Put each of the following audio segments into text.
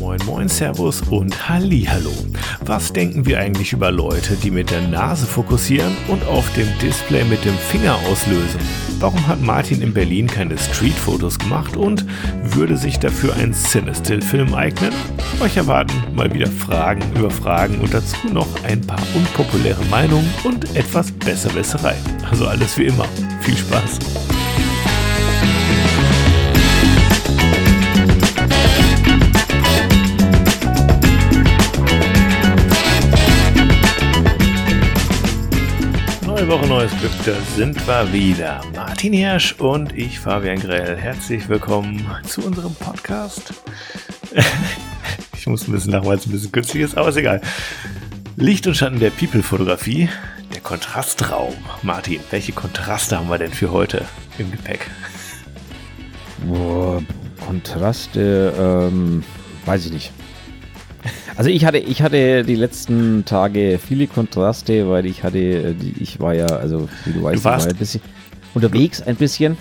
Moin Moin Servus und Hallihallo. Was denken wir eigentlich über Leute, die mit der Nase fokussieren und auf dem Display mit dem Finger auslösen? Warum hat Martin in Berlin keine Streetfotos gemacht und würde sich dafür ein Cinestill-Film eignen? Euch erwarten mal wieder Fragen über Fragen und dazu noch ein paar unpopuläre Meinungen und etwas Besserwisserei. Also alles wie immer. Viel Spaß! Woche, neues Glück, da sind wir wieder. Martin Hirsch und ich, Fabian Grell. Herzlich willkommen zu unserem Podcast. Ich muss ein bisschen lachen, weil es ein bisschen künstlich ist, aber ist egal. Licht und Schatten der People-Fotografie, der Kontrastraum. Martin, welche Kontraste haben wir denn für heute im Gepäck? Boah, Kontraste, ähm, weiß ich nicht. Also ich hatte, ich hatte die letzten Tage viele Kontraste, weil ich hatte, ich war ja, also wie du weißt, Du warst- ich war ein bisschen unterwegs ein bisschen.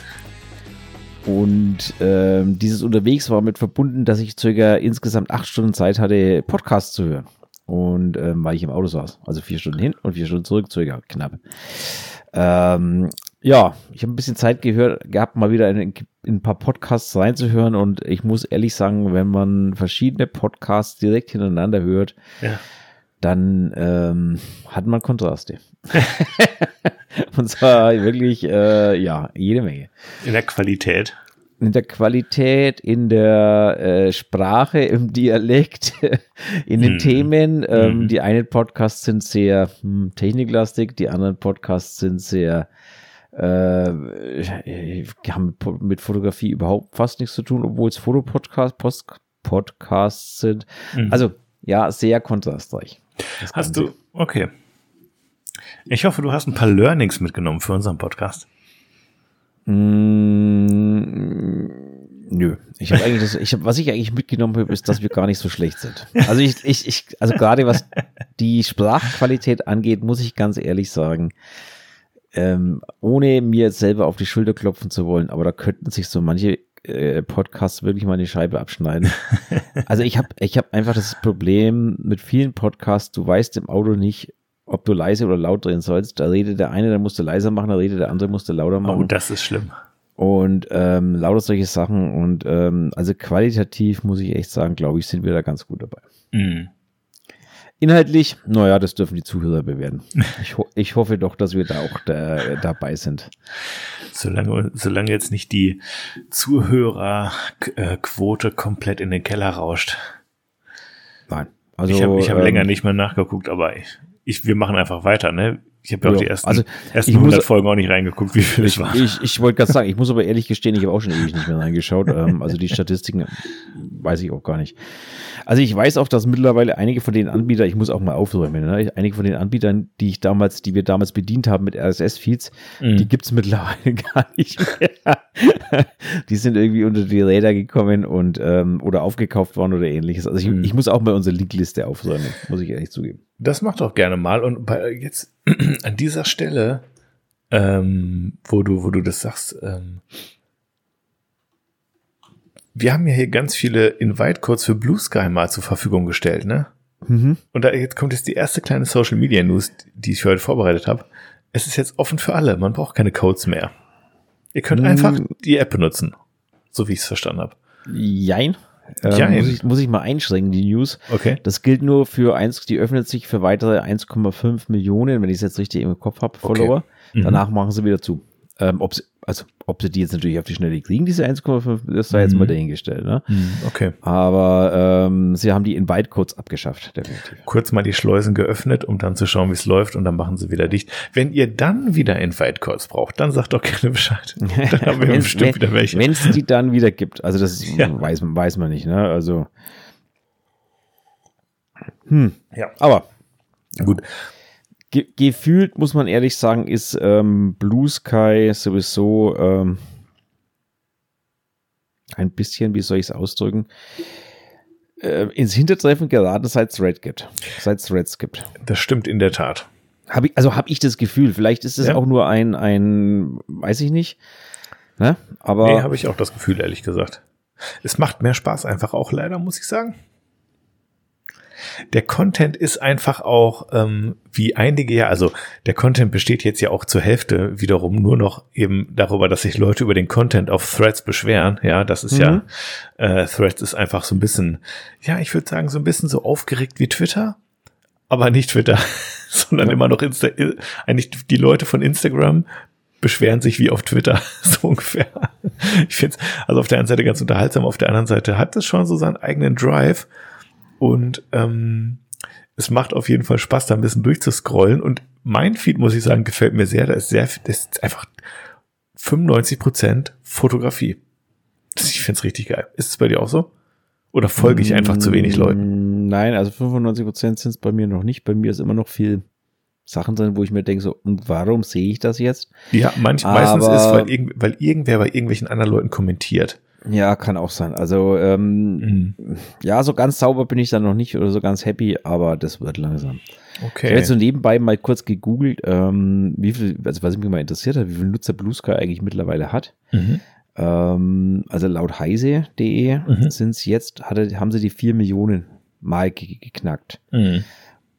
Und ähm, dieses Unterwegs war mit verbunden, dass ich circa insgesamt acht Stunden Zeit hatte, Podcasts zu hören. Und ähm, weil ich im Auto saß. Also vier Stunden hin und vier Stunden zurück, circa knapp. Ähm, ja, ich habe ein bisschen Zeit gehört, gehabt, mal wieder in, in ein paar Podcasts reinzuhören. Und ich muss ehrlich sagen, wenn man verschiedene Podcasts direkt hintereinander hört, Ja. dann ähm, hat man Kontraste. und zwar wirklich, äh, ja, jede Menge. In der Qualität. In der Qualität, in der äh, Sprache, im Dialekt, in den Mhm. Themen. Ähm, Mhm. Die einen Podcasts sind sehr hm, techniklastig, die anderen Podcasts sind sehr äh, haben mit Fotografie überhaupt fast nichts zu tun, obwohl es Fotopodcast Post Podcasts sind. Mhm. Also ja, sehr kontrastreich. Hast du, okay. Ich hoffe, du hast ein paar Learnings mitgenommen für unseren Podcast. Mm, nö. Ich habe eigentlich das, ich hab, was ich eigentlich mitgenommen habe, ist, dass wir gar nicht so schlecht sind. Also ich, ich, ich also gerade was die Sprachqualität angeht, muss ich ganz ehrlich sagen, ähm, ohne mir jetzt selber auf die Schulter klopfen zu wollen, aber da könnten sich so manche äh, Podcasts wirklich mal eine Scheibe abschneiden. Also ich habe ich hab einfach das Problem mit vielen Podcasts, du weißt im Auto nicht, ob du leise oder laut drehen sollst. Da redet der eine, der musste leiser machen, da redet der andere, musste lauter machen Oh, das ist schlimm. und ähm, lauter solche Sachen. Und ähm, also qualitativ muss ich echt sagen, glaube ich, sind wir da ganz gut dabei. Mhm. Inhaltlich, naja, das dürfen die Zuhörer bewerten. Ich, ho ich hoffe doch, dass wir da auch da, dabei sind. Solange, solange jetzt nicht die Zuhörerquote komplett in den Keller rauscht. Nein. Also, ich habe ich hab ähm, länger nicht mehr nachgeguckt, aber ich, ich, wir machen einfach weiter, ne? Ich habe ja auch die ersten, also ersten ich muss- 100 Folgen auch nicht reingeguckt, wie viel es war. Ich, ich wollte gerade sagen, ich muss aber ehrlich gestehen, ich habe auch schon ewig nicht mehr reingeschaut. Ähm, also die Statistiken weiß ich auch gar nicht. Also ich weiß auch, dass mittlerweile einige von den Anbietern, ich muss auch mal aufräumen, ne? einige von den Anbietern, die ich damals, die wir damals bedient haben mit RSS-Feeds, Mhm. die gibt's mittlerweile gar nicht mehr. die sind irgendwie unter die Räder gekommen und ähm, oder aufgekauft worden oder ähnliches. Also ich, Mhm. ich muss auch mal unsere Linkliste aufräumen, muss ich ehrlich zugeben. Das macht doch gerne mal. Und bei, jetzt an dieser Stelle, ähm, wo du, wo du das sagst, ähm, wir haben ja hier ganz viele Invite-Codes für Blue Sky mal zur Verfügung gestellt, ne? Mhm. Und da jetzt kommt jetzt die erste kleine Social Media News, die ich für heute vorbereitet habe. Es ist jetzt offen für alle. Man braucht keine Codes mehr. Ihr könnt Mm. einfach die App benutzen. So wie ich es verstanden habe. Jein. Ähm, Jein. Muss, ich, muss ich mal einschränken, die News. Okay. Das gilt nur für eins, die öffnet sich für weitere 1,5 Millionen, wenn ich es jetzt richtig im Kopf habe, Okay. Follower. Mhm. Danach machen sie wieder zu. Ähm, ob sie, also, ob sie die jetzt natürlich auf die Schnelle kriegen, diese 1,5, das sei jetzt Mhm. mal dahingestellt. Ne? Okay. Aber ähm, sie haben die Invite-Codes abgeschafft, definitiv. Kurz mal die Schleusen geöffnet, um dann zu schauen, wie es läuft und dann machen sie wieder dicht. Wenn ihr dann wieder Invite-Codes braucht, dann sagt doch gerne Bescheid. Dann haben wir bestimmt wieder welche. Wenn es die dann wieder gibt. Also das Ja. weiß, weiß man nicht. Ne? Also, hm. Ja. Aber Gut. Ge gefühlt muss man ehrlich sagen, ist ähm, Blue Sky sowieso ähm, ein bisschen, wie soll ich es ausdrücken, äh, ins Hintertreffen geraten, seit es Red gibt. Seit es Threads gibt. Das stimmt in der Tat. Hab ich, also habe ich das Gefühl. Vielleicht ist es Ja. auch nur ein, ein, weiß ich nicht. Ne? Aber Nee, habe ich auch das Gefühl, ehrlich gesagt. Es macht mehr Spaß einfach auch leider, muss ich sagen. Der Content ist einfach auch ähm, wie einige ja, also der Content besteht jetzt ja auch zur Hälfte wiederum nur noch eben darüber, dass sich Leute über den Content auf Threads beschweren. Ja, das ist mhm. ja, äh, Threads ist einfach so ein bisschen, ja, ich würde sagen, so ein bisschen so aufgeregt wie Twitter, aber nicht Twitter, sondern ja. immer noch Insta eigentlich die Leute von Instagram beschweren sich wie auf Twitter, so ungefähr. Ich finde es also auf der einen Seite ganz unterhaltsam, auf der anderen Seite hat es schon so seinen eigenen Drive und ähm, es macht auf jeden Fall Spaß, da ein bisschen durchzuscrollen. Und mein Feed, muss ich sagen, gefällt mir sehr. Da ist sehr, das ist einfach 95 Prozent Fotografie. Ich finde es richtig geil. Ist es bei dir auch so? Oder folge ich einfach zu wenig Leuten? Nein, also 95 Prozent sind es bei mir noch nicht. Bei mir ist immer noch viel Sachen drin, wo ich mir denke, so, und warum sehe ich das jetzt? Ja, manch, meistens ist, weil, irg weil irgendwer bei irgendwelchen anderen Leuten kommentiert. Ja, kann auch sein. Also ähm, mhm. ja, so ganz sauber bin ich dann noch nicht oder so ganz happy, aber das wird langsam. Okay. Ich habe jetzt so nebenbei mal kurz gegoogelt, ähm, wie viel, also was mich mal interessiert hat, wie viel Nutzer Blue Sky eigentlich mittlerweile hat. Mhm. Ähm, also laut heise.de mhm. sind es jetzt, hatte, haben sie die vier Millionen Mal geknackt. Mhm.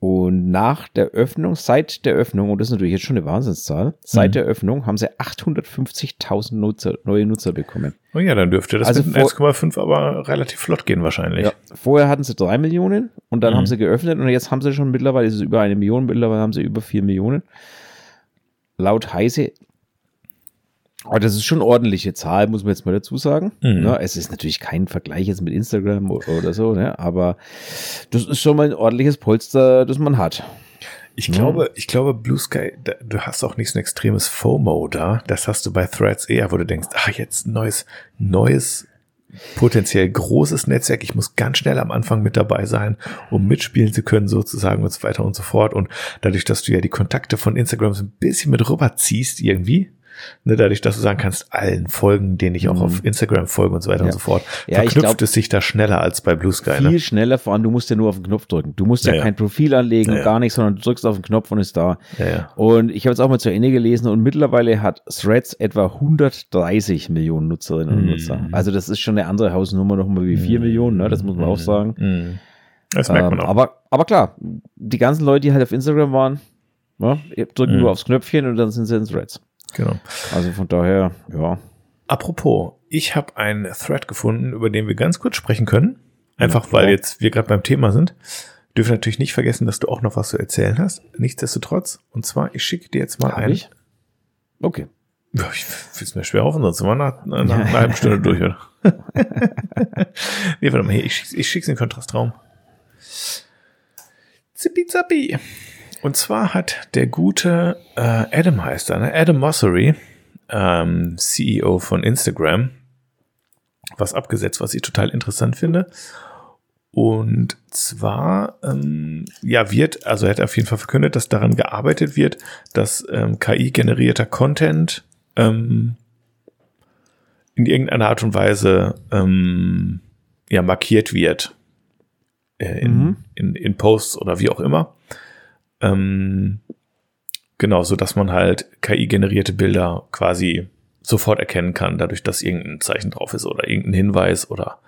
Und nach der Öffnung, seit der Öffnung, und das ist natürlich jetzt schon eine Wahnsinnszahl, seit mhm. der Öffnung haben sie 850.000 Nutzer, neue Nutzer bekommen. Oh ja, dann dürfte das also mit 1,5 aber relativ flott gehen wahrscheinlich. Ja, vorher hatten sie drei Millionen und dann mhm. haben sie geöffnet und jetzt haben sie schon mittlerweile, ist es über eine Million, mittlerweile haben sie über vier Millionen. Laut Heise aber das ist schon ordentliche Zahl, muss man jetzt mal dazu sagen. Mhm. Ja, es ist natürlich kein Vergleich jetzt mit Instagram oder so, ne? aber das ist schon mal ein ordentliches Polster, das man hat. Ich ja. glaube, ich glaube, Blue Sky, da, du hast auch nicht so ein extremes FOMO da. Das hast du bei Threads eher, wo du denkst, ach, jetzt ein neues, neues, potenziell großes Netzwerk. Ich muss ganz schnell am Anfang mit dabei sein, um mitspielen zu können, sozusagen und so weiter und so fort. Und dadurch, dass du ja die Kontakte von Instagram so ein bisschen mit rüberziehst irgendwie, Ne, dadurch, dass du sagen kannst, allen Folgen, denen ich auch mhm. auf Instagram folge und so weiter ja. und so fort, ja, verknüpft glaub, es sich da schneller als bei Blue Sky. Viel ne? schneller, vor allem du musst ja nur auf den Knopf drücken. Du musst ja, ja kein Profil anlegen und gar nichts, sondern du drückst auf den Knopf und ist da. Und ich habe jetzt auch mal zu Ende gelesen und mittlerweile hat Threads etwa 130 Millionen Nutzerinnen und mhm. Nutzer. Also das ist schon eine andere Hausnummer nochmal wie 4 mhm. Millionen, ne? das muss man auch mhm. sagen. Mhm. Das merkt man ähm, auch. Aber, aber klar, die ganzen Leute, die halt auf Instagram waren, ja, drücken nur aufs Knöpfchen und dann sind sie in Threads. Genau. Also von daher, ja. Apropos, ich habe einen Thread gefunden, über den wir ganz kurz sprechen können. Einfach ja, weil jetzt wir gerade beim Thema sind. Dürfen natürlich nicht vergessen, dass du auch noch was zu erzählen hast. Nichtsdestotrotz. Und zwar, ich schicke dir jetzt mal ein. Ich? Okay. Ja, ich will es mir schwer hoffen, sonst sind wir nach, nach, nach einer halben Stunde durch, oder? nee, warte mal, hier, ich, schick's, ich schick's in den Kontrastraum. Zippi zappi. Und zwar hat der gute äh, Adam heißt er, ne? Adam Mossery, ähm, CEO von Instagram, was abgesetzt, was ich total interessant finde. Und zwar, ähm, ja, wird, also er hat auf jeden Fall verkündet, dass daran gearbeitet wird, dass ähm, KI-generierter Content ähm, in irgendeiner Art und Weise ähm, ja, markiert wird. Äh, in, mhm. in, in Posts oder wie auch immer. Ähm, genau, so dass man halt KI-generierte Bilder quasi sofort erkennen kann, dadurch, dass irgendein Zeichen drauf ist oder irgendein Hinweis oder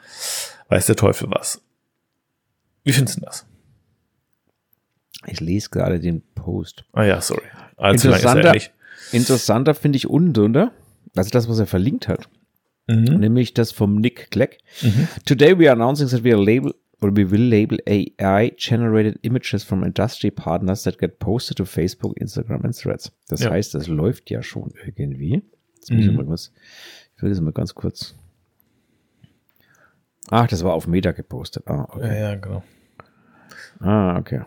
weiß der Teufel was. Wie findest du das? Ich lese gerade den Post. Ah ja, sorry. Also interessanter interessanter finde ich unten drunter, also das, was er verlinkt hat. Mhm. Nämlich das vom Nick Clegg. Mhm. Today we are announcing that we are label, or we will label AI generated images from industry partners that get posted to Facebook, Instagram and Threads. Das ja. heißt, das läuft ja schon irgendwie. Jetzt muss mhm. ich mal was, ich will das mal ganz kurz. Ach, das war auf Meta gepostet. Ah, okay. Ja, ja, genau. Ah, okay.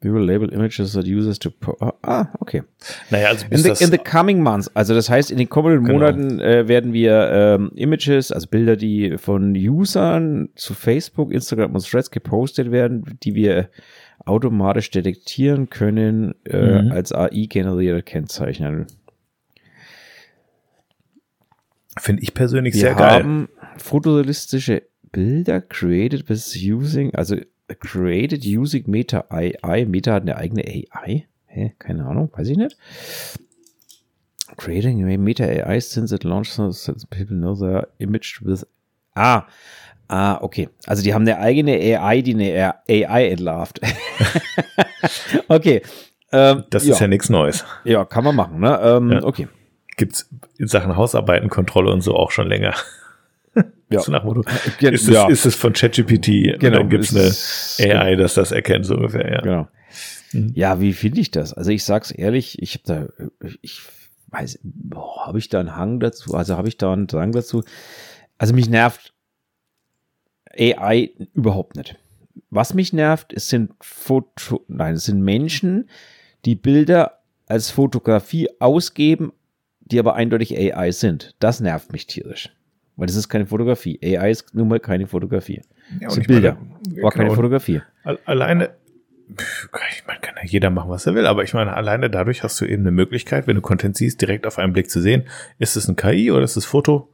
We will label images that users to. Ah, ah, okay. Naja, also in, the, in the coming months, also das heißt, in den kommenden genau. Monaten äh, werden wir ähm, Images, also Bilder, die von Usern zu Facebook, Instagram und Threads gepostet werden, die wir automatisch detektieren können, äh, mhm. als AI-generierte kennzeichnen. Finde ich persönlich wir sehr geil. Wir haben fotorealistische Bilder created with using, also created using Meta AI. Meta hat eine eigene AI. Hä? Keine Ahnung, weiß ich nicht. Creating Meta AI since it launched that people know the image with. Ah, Ah, okay. Also die haben eine eigene AI, die eine AI entlarvt. okay. Ähm, das ja. ist ja nichts Neues. Ja, kann man machen, ne? Ähm, ja. Okay. Gibt's in Sachen Hausarbeitenkontrolle und so auch schon länger. Ja. So nach Motto, ist, ja. es, ist es von ChatGPT genau, dann gibt es eine AI, das das erkennt, so ungefähr, ja. Genau. Mhm. Ja, wie finde ich das? Also ich sag's ehrlich, ich habe da, ich weiß, habe ich da einen Hang dazu? Also habe ich da einen Drang dazu? Also mich nervt AI überhaupt nicht. Was mich nervt, es sind Foto, nein, es sind Menschen, die Bilder als Fotografie ausgeben, die aber eindeutig AI sind. Das nervt mich tierisch. Weil das ist keine Fotografie. AI ist nun mal keine Fotografie. Ja, das sind Bilder. Meine, war keine genau. Fotografie. Alleine, ich meine, kann ja jeder machen, was er will, aber ich meine, alleine dadurch hast du eben eine Möglichkeit, wenn du Content siehst, direkt auf einen Blick zu sehen, ist es ein KI oder ist es Foto?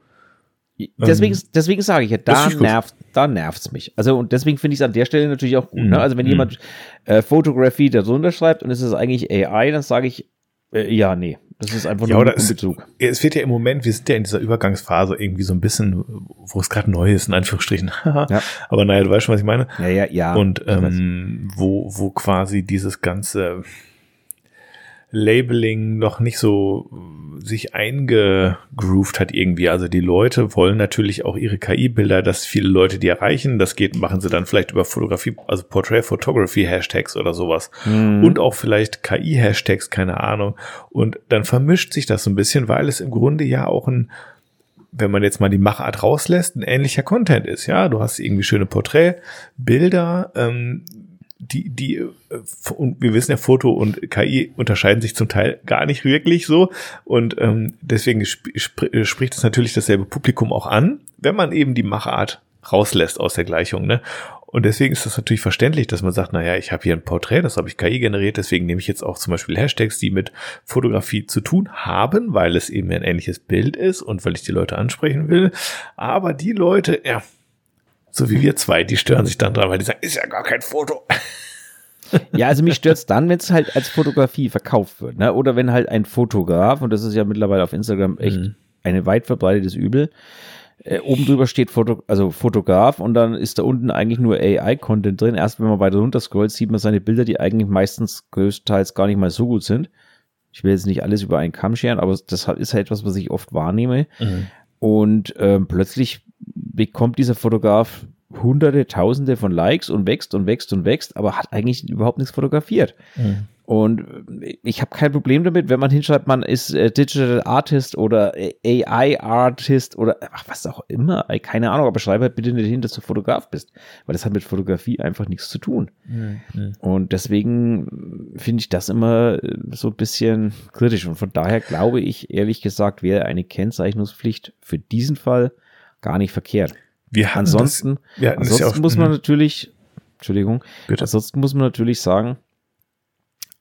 Deswegen, ähm, deswegen sage ich ja, da nervt, da nervt's mich. Also und deswegen finde ich es an der Stelle natürlich auch gut. Ne? Mhm. Ne? Also wenn mhm. jemand äh, Photography darunter schreibt und es ist eigentlich AI, dann sage ich äh, ja, nee, das ist einfach nur ja, ein Bezug. Es wird ja im Moment, wir sind ja in dieser Übergangsphase irgendwie so ein bisschen, wo es gerade neu ist, in Anführungsstrichen. ja. Aber naja, du weißt schon, was ich meine. Ja, ja, ja. Und ähm, wo, wo quasi dieses ganze Labeling noch nicht so äh, sich eingegroovt hat irgendwie. Also die Leute wollen natürlich auch ihre KI-Bilder, dass viele Leute die erreichen. Das geht, machen sie dann vielleicht über Fotografie, also Portrait Photography Hashtags oder sowas. Mhm. Und auch vielleicht KI-Hashtags, keine Ahnung. Und dann vermischt sich das so ein bisschen, weil es im Grunde ja auch ein wenn man jetzt mal die Machart rauslässt, ein ähnlicher Content ist. Ja, du hast irgendwie schöne Porträtbilder, ähm, die, die, äh, und wir wissen ja, Foto und KI unterscheiden sich zum Teil gar nicht wirklich so. Und ähm, deswegen sp sp spricht es natürlich dasselbe Publikum auch an, wenn man eben die Machart rauslässt aus der Gleichung. Ne? Und deswegen ist das natürlich verständlich, dass man sagt, naja, ich habe hier ein Porträt, das habe ich KI generiert, deswegen nehme ich jetzt auch zum Beispiel Hashtags, die mit Fotografie zu tun haben, weil es eben ein ähnliches Bild ist und weil ich die Leute ansprechen will. Aber die Leute, ja, so wie wir zwei, die stören sich dann dran, weil die sagen, ist ja gar kein Foto. Ja, also mich stört es dann, wenn es halt als Fotografie verkauft wird. Ne? Oder wenn halt ein Fotograf, und das ist ja mittlerweile auf Instagram echt mhm. eine weit verbreitetes Übel, äh, oben drüber steht Foto, also Fotograf und dann ist da unten eigentlich nur AI-Content drin. Erst wenn man weiter runter scrollt, sieht man seine Bilder, die eigentlich meistens größtenteils gar nicht mal so gut sind. Ich will jetzt nicht alles über einen Kamm scheren, aber das ist halt etwas, was ich oft wahrnehme. Mhm. Und äh, plötzlich bekommt dieser Fotograf hunderte, tausende von Likes und wächst und wächst und wächst, aber hat eigentlich überhaupt nichts fotografiert. Mhm. Und ich habe kein Problem damit, wenn man hinschreibt, man ist äh, Digital Artist oder AI Artist oder ach, was auch immer. Keine Ahnung, aber schreibe halt bitte nicht hin, dass du Fotograf bist, weil das hat mit Fotografie einfach nichts zu tun. Mhm. Und deswegen finde ich das immer äh, so ein bisschen kritisch. Und von daher glaube ich, ehrlich gesagt, wäre eine Kennzeichnungspflicht für diesen Fall gar nicht verkehrt. Wir ansonsten, das, ansonsten ja auch, muss man natürlich, Entschuldigung, bitte. ansonsten muss man natürlich sagen,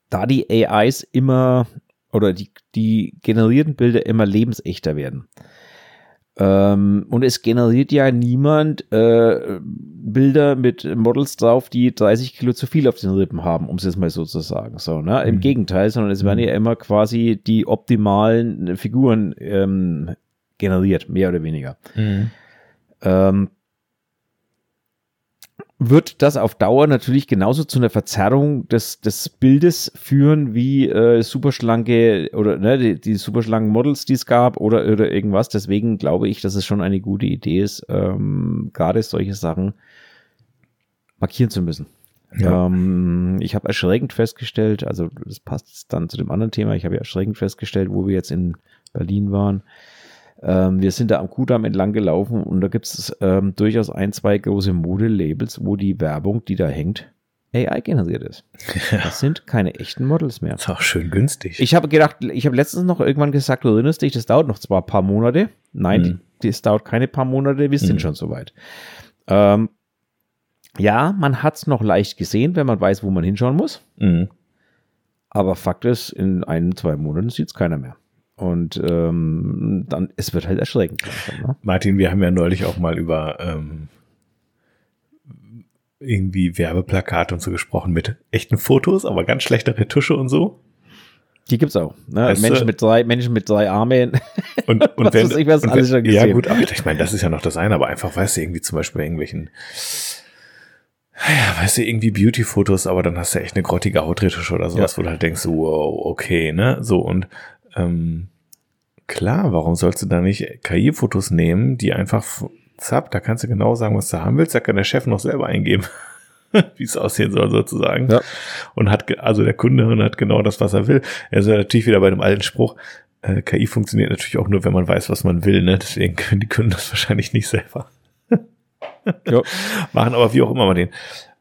da die AIs immer oder die, die generierten Bilder immer lebensechter werden. Ähm, und es generiert ja niemand äh, Bilder mit Models drauf, die 30 Kilo zu viel auf den Rippen haben, um es jetzt mal so zu sagen. So, ne? Im mhm. Gegenteil, sondern es werden mhm. ja immer quasi die optimalen Figuren ähm, generiert, mehr oder weniger. Mhm. Ähm, wird das auf Dauer natürlich genauso zu einer Verzerrung des, des Bildes führen wie äh, superschlanke oder ne, die, die superschlanken Models, die es gab oder, oder irgendwas. Deswegen glaube ich, dass es schon eine gute Idee ist, ähm, gerade solche Sachen markieren zu müssen. Ja. Ähm, ich habe erschreckend festgestellt, also das passt dann zu dem anderen Thema, ich habe ja erschreckend festgestellt, wo wir jetzt in Berlin waren, ähm, wir sind da am Kudamm entlang gelaufen und da gibt es ähm, durchaus ein, zwei große Modelabels, wo die Werbung, die da hängt, AI generiert ist. Das sind keine echten Models mehr. Das ist auch schön günstig. Ich habe gedacht, ich habe letztens noch irgendwann gesagt, du erinnerst dich, das dauert noch zwar ein paar Monate. Nein, hm. das dauert keine paar Monate, wir sind hm. schon soweit. Ähm, ja, man hat es noch leicht gesehen, wenn man weiß, wo man hinschauen muss. Mhm. Aber Fakt ist, in ein, zwei Monaten sieht es keiner mehr. Und ähm, dann, es wird halt erschreckend. Ne? Martin, wir haben ja neulich auch mal über ähm, irgendwie Werbeplakate und so gesprochen mit echten Fotos, aber ganz schlechter Retusche und so. Die gibt's auch. Ne? Weißt Menschen du? mit drei, Menschen mit drei Armen. Und, und weiß ich, was und alles schon Ja, gesehen. gut, aber ich meine, das ist ja noch das eine, aber einfach, weißt du, irgendwie zum Beispiel bei irgendwelchen, ja, weißt du, irgendwie Beauty-Fotos, aber dann hast du echt eine grottige Hautretusche oder sowas, Ja. wo du halt denkst, wow, okay, ne, so und, ähm, klar, warum sollst du da nicht KI-Fotos nehmen, die einfach, zapp, da kannst du genau sagen, was du haben willst, da kann der Chef noch selber eingeben, wie es aussehen soll sozusagen. Ja. Und hat, also der Kunde hat genau das, was er will. Er ist natürlich wieder bei dem alten Spruch, äh, KI funktioniert natürlich auch nur, wenn man weiß, was man will, ne? Deswegen können die Kunden das wahrscheinlich nicht selber ja. machen, aber wie auch immer man den.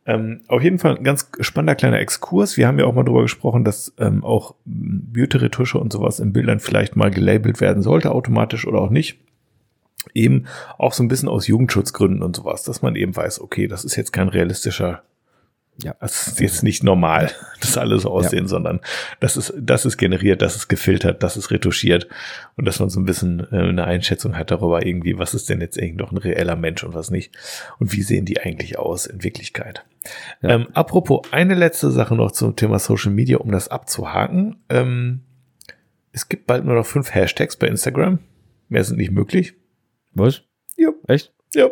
Ähm, auf jeden Fall ein ganz spannender kleiner Exkurs. Wir haben ja auch mal drüber gesprochen, dass ähm, auch Beauty-Retusche und sowas in Bildern vielleicht mal gelabelt werden sollte, automatisch oder auch nicht. Eben auch so ein bisschen aus Jugendschutzgründen und sowas, dass man eben weiß, okay, das ist jetzt kein realistischer Ja. das ist jetzt nicht normal, dass alle so aussehen, sondern das ist, das ist generiert, das ist gefiltert, das ist retuschiert und dass man so ein bisschen äh, eine Einschätzung hat darüber irgendwie, was ist denn jetzt eigentlich noch ein reeller Mensch und was nicht und wie sehen die eigentlich aus in Wirklichkeit. Ja. Ähm, apropos, eine letzte Sache noch zum Thema Social Media, um das abzuhaken. Ähm, es gibt bald nur noch fünf Hashtags bei Instagram. Mehr sind nicht möglich. Was? Ja. Echt? Ja.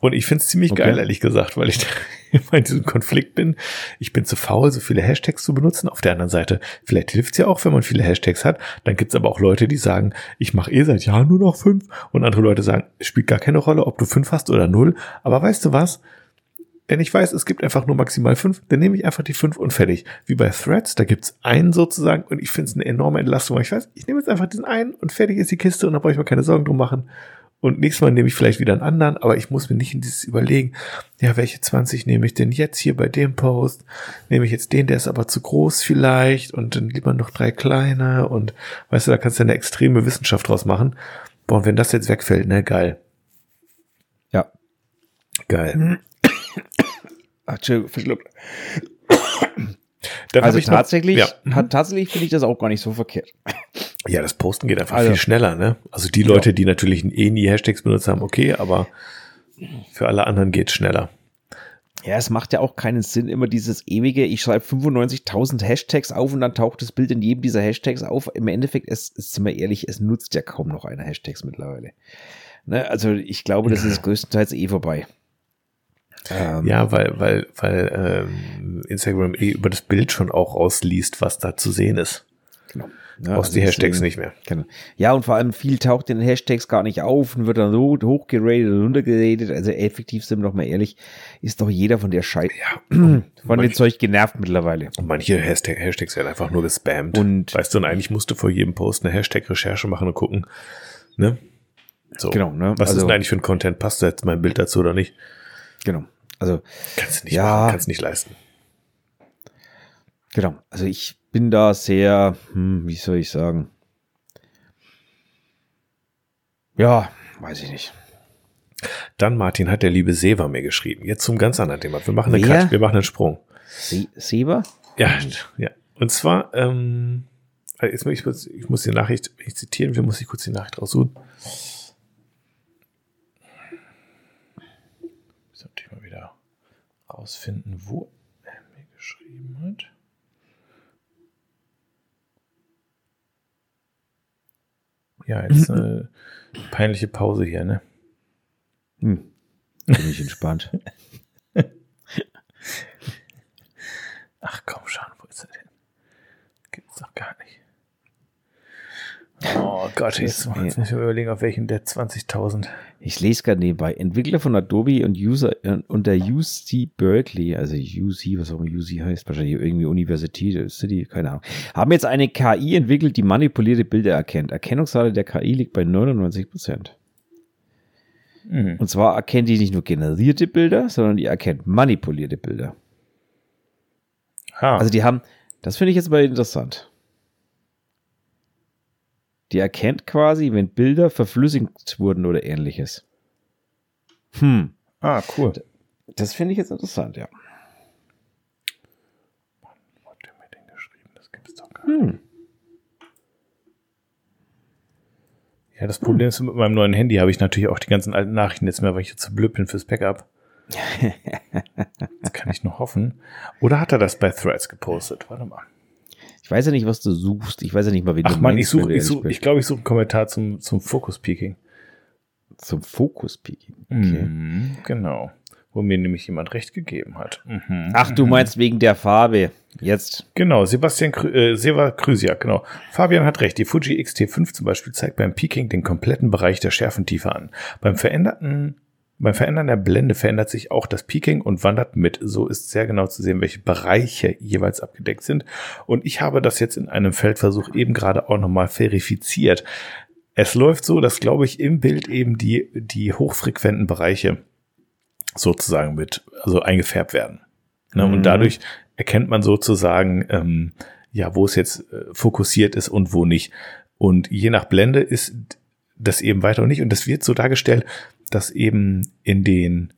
Und ich finde es ziemlich Okay. geil, ehrlich gesagt, weil ich da immer in diesem Konflikt bin. Ich bin zu faul, so viele Hashtags zu benutzen. Auf der anderen Seite, vielleicht hilft's ja auch, wenn man viele Hashtags hat. Dann gibt's aber auch Leute, die sagen, ich mache eh seit Jahren nur noch fünf. Und andere Leute sagen, es spielt gar keine Rolle, ob du fünf hast oder null. Aber weißt du was? Wenn ich weiß, es gibt einfach nur maximal fünf, dann nehme ich einfach die fünf und fertig. Wie bei Threads, da gibt's einen sozusagen und ich finde es eine enorme Entlastung, ich weiß, ich nehme jetzt einfach diesen einen und fertig ist die Kiste und da brauche ich mir keine Sorgen drum machen. Und nächstes Mal nehme ich vielleicht wieder einen anderen, aber ich muss mir nicht in dieses überlegen, ja, welche 20 nehme ich denn jetzt hier bei dem Post? Nehme ich jetzt den, der ist aber zu groß vielleicht und dann lieber noch drei kleine und weißt du, da kannst du eine extreme Wissenschaft draus machen. Boah, und wenn das jetzt wegfällt, ne, geil. Ja. Geil. Ach, Entschuldigung, verschluckt. Dann Also tatsächlich, ja. hat, tatsächlich finde ich das auch gar nicht so verkehrt. Ja, das Posten geht einfach Also- viel schneller, ne? Also die Leute, die natürlich eh nie Hashtags benutzt haben, okay, aber für alle anderen geht's schneller. Ja, es macht ja auch keinen Sinn, immer dieses ewige, ich schreibe 95.000 Hashtags auf und dann taucht das Bild in jedem dieser Hashtags auf. Im Endeffekt, es, es sind wir ehrlich, es nutzt ja kaum noch einer Hashtags mittlerweile. Ne, also ich glaube, das ist größtenteils eh vorbei. Ähm, Ja, weil, weil, weil ähm, Instagram eh über das Bild schon auch rausliest, was da zu sehen ist. genau. Ja, Aus also die Hashtags deswegen- nicht mehr. Genau. Ja, und vor allem viel taucht in den Hashtags gar nicht auf und wird dann so hochgeratet und runtergeratet. Also effektiv sind wir doch mal ehrlich, ist doch jeder von der Scheiße, von dem manch- Zeug genervt mittlerweile. Und manche Hashtag, Hashtags werden einfach nur gespammt. Und- weißt du, und eigentlich musst du vor jedem Post eine Hashtag-Recherche machen und gucken, ne? So. Genau, ne? Was ist Also- denn eigentlich für ein Content? Passt da jetzt mein Bild dazu oder nicht? Genau. Also, Kannst du nicht Ja. machen, kannst nicht leisten. genau. Also ich bin da sehr, hm, wie soll ich sagen? Ja, weiß ich nicht. Dann, Martin, hat der liebe Seva mir geschrieben. Jetzt zum ganz anderen Thema. Wir machen einen Wer? Cut, wir machen einen Sprung. Se Seba? Ja, ja. Und zwar, ähm, jetzt muss ich, kurz- ich muss die Nachricht, wenn ich zitieren will, muss ich kurz die Nachricht raussuchen. Sollte ich mal wieder rausfinden, wo er mir geschrieben hat. Ja, jetzt eine peinliche Pause hier, ne? Hm. Bin ich entspannt. Ach komm schon, wo ist er denn? Gibt's doch gar nicht. Oh Gott, jetzt, muss ich überlegen, auf welchen der 20.000. Ich lese gerade nebenbei. Entwickler von Adobe und User äh, und der UC Berkeley, also UC, was auch immer UC heißt, wahrscheinlich irgendwie Universität, City, keine Ahnung, haben jetzt eine KI entwickelt, die manipulierte Bilder erkennt. Erkennungsrate der KI liegt bei 99 Prozent. Und zwar erkennt die nicht nur generierte Bilder, sondern die erkennt manipulierte Bilder. Ha, Also die haben, das finde ich jetzt mal interessant. Die erkennt quasi, wenn Bilder verflüssigt wurden oder ähnliches. Hm. ah, cool. Das finde ich jetzt interessant, ja. Hat der mir denn geschrieben? Das gibt's doch gar nicht. Hm. Ja, das Problem ist, mit meinem neuen Handy habe ich natürlich auch die ganzen alten Nachrichten jetzt mehr, weil ich jetzt zu blöd bin fürs Backup. Das kann ich noch hoffen. Oder hat er das bei Threads gepostet? Warte mal. Ich weiß ja nicht, was du suchst. Ich weiß ja nicht mal, wie Ach du man, meinst, ich suche, wenn du ich, such, ich glaube, ich suche einen Kommentar zum, zum Focus-Peaking. Zum Fokus-Peaking. Okay. Mhm, genau. Wo mir nämlich jemand recht gegeben hat. Mhm. Ach, du meinst wegen der Farbe. Jetzt. Genau, Sebastian äh, Seva Krüsiak, genau. Fabian hat recht. Die Fuji X-T5 zum Beispiel zeigt beim Peaking den kompletten Bereich der Schärfentiefe an. Beim veränderten beim Verändern der Blende verändert sich auch das Peaking und wandert mit. So ist sehr genau zu sehen, welche Bereiche jeweils abgedeckt sind. Und ich habe das jetzt in einem Feldversuch eben gerade auch nochmal verifiziert. Es läuft so, dass, glaube ich, im Bild eben die, die hochfrequenten Bereiche sozusagen mit, also eingefärbt werden. Ne? Mhm. Und dadurch erkennt man sozusagen, ähm, ja, wo es jetzt äh, fokussiert ist und wo nicht. Und je nach Blende ist das eben weiter und nicht. Und das wird so dargestellt, dass eben in den,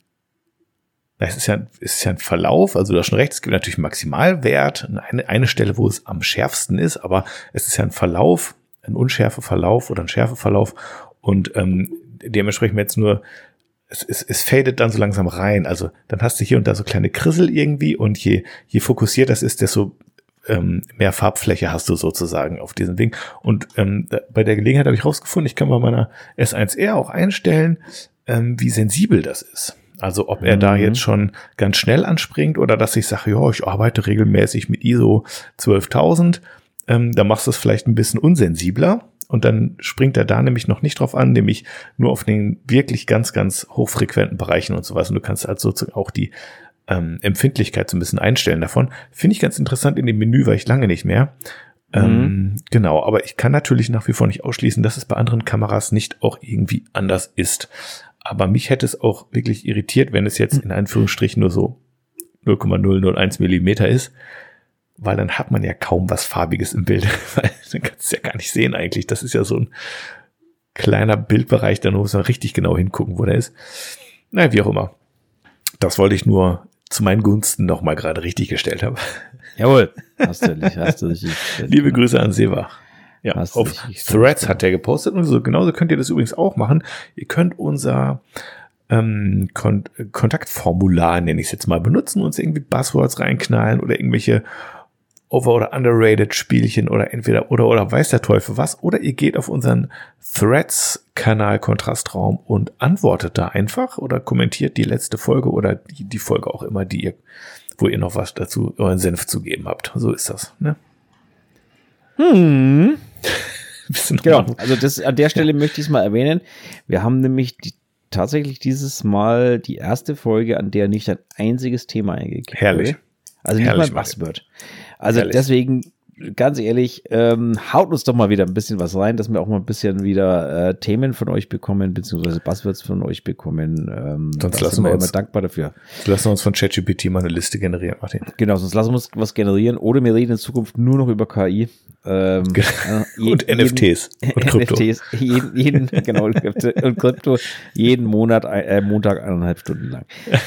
es ist ja, es ist ja ein Verlauf, also da schon recht, es gibt natürlich einen Maximalwert, eine, eine Stelle, wo es am schärfsten ist, aber es ist ja ein Verlauf, ein Unschärfeverlauf oder ein Schärfeverlauf und ähm, dementsprechend jetzt nur, es, es, es fadet dann so langsam rein, also dann hast du hier und da so kleine Krissel irgendwie und je, je fokussiert das ist, desto ähm, mehr Farbfläche hast du sozusagen auf diesem Ding. Und ähm, bei der Gelegenheit habe ich rausgefunden, ich kann bei meiner S1R auch einstellen, ähm, wie sensibel das ist. Also ob er da Mhm. jetzt schon ganz schnell anspringt oder dass ich sage, ja, ich arbeite regelmäßig mit ISO 12.000, ähm, da machst du es vielleicht ein bisschen unsensibler und dann springt er da nämlich noch nicht drauf an, nämlich nur auf den wirklich ganz, ganz hochfrequenten Bereichen und sowas. Und du kannst halt sozusagen auch die ähm, Empfindlichkeit so ein bisschen einstellen davon. Finde ich ganz interessant in dem Menü, war ich lange nicht mehr. Ähm, genau, aber ich kann natürlich nach wie vor nicht ausschließen, dass es bei anderen Kameras nicht auch irgendwie anders ist. Aber mich hätte es auch wirklich irritiert, wenn es jetzt in Anführungsstrichen nur so 0,001 Millimeter ist, weil dann hat man ja kaum was Farbiges im Bild, weil dann kannst du es ja gar nicht sehen eigentlich. Das ist ja so ein kleiner Bildbereich, da muss man richtig genau hingucken, wo der ist. Naja, wie auch immer. Das wollte ich nur zu meinen Gunsten noch mal gerade richtig gestellt haben. Jawohl. Hast du hast du richtig. Liebe Grüße an Seva. Ja, Hast auf Threads hat der gepostet und so genauso könnt ihr das übrigens auch machen. Ihr könnt unser ähm, Kon Kontaktformular, nenne ich es jetzt mal, benutzen, uns irgendwie Buzzwords reinknallen oder irgendwelche over- oder underrated Spielchen oder entweder oder oder weiß der Teufel was. Oder ihr geht auf unseren Threads-Kanal Kontrastraum und antwortet da einfach oder kommentiert die letzte Folge oder die, die Folge auch immer, die ihr, wo ihr noch was dazu, euren Senf zu geben habt. So ist das, ne? Hm. Genau, also das, an der Stelle möchte ich es mal erwähnen. Wir haben nämlich die, tatsächlich dieses Mal die erste Folge, an der nicht ein einziges Thema eingekippt Herrlich. wurde. Also nicht Herrlich, mal ein Buzzword. Also Herrlich. deswegen, ganz ehrlich, ähm, haut uns doch mal wieder ein bisschen was rein, dass wir auch mal ein bisschen wieder äh, Themen von euch bekommen, beziehungsweise Buzzwords von euch bekommen. Ähm, Sonst lassen sind wir wir uns- immer dankbar dafür. Lassen wir uns von ChatGPT mal eine Liste generieren, Martin. Genau, sonst lassen wir uns was generieren oder wir reden in Zukunft nur noch über KI. Ähm, äh, Und NFTs und Krypto. NFTs, jeden, jeden, genau, und Krypto, jeden Monat, äh, Montag eineinhalb Stunden lang. Nein,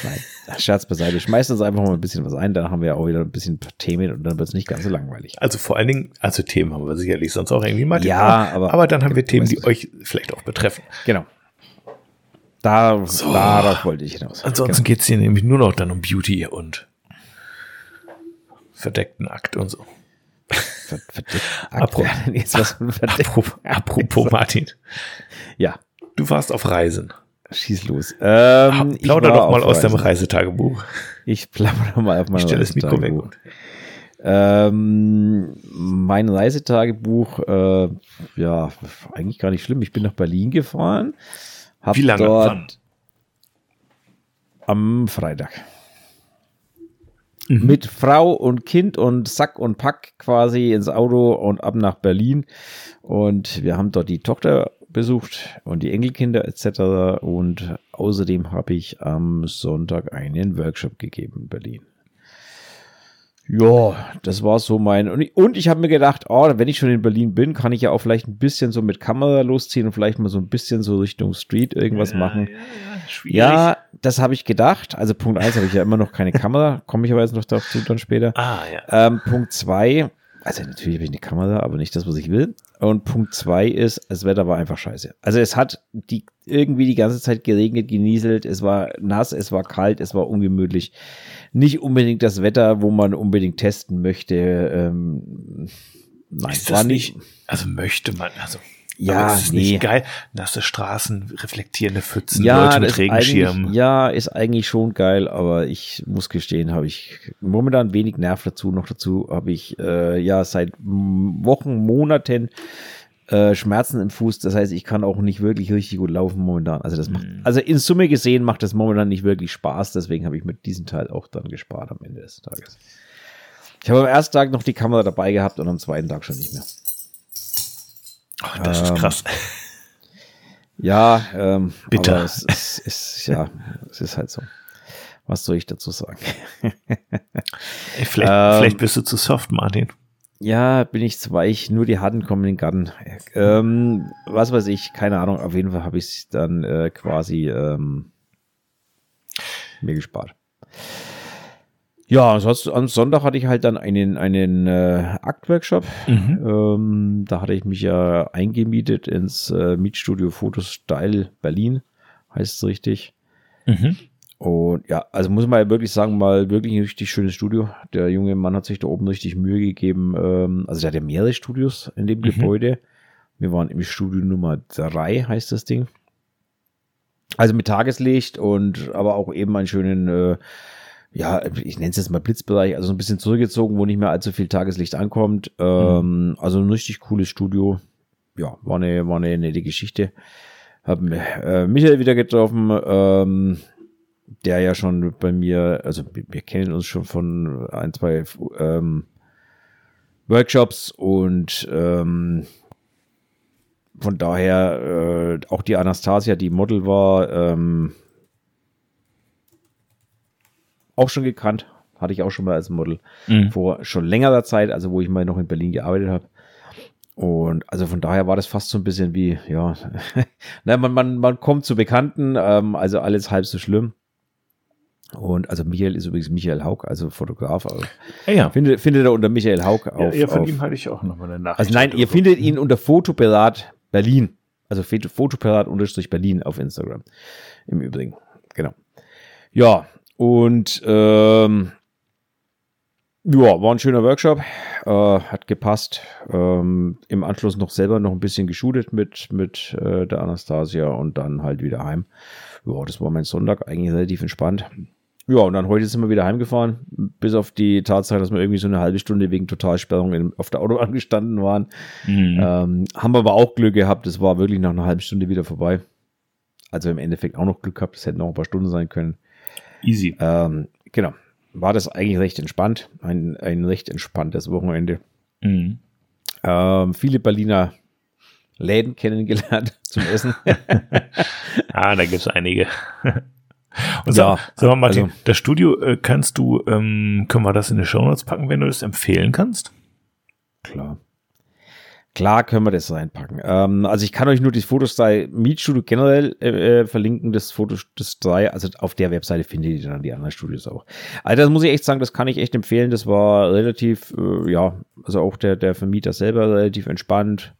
Scherz beiseite. Schmeißt uns einfach mal ein bisschen was ein, dann haben wir auch wieder ein bisschen Themen und dann wird es nicht ganz so langweilig. Also vor allen Dingen, also Themen haben wir sicherlich sonst auch irgendwie Martin. Ja, aber- aber dann haben wir Themen, die euch vielleicht auch betreffen. Genau. Da, Darauf wollte ich hinaus. Ansonsten geht's hier nämlich nur noch dann um Beauty und verdeckten Akt und so. Ver- verdeckt. Apro- Wer hat denn jetzt was von verdeckt? Apropos, apropos Martin, Ja, du warst auf Reisen. Schieß los. Ähm, ich Plauder doch mal aus deinem Reisen. Reisetagebuch. Ich plaudere mal auf mein Ich stelle das Mikro weg. Reisetagebuch. Ähm, mein Reisetagebuch, äh, ja, eigentlich gar nicht schlimm. Ich bin nach Berlin gefahren. Hab Wie lange? Dort Wann? Am Freitag. Mhm. Mit Frau und Kind und Sack und Pack quasi ins Auto und ab nach Berlin. Und wir haben dort die Tochter besucht und die Enkelkinder etc. Und außerdem habe ich am Sonntag einen Workshop gegeben in Berlin. Ja, das war so mein. Und ich, und ich habe mir gedacht, oh, wenn ich schon in Berlin bin, kann ich ja auch vielleicht ein bisschen so mit Kamera losziehen und vielleicht mal so ein bisschen so Richtung Street irgendwas machen. schwierig. Ja, das habe ich gedacht. Also Punkt eins habe ich ja immer noch keine Kamera, komme ich aber jetzt noch dazu dann später. Ah, ja. Ähm, Punkt zwei, also natürlich habe ich eine Kamera, aber nicht das, was ich will. Und Punkt zwei ist, das Wetter war einfach scheiße. Also es hat die, irgendwie die ganze Zeit geregnet, genieselt, es war nass, es war kalt, es war ungemütlich. Nicht unbedingt das Wetter, wo man unbedingt testen möchte. Ähm, nein, ist das war nicht. Also möchte man, also ja, ist nee. nicht geil. Nasse Straßen, reflektierende Pfützen, ja, Leute mit Regenschirmen. Ja, ist eigentlich schon geil, aber ich muss gestehen, habe ich momentan wenig Nerv dazu. Noch dazu habe ich äh, ja seit Wochen, Monaten äh, Schmerzen im Fuß. Das heißt, ich kann auch nicht wirklich richtig gut laufen momentan. Also das macht, mhm. also in Summe gesehen macht das momentan nicht wirklich Spaß. Deswegen habe ich mit diesem Teil auch dann gespart am Ende des Tages. Ich habe am ersten Tag noch die Kamera dabei gehabt und am zweiten Tag schon nicht mehr. Oh, das ist krass. Ja, ähm, bitter. es, es, es, ja, es ist halt so. Was soll ich dazu sagen? Ey, vielleicht, ähm, vielleicht bist du zu soft, Martin. Ja, bin ich zu weich. Nur die Harten kommen in den Garten. Ähm, was weiß ich, keine Ahnung. Auf jeden Fall habe ich es dann äh, quasi ähm, mir gespart. Ja, ansonsten am Sonntag hatte ich halt dann einen, einen äh, Aktworkshop. Mhm. Ähm, da hatte ich mich ja eingemietet ins äh, Mietstudio Fotostyle Berlin, heißt es richtig. Mhm. Und ja, also muss man ja wirklich sagen, mal wirklich ein richtig schönes Studio. Der junge Mann hat sich da oben richtig Mühe gegeben. Ähm, also der hat ja mehrere Studios in dem mhm. Gebäude. Wir waren im Studio Nummer drei, heißt das Ding. Also mit Tageslicht und aber auch eben einen schönen äh, ja, ich nenne es jetzt mal Blitzbereich, also so ein bisschen zurückgezogen, wo nicht mehr allzu viel Tageslicht ankommt. Ähm, mhm. Also ein richtig cooles Studio. Ja, war eine, war eine nette Geschichte. Hab äh, Michael wieder getroffen, ähm, der ja schon bei mir, also wir kennen uns schon von ein, zwei ähm, Workshops und ähm, von daher äh, auch die Anastasia, die Model war, ähm, auch schon gekannt. Hatte ich auch schon mal als Model mhm. vor schon längerer Zeit, also wo ich mal noch in Berlin gearbeitet habe. Und also von daher war das fast so ein bisschen wie, ja, na, man, man, man kommt zu Bekannten, ähm, also alles halb so schlimm. Und also Michael ist übrigens Michael Haug, also Fotograf. Also ja, ja. Findet, findet er unter Michael Haug auf. Ja, von auf, ihm hatte ich auch nochmal eine Nachricht. Also nein, ihr findet ihn unter Fotoberat Berlin. Also Fotoberat unterstrich Berlin auf Instagram. Im Übrigen. Genau. Ja, und ähm, ja, war ein schöner Workshop, äh, hat gepasst. Ähm, Im Anschluss noch selber noch ein bisschen geschootet mit, mit äh, der Anastasia und dann halt wieder heim. Ja, das war mein Sonntag, eigentlich relativ entspannt. Ja, und dann heute sind wir wieder heimgefahren, bis auf die Tatsache, dass wir irgendwie so eine halbe Stunde wegen Totalsperrung in, auf der Autobahn gestanden waren. Mhm. Ähm, haben wir aber auch Glück gehabt, es war wirklich nach einer halben Stunde wieder vorbei. Also im Endeffekt auch noch Glück gehabt, es hätten noch ein paar Stunden sein können. Easy. Ähm, genau. War das eigentlich recht entspannt. Ein, ein recht entspanntes Wochenende. Mhm. Ähm, viele Berliner Läden kennengelernt zum Essen. ah, da gibt es einige. Und sag, ja, sag mal, Martin, also, das Studio äh, kannst du, ähm, können wir das in die Show Notes packen, wenn du das empfehlen kannst? Klar. Klar können wir das reinpacken. Ähm, also ich kann euch nur das Fotostyle Mietstudio generell äh, äh verlinken, das Fotostyle, also auf der Webseite findet ihr dann die anderen Studios auch. Also das muss ich echt sagen, das kann ich echt empfehlen. Das war relativ, äh, ja, also auch der, der Vermieter selber relativ entspannt,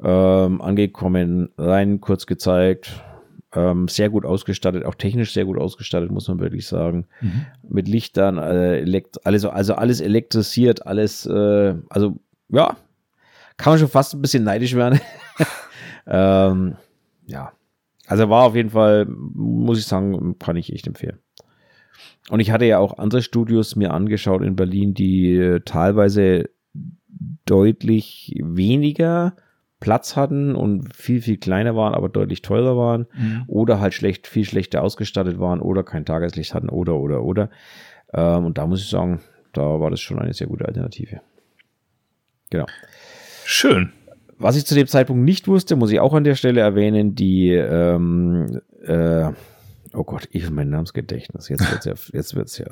ähm, angekommen, rein, kurz gezeigt, ähm, sehr gut ausgestattet, auch technisch sehr gut ausgestattet, muss man wirklich sagen. Mhm. Mit Lichtern, äh, elekt alles, also alles elektrisiert, alles, äh, also ja, kann man schon fast ein bisschen neidisch werden. ähm, ja. Also war auf jeden Fall, muss ich sagen, kann ich echt empfehlen. Und ich hatte ja auch andere Studios mir angeschaut in Berlin, die äh, teilweise deutlich weniger Platz hatten und viel, viel kleiner waren, aber deutlich teurer waren mhm. oder halt schlecht, viel schlechter ausgestattet waren oder kein Tageslicht hatten oder, oder, oder. Ähm, und da muss ich sagen, da war das schon eine sehr gute Alternative. Genau. Schön. Was ich zu dem Zeitpunkt nicht wusste, muss ich auch an der Stelle erwähnen, die, ähm, äh, oh Gott, ich und mein Namensgedächtnis, jetzt wird's ja, jetzt wird's ja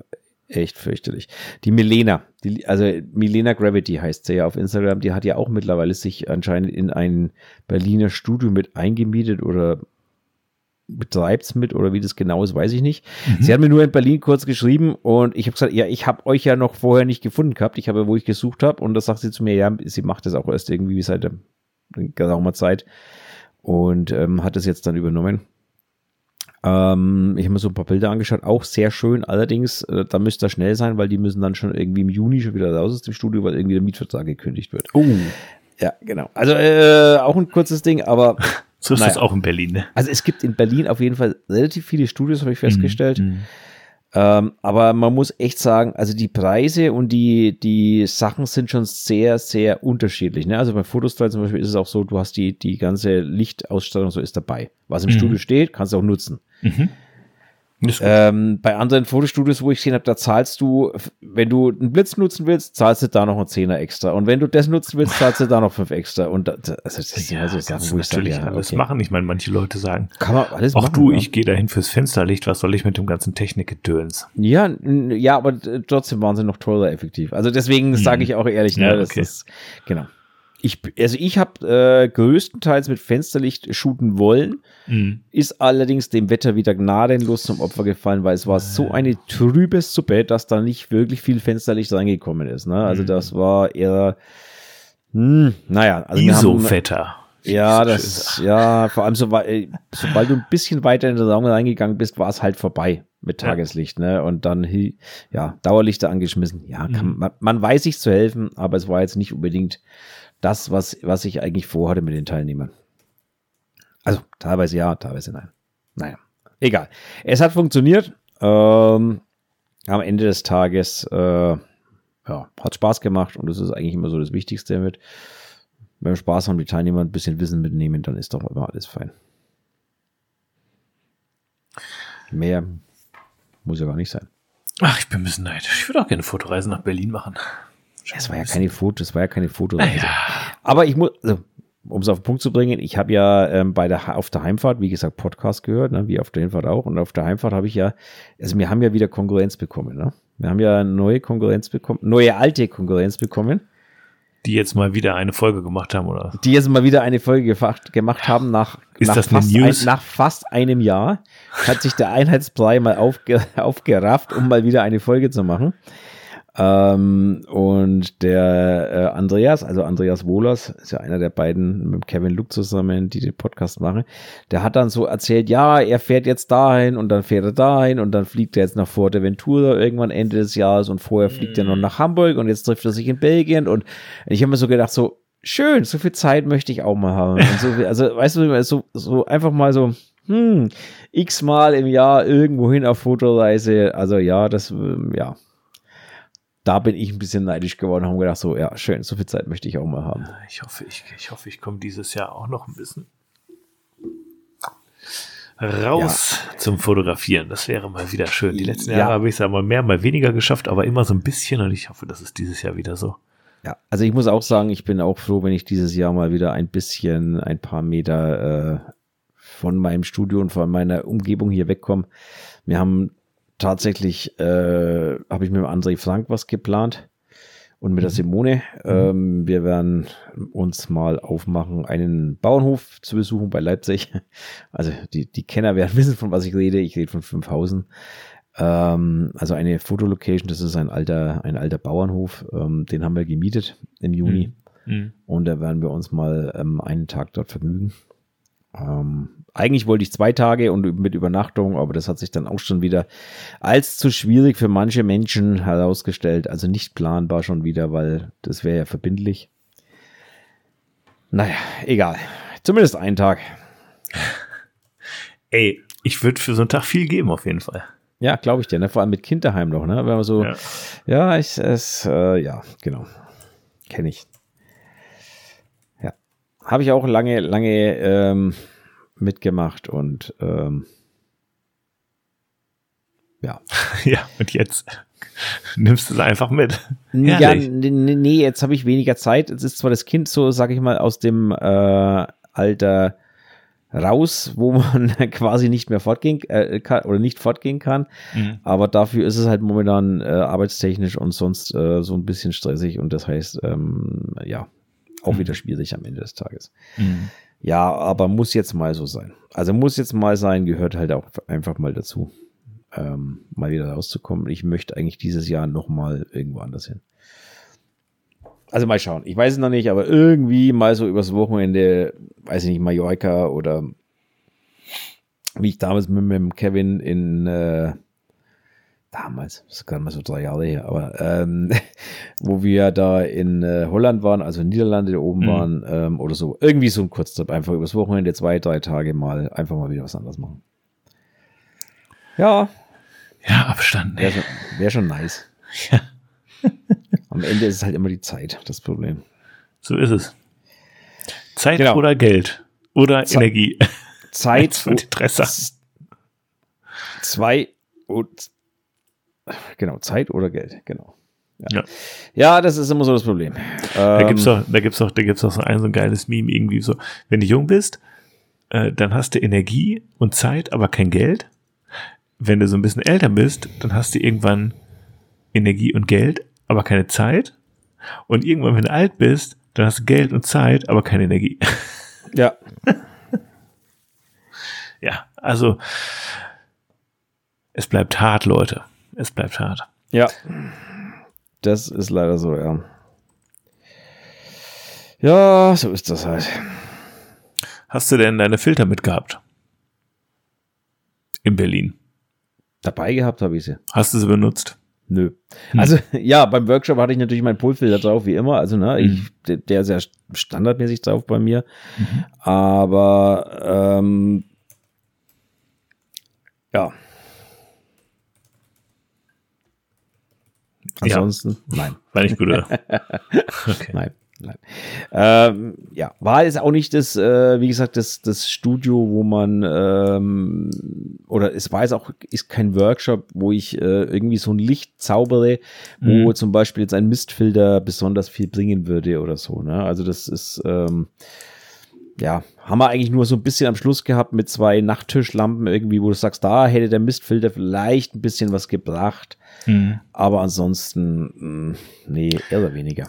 echt fürchterlich. Die Milena, die, also Milena Gravity heißt sie ja auf Instagram, die hat ja auch mittlerweile sich anscheinend in ein Berliner Studio mit eingemietet oder betreibt es mit oder wie das genau ist, weiß ich nicht. Mhm. Sie hat mir nur in Berlin kurz geschrieben und ich habe gesagt, ja, ich habe euch ja noch vorher nicht gefunden gehabt. Ich habe, wo ich gesucht habe und da sagt sie zu mir, ja, sie macht das auch erst irgendwie seit geraumer Zeit und ähm, hat es jetzt dann übernommen. Ähm, ich habe mir so ein paar Bilder angeschaut, auch sehr schön. Allerdings, äh, da müsste er schnell sein, weil die müssen dann schon irgendwie im Juni schon wieder raus aus dem Studio, weil irgendwie der Mietvertrag gekündigt wird. Oh. Ja, genau. Also äh, auch ein kurzes Ding, aber So ist Naja. das auch in Berlin, ne? also es gibt in Berlin auf jeden Fall relativ viele Studios, habe ich festgestellt. Mhm. Ähm, aber man muss echt sagen, also die Preise und die, die Sachen sind schon sehr, sehr unterschiedlich. Ne? Also bei Fotostyle zum Beispiel ist es auch so, du hast die, die ganze Lichtausstattung so ist dabei. Was im Mhm. Studio steht, kannst du auch nutzen. Mhm. Das ist. Ähm, bei anderen Fotostudios, wo ich gesehen habe, da zahlst du, wenn du einen Blitz nutzen willst, zahlst du da noch einen Zehner extra. Und wenn du das nutzen willst, zahlst du da noch fünf extra. Und da, da- also das sind ja, so Sachen, wo ich sage, natürlich ja, alles okay. machen. Ich meine, manche Leute sagen, Kann man alles auch machen. du, ja. ich gehe dahin fürs Fensterlicht, was soll ich mit dem ganzen Technikgedöns? Ja, ja, aber trotzdem waren sie noch teurer effektiv. Also deswegen sage ich auch ehrlich, ne, Ja, das okay. ist genau. Ich, also ich habe äh, größtenteils mit Fensterlicht shooten wollen, Mhm. ist allerdings dem Wetter wieder gnadenlos zum Opfer gefallen, weil es war so eine trübe Suppe, dass da nicht wirklich viel Fensterlicht reingekommen ist. Ne? Also das war eher, hm, naja, also ISO-Vetter. ja, das, ja, vor allem so, äh, sobald du ein bisschen weiter in den Raum reingegangen bist, war es halt vorbei mit Ja. Tageslicht, ne? Und dann, ja, Dauerlichter angeschmissen. Ja, kann, Mhm. man, man weiß sich zu helfen, aber es war jetzt nicht unbedingt das, was, was ich eigentlich vorhatte mit den Teilnehmern. Also, teilweise ja, teilweise nein. Naja, egal. Es hat funktioniert. Ähm, am Ende des Tages, äh, ja, hat Spaß gemacht und das ist eigentlich immer so das Wichtigste mit. Wenn wir Spaß haben, die Teilnehmer ein bisschen Wissen mitnehmen, dann ist doch immer alles fein. Mehr muss ja gar nicht sein. Ach, ich bin ein bisschen neidisch. Ich würde auch gerne Fotoreisen nach Berlin machen. Es war ja keine Foto, es war ja keine Fotoreise. Naja. Aber ich muss, also, um es auf den Punkt zu bringen, ich habe ja ähm, bei der auf der Heimfahrt, wie gesagt, Podcast gehört, ne, wie auf der Hinfahrt auch. Und auf der Heimfahrt habe ich ja, also wir haben ja wieder Konkurrenz bekommen. Ne? Wir haben ja neue Konkurrenz bekommen, neue alte Konkurrenz bekommen, Die jetzt mal wieder eine Folge gemacht haben, oder? die jetzt mal wieder eine Folge gefacht, gemacht haben nach, Ist nach, das eine fast News? Ein, nach fast einem Jahr. Hat sich der Einheitsbrei mal aufge, aufgerafft, um mal wieder eine Folge zu machen. Ähm, und der äh, Andreas, also Andreas Wohlers, ist ja einer der beiden mit Kevin Luke zusammen, die den Podcast machen, der hat dann so erzählt, ja, er fährt jetzt dahin und dann fährt er dahin und dann fliegt er jetzt nach Fuerteventura irgendwann Ende des Jahres und vorher fliegt er noch nach Hamburg und jetzt trifft er sich in Belgien und ich habe mir so gedacht, so schön, so viel Zeit möchte ich auch mal haben. Und so, viel- also, weißt du, so, so einfach mal so, hm, x-mal im Jahr irgendwohin auf Fotoreise. Also ja, das, ähm, ja. Da bin ich ein bisschen neidisch geworden und habe gedacht, so, ja, schön, so viel Zeit möchte ich auch mal haben. Ich hoffe, ich, ich hoffe, ich komme dieses Jahr auch noch ein bisschen raus zum Fotografieren. Das wäre mal wieder schön. Die letzten Ja. Jahre habe ich es ja mal mehr, mal weniger geschafft, aber immer so ein bisschen und ich hoffe, das ist dieses Jahr wieder so. Ja, also ich muss auch sagen, ich bin auch froh, wenn ich dieses Jahr mal wieder ein bisschen, ein paar Meter äh, von meinem Studio und von meiner Umgebung hier wegkomme. Wir haben tatsächlich, äh, habe ich mit dem André Frank was geplant und mit der Simone. Ähm, wir werden uns mal aufmachen, einen Bauernhof zu besuchen bei Leipzig. Also die, die Kenner werden wissen, von was ich rede. Ich rede von Fünfhausen. Ähm, also eine Fotolocation, das ist ein alter, ein alter Bauernhof. Ähm, den haben wir gemietet im Juni. Und da werden wir uns mal ähm, einen Tag dort vergnügen. Ähm, eigentlich wollte ich zwei Tage und mit Übernachtung, aber das hat sich dann auch schon wieder als zu schwierig für manche Menschen herausgestellt. Also nicht planbar schon wieder, weil das wäre ja verbindlich. Naja, egal. Zumindest einen Tag. Ey, ich würde für so einen Tag viel geben, auf jeden Fall. Ja, glaube ich dir, ne? Vor allem mit Kind daheim noch, ne? Wenn man so, Ja. ja, ich, es, äh, ja, genau. Kenne ich. Habe ich auch lange, lange ähm, mitgemacht und ähm, ja. Ja, und jetzt nimmst du es einfach mit. Ja, nee, jetzt habe ich weniger Zeit. Jetzt ist zwar das Kind so, sag ich mal, aus dem äh, Alter raus, wo man quasi nicht mehr fortgehen äh, kann oder nicht fortgehen kann. Mhm. Aber dafür ist es halt momentan äh, arbeitstechnisch und sonst äh, so ein bisschen stressig und das heißt, ähm, ja, auch wieder schwierig am Ende des Tages. Mhm. Ja, aber muss jetzt mal so sein. Also muss jetzt mal sein, gehört halt auch einfach mal dazu, ähm, mal wieder rauszukommen. Ich möchte eigentlich dieses Jahr noch mal irgendwo anders hin. also mal schauen. Ich weiß es noch nicht, aber irgendwie mal so übers Wochenende, weiß ich nicht, Mallorca oder wie ich damals mit, mit Kevin in äh, damals, das ist gerade mal so drei Jahre her, aber ähm, wo wir da in äh, Holland waren, also in Niederlande oben mhm. waren ähm, oder so, irgendwie so ein Kurztrip, einfach übers Wochenende, zwei, drei Tage mal, einfach mal wieder was anderes machen. Ja. Ja, Abstand. Wäre schon, wär schon nice. Ja. Am Ende ist es halt immer die Zeit, das Problem. So ist es. Zeit genau. oder Geld oder Ze Energie. Zeit und Interesse. Zwei und genau, Zeit oder Geld, genau. Ja. ja. das ist immer so das Problem. Da ähm, gibt's doch, da gibt's doch, da gibt's doch so ein, so ein geiles Meme irgendwie so. Wenn du jung bist, äh, dann hast du Energie und Zeit, aber kein Geld. Wenn du so ein bisschen älter bist, dann hast du irgendwann Energie und Geld, aber keine Zeit. Und irgendwann, wenn du alt bist, dann hast du Geld und Zeit, aber keine Energie. Ja. ja, also es bleibt hart, Leute. Es bleibt hart. Ja. Das ist leider so, ja. Ja, so ist das halt. Hast du denn deine Filter mitgehabt? In Berlin. Dabei gehabt habe ich sie. Hast du sie benutzt? Nö. Hm. Also ja, beim Workshop hatte ich natürlich meinen Pullfilter drauf, wie immer. Also ne, hm. ich, der ist ja standardmäßig drauf bei mir. Mhm. Aber ähm, ja. Ansonsten, ja. nein. War nicht gut, oder? okay. Nein. Nein. Ähm, ja, war es auch nicht das, äh, wie gesagt, das, das Studio, wo man, ähm, oder es war es auch, ist kein Workshop, wo ich äh, irgendwie so ein Licht zaubere, wo mhm. zum Beispiel jetzt ein Mistfilter besonders viel bringen würde oder so. Ne? Also das ist, ähm, ja, haben wir eigentlich nur so ein bisschen am Schluss gehabt mit zwei Nachttischlampen irgendwie, wo du sagst, da hätte der Mistfilter vielleicht ein bisschen was gebracht. Mhm. Aber ansonsten, mm, nee, eher oder weniger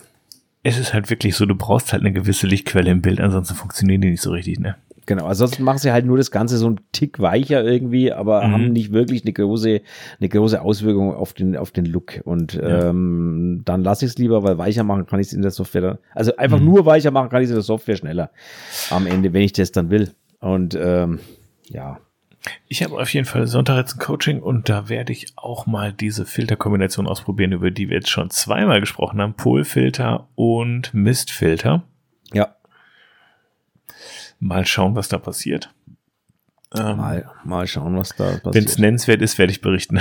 es ist halt wirklich so, du brauchst halt eine gewisse Lichtquelle im Bild, ansonsten funktionieren die nicht so richtig, ne? Genau, ansonsten machen sie halt nur das Ganze so ein Tick weicher irgendwie, aber mhm. haben nicht wirklich eine große, eine große Auswirkung auf den, auf den Look. Und ja. ähm, dann lasse ich es lieber, weil weicher machen kann ich es in der Software dann. Also einfach mhm. nur weicher machen kann ich es in der Software schneller. Am Ende, wenn ich das dann will. Und ähm, ja, ich habe auf jeden Fall Sonntag jetzt ein Coaching und da werde ich auch mal diese Filterkombination ausprobieren, über die wir jetzt schon zweimal gesprochen haben. Polfilter und Mistfilter. Ja. Mal schauen, was da passiert. Ähm, mal, mal schauen, was da passiert. Wenn es nennenswert ist, werde ich berichten.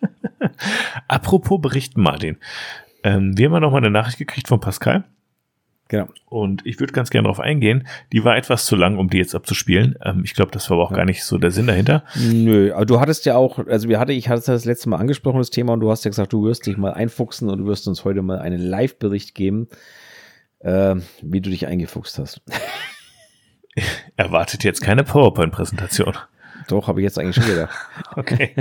Apropos berichten, Martin. Ähm, wir haben ja noch mal eine Nachricht gekriegt von Pascal. Genau. Und ich würde ganz gerne darauf eingehen. Die war etwas zu lang, um die jetzt abzuspielen. Ähm, ich glaube, das war aber auch ja. gar nicht so der Sinn dahinter. Nö, aber du hattest ja auch, also wir hatte, ich hatte das letzte Mal angesprochen, das Thema, und du hast ja gesagt, du wirst dich mal einfuchsen und du wirst uns heute mal einen Live-Bericht geben, äh, wie du dich eingefuchst hast. Erwartet jetzt keine PowerPoint-Präsentation. Doch, habe ich jetzt eigentlich schon gedacht. okay.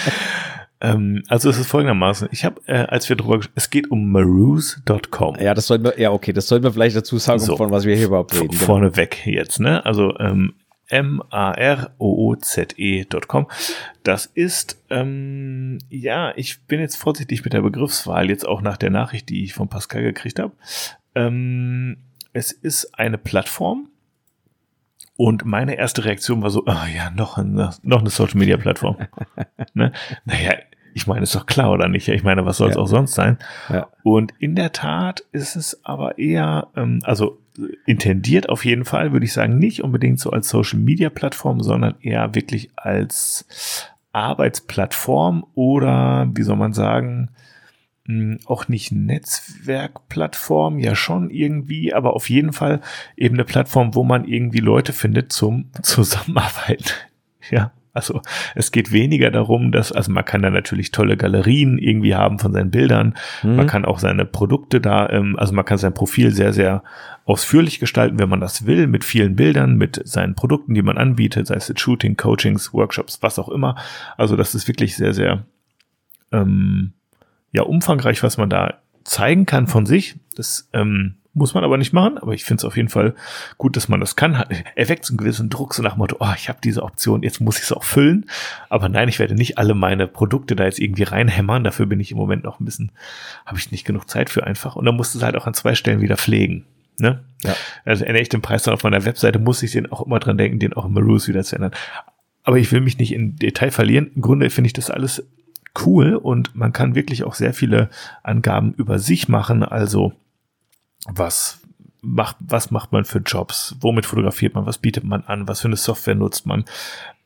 ähm, also es ist folgendermaßen, ich habe, äh, als wir drüber, es geht um maroos.com. Ja, das sollten wir, ja okay, das sollten wir vielleicht dazu sagen, so, von was wir hier überhaupt reden. Genau. Vorneweg jetzt, ne? Also ähm, M-A-R-O-O-Z-E.com. Das ist, ähm, ja, ich bin jetzt vorsichtig mit der Begriffswahl, jetzt auch nach der Nachricht, die ich von Pascal gekriegt habe. Ähm, es ist eine Plattform, und meine erste Reaktion war so, oh ja, noch eine, noch eine Social Media Plattform. ne? Naja, ich meine, ist doch klar, oder nicht? Ich meine, was soll es ja. auch sonst sein? Ja. Und in der Tat ist es aber eher, ähm, also intendiert auf jeden Fall, würde ich sagen, nicht unbedingt so als Social Media Plattform, sondern eher wirklich als Arbeitsplattform oder, wie soll man sagen, hm, auch nicht Netzwerkplattform, ja schon irgendwie, aber auf jeden Fall eben eine Plattform, wo man irgendwie Leute findet zum Zusammenarbeiten. Ja, also es geht weniger darum, dass, also man kann da natürlich tolle Galerien irgendwie haben von seinen Bildern. Mhm. Man kann auch seine Produkte da, ähm, also man kann sein Profil sehr, sehr ausführlich gestalten, wenn man das will, mit vielen Bildern, mit seinen Produkten, die man anbietet, sei es Shooting, Coachings, Workshops, was auch immer. Also das ist wirklich sehr, sehr ähm, ja umfangreich, was man da zeigen kann von sich. Das ähm, Muss man aber nicht machen, aber ich finde es auf jeden Fall gut, dass man das kann. Er weckt so einen gewissen Druck, so nach dem Motto, oh, ich habe diese Option, jetzt muss ich es auch füllen. Aber nein, ich werde nicht alle meine Produkte da jetzt irgendwie reinhämmern. Dafür bin ich im Moment noch ein bisschen, habe ich nicht genug Zeit für einfach. Und dann musst du es halt auch an zwei Stellen wieder pflegen. Ne? Ja. Also ändere ich den Preis dann auf meiner Webseite, muss ich den auch immer dran denken, den auch im Maroos wieder zu ändern. Aber ich will mich nicht in Detail verlieren. Im Grunde finde ich das alles cool und man kann wirklich auch sehr viele Angaben über sich machen. Also was macht, was macht man für Jobs? Womit fotografiert man? Was bietet man an? Was für eine Software nutzt man?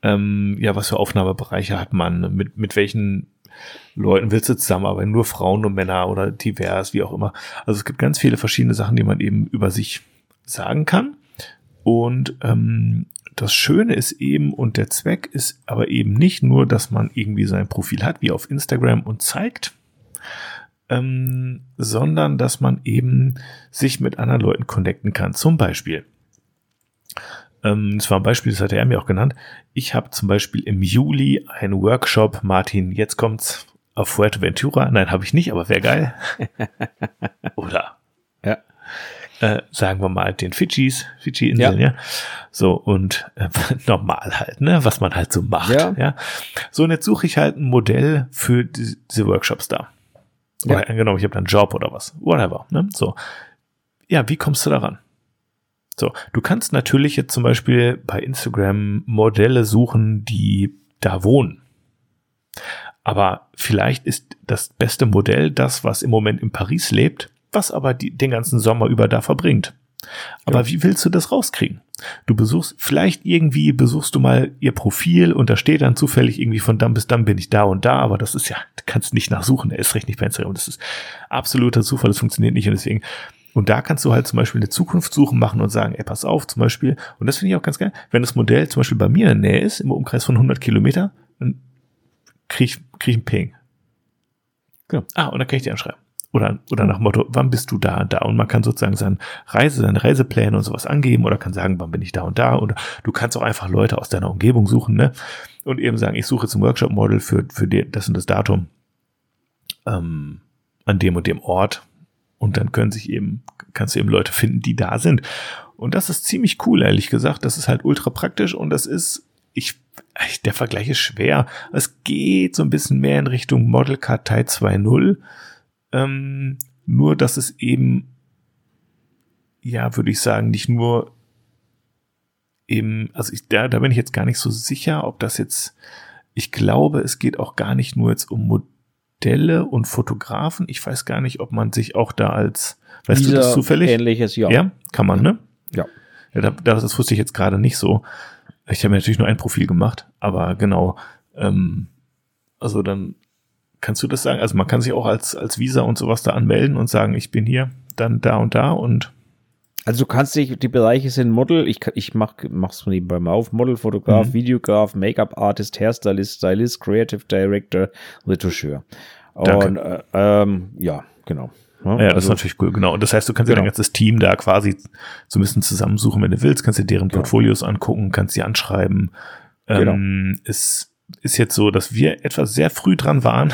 Ähm, ja, was für Aufnahmebereiche hat man? Mit, mit welchen Leuten willst du zusammenarbeiten? Nur Frauen, nur Männer oder divers, wie auch immer. Also es gibt ganz viele verschiedene Sachen, die man eben über sich sagen kann. Und ähm, das Schöne ist eben und der Zweck ist aber eben nicht nur, dass man irgendwie sein Profil hat, wie auf Instagram und zeigt, ähm, sondern dass man eben sich mit anderen Leuten connecten kann. Zum Beispiel, ähm, das war ein Beispiel, das hat er mir auch genannt. Ich habe zum Beispiel im Juli einen Workshop, Martin, jetzt kommt's auf Fuerteventura. Nein, habe ich nicht, aber wäre geil. Oder? Äh, sagen wir mal den Fidschis, Fidschi-Inseln, ja. ja. So, und äh, normal halt, ne, was man halt so macht. Ja. ja. So, und jetzt suche ich halt ein Modell für die, diese Workshops da. Ja. Oder angenommen, ich habe einen Job oder was. Whatever. Ne? So. Ja, wie kommst du daran? So, du kannst natürlich jetzt zum Beispiel bei Instagram Modelle suchen, die da wohnen. Aber vielleicht ist das beste Modell das, was im Moment in Paris lebt, was aber die, den ganzen Sommer über da verbringt. Aber ja. wie willst du das rauskriegen? Du besuchst, vielleicht irgendwie besuchst du mal ihr Profil und da steht dann zufällig irgendwie von dann bis dann bin ich da und da, aber das ist ja, du kannst nicht nachsuchen, er ist recht nicht bei Instagram. Das ist absoluter Zufall, das funktioniert nicht und deswegen, und da kannst du halt zum Beispiel eine Zukunftssuche machen und sagen, ey, pass auf, zum Beispiel, und das finde ich auch ganz geil, wenn das Modell zum Beispiel bei mir in der Nähe ist, im Umkreis von 100 Kilometer, dann krieg ich, krieg ich einen Ping. Genau. Ah, und dann kann ich dir anschreiben. Oder, oder nach Motto, wann bist du da und da? Und man kann sozusagen seine Reise, seine Reisepläne und sowas angeben oder kann sagen, wann bin ich da und da? Oder du kannst auch einfach Leute aus deiner Umgebung suchen, ne? Und eben sagen, ich suche zum Workshop-Model für, für das und das Datum ähm, an dem und dem Ort. Und dann können sich eben, kannst du eben Leute finden, die da sind. Und das ist ziemlich cool, ehrlich gesagt. Das ist halt ultra praktisch und das ist, ich, der Vergleich ist schwer. Es geht so ein bisschen mehr in Richtung Model Kartei 2.0 ähm, nur, dass es eben, ja, würde ich sagen, nicht nur eben, also ich, da, da bin ich jetzt gar nicht so sicher, ob das jetzt, ich glaube, es geht auch gar nicht nur jetzt um Modelle und Fotografen. Ich weiß gar nicht, ob man sich auch da als, weißt Dieser du das zufällig? Ähnliches, ja. Ja, kann man, ne? Ja. ja da, das wusste ich jetzt gerade nicht so. Ich habe natürlich nur ein Profil gemacht, aber genau, ähm, also dann Kannst du das sagen? Also man kann sich auch als, als Visa und sowas da anmelden und sagen, ich bin hier, dann da und da und also du kannst dich, die Bereiche sind Model, ich, ich mach, mach's von nebenbei mal auf, Model, Fotograf, mhm. Videograf, Make-up Artist, Hairstylist, Stylist, Creative Director, Retoucheur. Und äh, ähm, ja, genau. Ja, ja das also, ist natürlich cool, genau. Und das heißt, du kannst genau. ja dein ganzes Team da quasi so ein bisschen zusammensuchen, wenn du willst, kannst dir deren genau. Portfolios angucken, kannst sie anschreiben. Genau. Ähm, ist ist jetzt so, dass wir etwas sehr früh dran waren.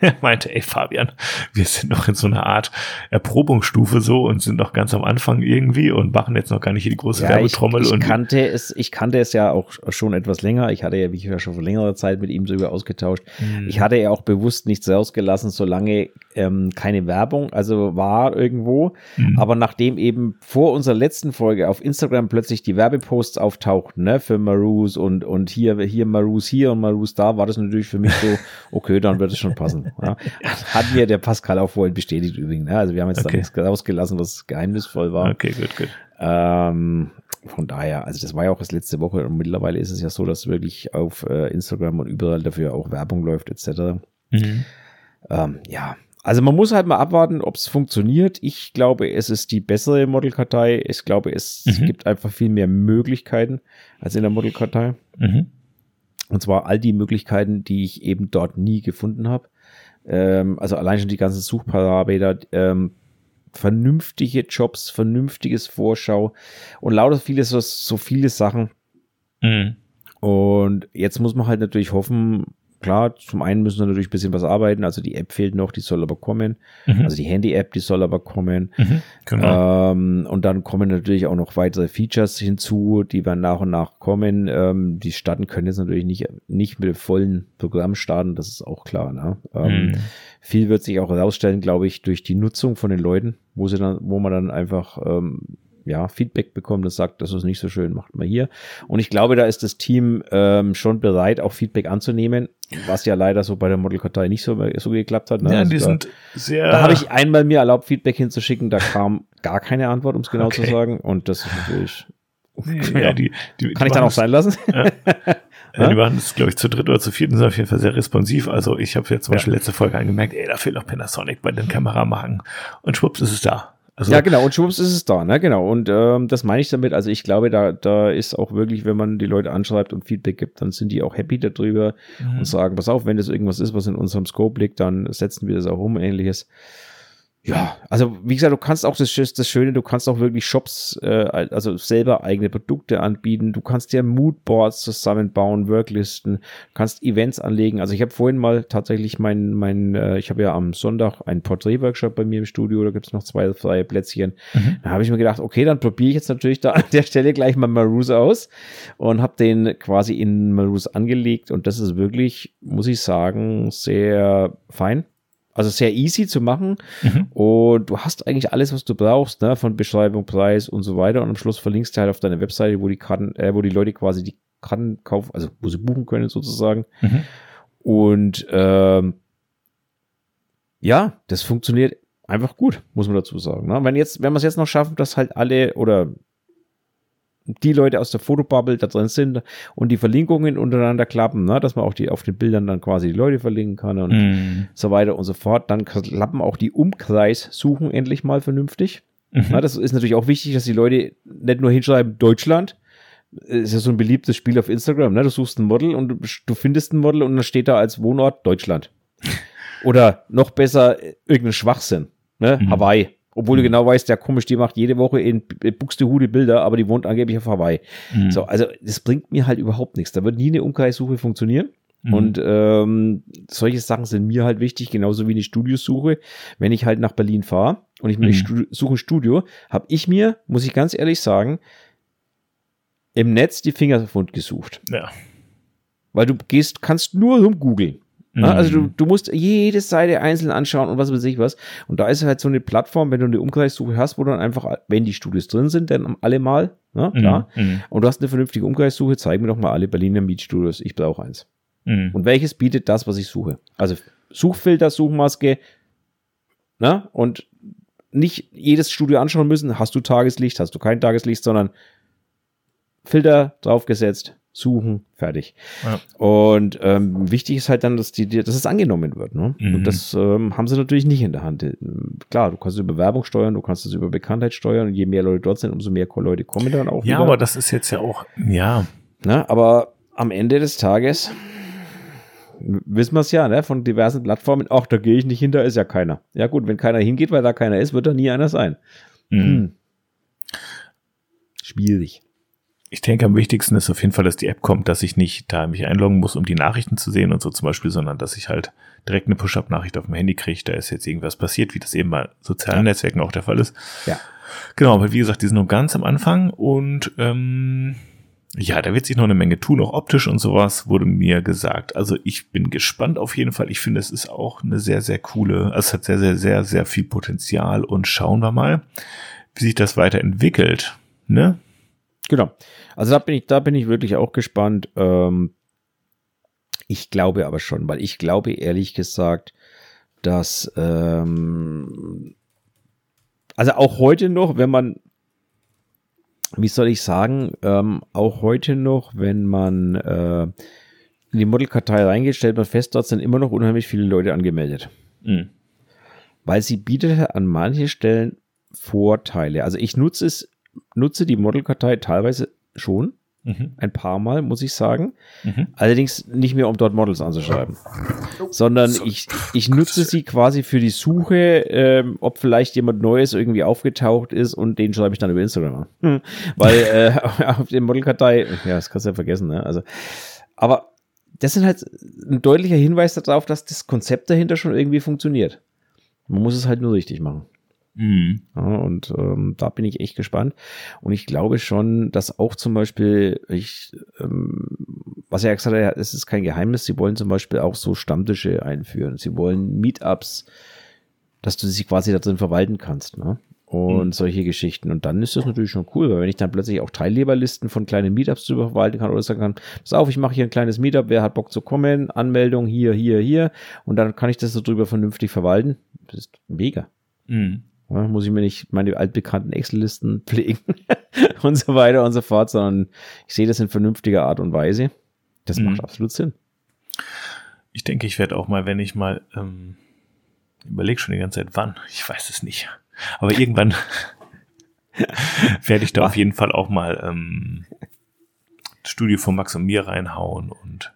Er meinte, ey Fabian, wir sind noch in so einer Art Erprobungsstufe so und sind noch ganz am Anfang irgendwie und machen jetzt noch gar nicht die große ja, Werbetrommel. Ich, ich und kannte es, ich kannte es ja auch schon etwas länger. Ich hatte ja, wie ich ja schon vor längerer Zeit mit ihm darüber ausgetauscht. Mhm. Ich hatte ja auch bewusst nichts rausgelassen, solange ähm, keine Werbung, also war irgendwo. Mhm. Aber nachdem eben vor unserer letzten Folge auf Instagram plötzlich die Werbeposts auftauchten, ne, für Marus und, und hier, hier Marus hier und Marus da, war das natürlich für mich so, okay, dann wird es schon passen. Ja. Hat mir der Pascal auch vorhin bestätigt übrigens. Ne? Also wir haben jetzt okay. da nichts rausgelassen, was geheimnisvoll war. Okay, gut, gut. Ähm, von daher, also das war ja auch das letzte Woche und mittlerweile ist es ja so, dass wirklich auf äh, Instagram und überall dafür auch Werbung läuft etc. Mhm. Ähm, ja, also man muss halt mal abwarten, ob es funktioniert. Ich glaube, es ist die bessere Modelkartei. Ich glaube, es mhm. gibt einfach viel mehr Möglichkeiten als in der Modelkartei. Mhm. Und zwar all die Möglichkeiten, die ich eben dort nie gefunden habe. Ähm, also allein schon die ganzen Suchparameter, ähm, vernünftige Jobs, vernünftiges Vorschau und lauter viele so, so viele Sachen. Mhm. Und jetzt muss man halt natürlich hoffen, klar, zum einen müssen wir natürlich ein bisschen was arbeiten. Also die App fehlt noch, die soll aber kommen. Mhm. Also die Handy-App, die soll aber kommen. Mhm, genau. Ähm, und dann kommen natürlich auch noch weitere Features hinzu, die werden nach und nach kommen. Ähm, die starten können jetzt natürlich nicht, nicht mit dem vollen Programm starten, das ist auch klar. Ne? Ähm, mhm. Viel wird sich auch herausstellen, glaube ich, durch die Nutzung von den Leuten, wo sie dann, wo man dann einfach ähm, ja, Feedback bekommt und sagt, das ist nicht so schön, macht mal hier. Und ich glaube, da ist das Team ähm, schon bereit, auch Feedback anzunehmen, was ja leider so bei der Modelkartei nicht so, so geklappt hat. Ne? Ja, also die da, sind sehr. Da habe ich einmal mir erlaubt, Feedback hinzuschicken, da kam gar keine Antwort, um es genau okay. zu sagen. Und das ist natürlich. Nee, ja, die, die, kann ich dann auch sein lassen? Ja. Ja, die waren das, glaube ich, zu dritt oder zu viert und sind auf jeden Fall sehr responsiv. Also ich habe jetzt zum Beispiel letzte Folge angemerkt, ey, da fehlt noch Panasonic bei den Kameramachen. Und schwupps ist es da. Also ja, genau, und schwupps ist es da, ne? Genau. Und ähm, das meine ich damit. Also ich glaube, da, da ist auch wirklich, wenn man die Leute anschreibt und Feedback gibt, dann sind die auch happy darüber mhm. und sagen, pass auf, wenn das irgendwas ist, was in unserem Scope liegt, dann setzen wir das auch um, ähnliches. Ja, also wie gesagt, du kannst auch das, das Schöne, du kannst auch wirklich Shops, äh, also selber eigene Produkte anbieten. Du kannst dir Moodboards zusammenbauen, Worklisten, kannst Events anlegen. Also ich habe vorhin mal tatsächlich mein, mein, äh, ich habe ja am Sonntag einen Porträtworkshop bei mir im Studio, da gibt's noch zwei freie Plätzchen. Mhm. Da habe ich mir gedacht, okay, dann probiere ich jetzt natürlich da an der Stelle gleich mal Maruse aus und habe den quasi in Maruse angelegt und das ist wirklich, muss ich sagen, sehr fein. Also sehr easy zu machen. Mhm. Und du hast eigentlich alles, was du brauchst, ne? von Beschreibung, Preis und so weiter. Und am Schluss verlinkst du halt auf deine Webseite, wo die Karten, äh, wo die Leute quasi die Karten kaufen, also wo sie buchen können sozusagen. Mhm. Und ähm, ja, das funktioniert einfach gut, muss man dazu sagen. Ne? Wenn jetzt, wenn wir es jetzt noch schaffen, dass halt alle oder die Leute aus der Fotobubble da drin sind und die Verlinkungen untereinander klappen, ne, dass man auch die auf den Bildern dann quasi die Leute verlinken kann und mm. so weiter und so fort. Dann klappen auch die Umkreissuchen endlich mal vernünftig. Mhm. Na, das ist natürlich auch wichtig, dass die Leute nicht nur hinschreiben Deutschland. Ist ja so ein beliebtes Spiel auf Instagram, ne? Du suchst ein Model und du, du findest ein Model und dann steht da als Wohnort Deutschland. Oder noch besser, irgendein Schwachsinn, ne? Mhm. Hawaii obwohl mhm. du genau weißt, der komisch, die macht jede Woche in Buxtehude Bilder, aber die wohnt angeblich auf Hawaii. Mhm. So, also das bringt mir halt überhaupt nichts. Da wird nie eine Umkreissuche funktionieren. Mhm. Und ähm, solche Sachen sind mir halt wichtig, genauso wie eine Studiosuche. Wenn ich halt nach Berlin fahre und ich mhm. suche ein Studio, habe ich mir, muss ich ganz ehrlich sagen, im Netz die Finger gesucht. Ja. Weil du gehst, kannst nur rumgoogeln. Mhm. Also du, du musst jede Seite einzeln anschauen und was weiß ich was. Und da ist halt so eine Plattform, wenn du eine Umkreissuche hast, wo dann einfach, wenn die Studios drin sind, dann alle mal, ne, klar. Mhm. Und du hast eine vernünftige Umkreissuche, zeig mir doch mal alle Berliner Mietstudios. Ich brauche eins. Mhm. Und welches bietet das, was ich suche? Also Suchfilter, Suchmaske, ne? Und nicht jedes Studio anschauen müssen. Hast du Tageslicht, hast du kein Tageslicht, sondern Filter draufgesetzt, suchen, fertig. Ja. Und ähm, wichtig ist halt dann, dass, die, dass es angenommen wird. Ne? Mhm. Und das ähm, haben sie natürlich nicht in der Hand. Klar, du kannst über Werbung steuern, du kannst es über Bekanntheit steuern und je mehr Leute dort sind, umso mehr Leute kommen dann auch. Ja, wieder. aber das ist jetzt ja auch, ja. Na, aber am Ende des Tages wissen wir es ja, ne, von diversen Plattformen, ach, da gehe ich nicht hin, da ist ja keiner. Ja gut, wenn keiner hingeht, weil da keiner ist, wird da nie einer sein. Mhm. Hm. Schwierig ich denke, am wichtigsten ist auf jeden Fall, dass die App kommt, dass ich nicht da mich einloggen muss, um die Nachrichten zu sehen und so zum Beispiel, sondern dass ich halt direkt eine Push-Up-Nachricht auf dem Handy kriege, da ist jetzt irgendwas passiert, wie das eben bei sozialen ja. Netzwerken auch der Fall ist. Ja. Genau, aber wie gesagt, die sind nur ganz am Anfang und ähm, ja, da wird sich noch eine Menge tun, auch optisch und sowas, wurde mir gesagt. Also ich bin gespannt auf jeden Fall. Ich finde, es ist auch eine sehr, sehr coole, also es hat sehr, sehr, sehr, sehr viel Potenzial und schauen wir mal, wie sich das weiterentwickelt. Ne? Genau. Also da bin ich, da bin ich wirklich auch gespannt. Ähm, ich glaube aber schon, weil ich glaube ehrlich gesagt, dass ähm, also auch heute noch, wenn man, wie soll ich sagen, ähm, auch heute noch, wenn man äh, in die Modelkartei reingeht, stellt man fest, dort sind immer noch unheimlich viele Leute angemeldet. Mhm. Weil sie bietet an manchen Stellen Vorteile. Also ich nutze es nutze die Modelkartei teilweise schon. Mhm. Ein paar Mal, muss ich sagen. Mhm. Allerdings nicht mehr, um dort Models anzuschreiben, sondern so. ich, ich nutze sie quasi für die Suche, ähm, ob vielleicht jemand Neues irgendwie aufgetaucht ist und den schreibe ich dann über Instagram an. Hm. Weil äh, auf der Modelkartei, ja, das kannst du ja vergessen, ne? Also, aber das sind halt ein deutlicher Hinweis darauf, dass das Konzept dahinter schon irgendwie funktioniert. Man muss es halt nur richtig machen. Mhm. Ja, und ähm, da bin ich echt gespannt. Und ich glaube schon, dass auch zum Beispiel, ich, ähm, was er gesagt hat, es ist kein Geheimnis, sie wollen zum Beispiel auch so Stammtische einführen. Sie wollen Meetups, dass du sie quasi da drin verwalten kannst. Ne? und mhm. solche Geschichten. Und dann ist das natürlich schon cool, weil wenn ich dann plötzlich auch Teilnehmerlisten von kleinen Meetups drüber verwalten kann oder sagen kann, pass auf, ich mache hier ein kleines Meetup, wer hat Bock zu kommen, Anmeldung hier, hier, hier und dann kann ich das so drüber vernünftig verwalten. Das ist mega. Mhm. Ja, muss ich mir nicht meine altbekannten Excel-Listen pflegen und so weiter und so fort, sondern ich sehe das in vernünftiger Art und Weise. Das mhm. macht absolut Sinn. Ich denke, ich werde auch mal, wenn ich mal ähm, überlege schon die ganze Zeit, wann, ich weiß es nicht. Aber irgendwann werde ich da auf jeden Fall auch mal ähm, das Studio von Max und mir reinhauen und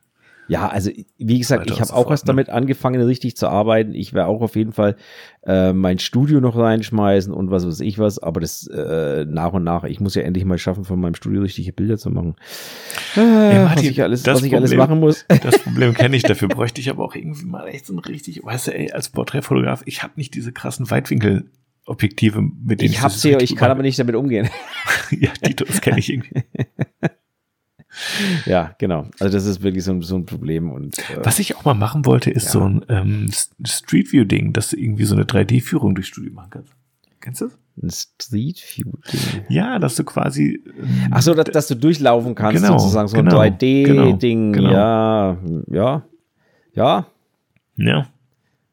ja, also wie gesagt, ich habe auch erst ne? damit angefangen, richtig zu arbeiten. Ich werde auch auf jeden Fall äh, mein Studio noch reinschmeißen und was weiß ich was, aber das äh, nach und nach. Ich muss ja endlich mal schaffen, von meinem Studio richtige Bilder zu machen. Äh, Ey, Martin, was ich alles, was ich alles machen muss. Das Problem kenne ich, dafür bräuchte ich aber auch irgendwie mal echt so ein richtig, weißt du, ey, als Porträtfotograf, ich habe nicht diese krassen Weitwinkel Objektive, mit denen ich, ich habe sie, ich kann aber nicht damit umgehen. ja, Dito, das kenne ich irgendwie. ja, genau. Also das ist wirklich so ein, so ein Problem. Und äh, was ich auch mal machen wollte, ist ja. so ein ähm, Street View Ding, dass du irgendwie so eine 3D-Führung durchs Studio machen kannst. Kennst du das? Ein Street View Ding. Ja, dass du quasi. Ähm, Ach so, dass, dass, du durchlaufen kannst, genau, sozusagen so genau, ein 3D-Ding. Genau, genau. Ja, ja, ja. Ja.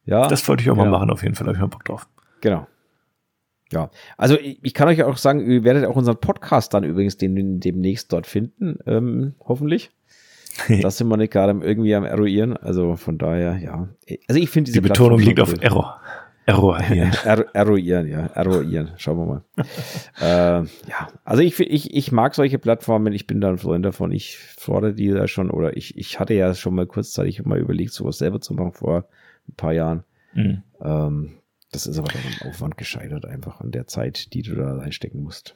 Ja. Das wollte ich auch mal machen, auf jeden Fall. Da habe ich mal Bock drauf. Genau. Ja, also ich, ich, kann euch auch sagen, ihr werdet auch unseren Podcast dann übrigens dem, demnächst dort finden, ähm, hoffentlich. das sind wir nicht gerade irgendwie am eruieren. Also von daher, ja. Also ich finde diese Die Betonung liegt auf Error. Eruieren. er, eruieren, ja. Eruieren. Schauen wir mal. äh, ja, also ich, ich, ich mag solche Plattformen. Ich bin da ein Freund davon. Ich fordere die da schon, oder ich, ich hatte ja schon mal kurzzeitig mal überlegt, sowas selber zu machen vor ein paar Jahren. Mhm. Ähm, das ist aber dann am Aufwand gescheitert, einfach an der Zeit, die du da reinstecken musst.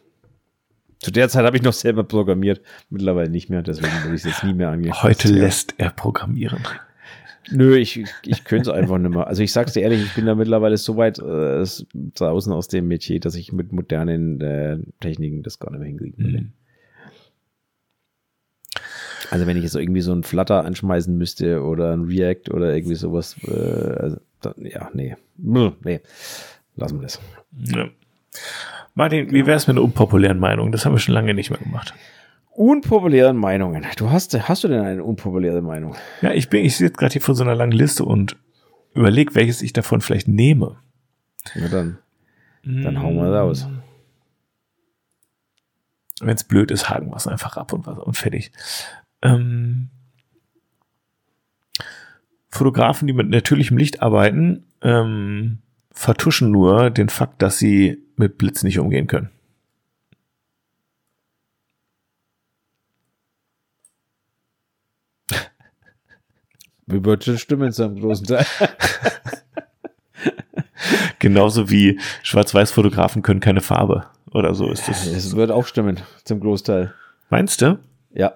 Zu der Zeit habe ich noch selber programmiert, mittlerweile nicht mehr, deswegen würde ich es jetzt nie mehr angehen. Heute lässt er programmieren. Nö, ich, ich könnte es einfach nicht mehr. Also ich sag's dir ehrlich, ich bin da mittlerweile so weit äh, draußen aus dem Metier, dass ich mit modernen äh, Techniken das gar nicht mehr hinkriegen würde. Mhm. Also wenn ich jetzt irgendwie so ein Flutter anschmeißen müsste oder ein React oder irgendwie sowas, äh, also ja, nee. Nee. Lassen wir das. Ja. Martin, wie wäre es mit einer unpopulären Meinung? Das haben wir schon lange nicht mehr gemacht. Unpopulären Meinungen. Du hast, hast du denn eine unpopuläre Meinung? Ja, ich bin, ich sitze gerade hier vor so einer langen Liste und überlege, welches ich davon vielleicht nehme. Na dann, dann hauen wir raus. Wenn es blöd ist, haken wir es einfach ab und, und fertig. Ähm, Fotografen, die mit natürlichem Licht arbeiten, ähm, vertuschen nur den Fakt, dass sie mit Blitz nicht umgehen können. Wir würden schon stimmen zu einem großen Teil. Genauso wie Schwarz-Weiß-Fotografen können keine Farbe oder so ist das. Es wird auch stimmen zum Großteil. Meinst du? Ja.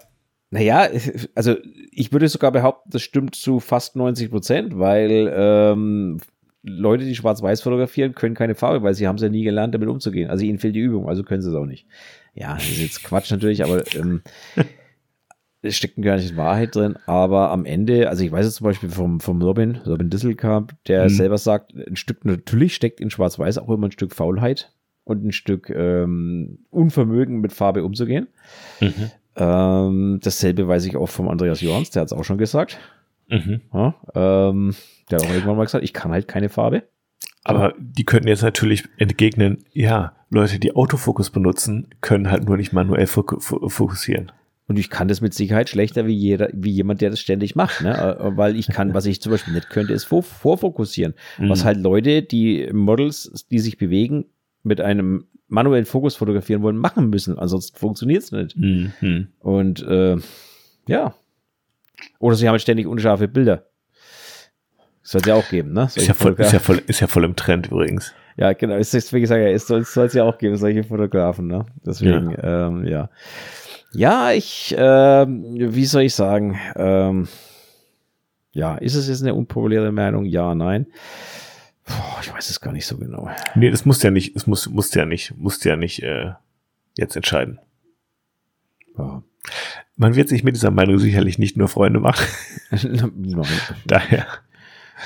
Naja, also ich würde sogar behaupten, das stimmt zu fast 90 Prozent, weil ähm, Leute, die schwarz-weiß fotografieren, können keine Farbe, weil sie haben es ja nie gelernt, damit umzugehen. Also ihnen fehlt die Übung, also können sie es auch nicht. Ja, das ist jetzt Quatsch natürlich, aber ähm, es steckt gar nicht in Wahrheit drin. Aber am Ende, also ich weiß es zum Beispiel vom, vom Robin, Robin Disselkamp, der mhm. selber sagt, ein Stück, natürlich steckt in schwarz-weiß auch immer ein Stück Faulheit und ein Stück ähm, Unvermögen mit Farbe umzugehen. Mhm. Ähm, dasselbe weiß ich auch vom Andreas Jorns, der hat es auch schon gesagt. Mhm. Ja, ähm, der hat auch irgendwann mal gesagt, ich kann halt keine Farbe. Aber die könnten jetzt natürlich entgegnen, ja, Leute, die Autofokus benutzen, können halt nur nicht manuell fokussieren. Und ich kann das mit Sicherheit schlechter wie jeder, wie jemand, der das ständig macht, ne? Äh, weil ich kann, was ich zum Beispiel nicht könnte, ist vor, vorfokussieren. Mhm. Was halt Leute, die Models, die sich bewegen, mit einem manuellen Fokus fotografieren wollen, machen müssen. Ansonsten funktioniert es nicht. Mhm. Und äh, ja. Oder sie haben halt ständig unscharfe Bilder. Das soll es ja auch geben, ne? Ist ja, voll, ist, ja voll, ist ja voll im Trend übrigens. Ja, genau. Ist, wie gesagt, ja, es soll es ja auch geben, solche Fotografen, ne? Deswegen, ja. Ähm, ja. Ja, ich, äh, wie soll ich sagen, ähm, Ja, ist es jetzt eine unpopuläre Meinung? Ja, nein. Boah, ich weiß es gar nicht so genau. Nee, das muss ja nicht, es muss, muss ja nicht, muss ja nicht äh, jetzt entscheiden. Ja. Man wird sich mit dieser Meinung sicherlich nicht nur Freunde machen. Daher.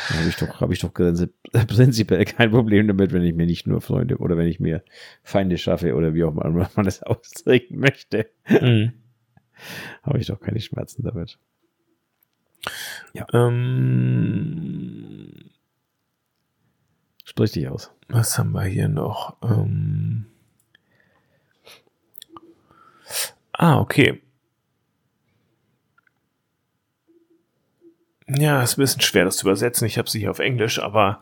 habe ich doch, habe ich doch prinzipiell kein Problem damit, wenn ich mir nicht nur Freunde oder wenn ich mir Feinde schaffe oder wie auch immer man das ausdrücken möchte. Mhm. habe ich doch keine Schmerzen damit. Ja. Ähm, Sprich dich aus. Was haben wir hier noch? Ähm, ah, okay. Ja, ist ein bisschen schwer, das zu übersetzen. Ich habe sie hier auf Englisch, aber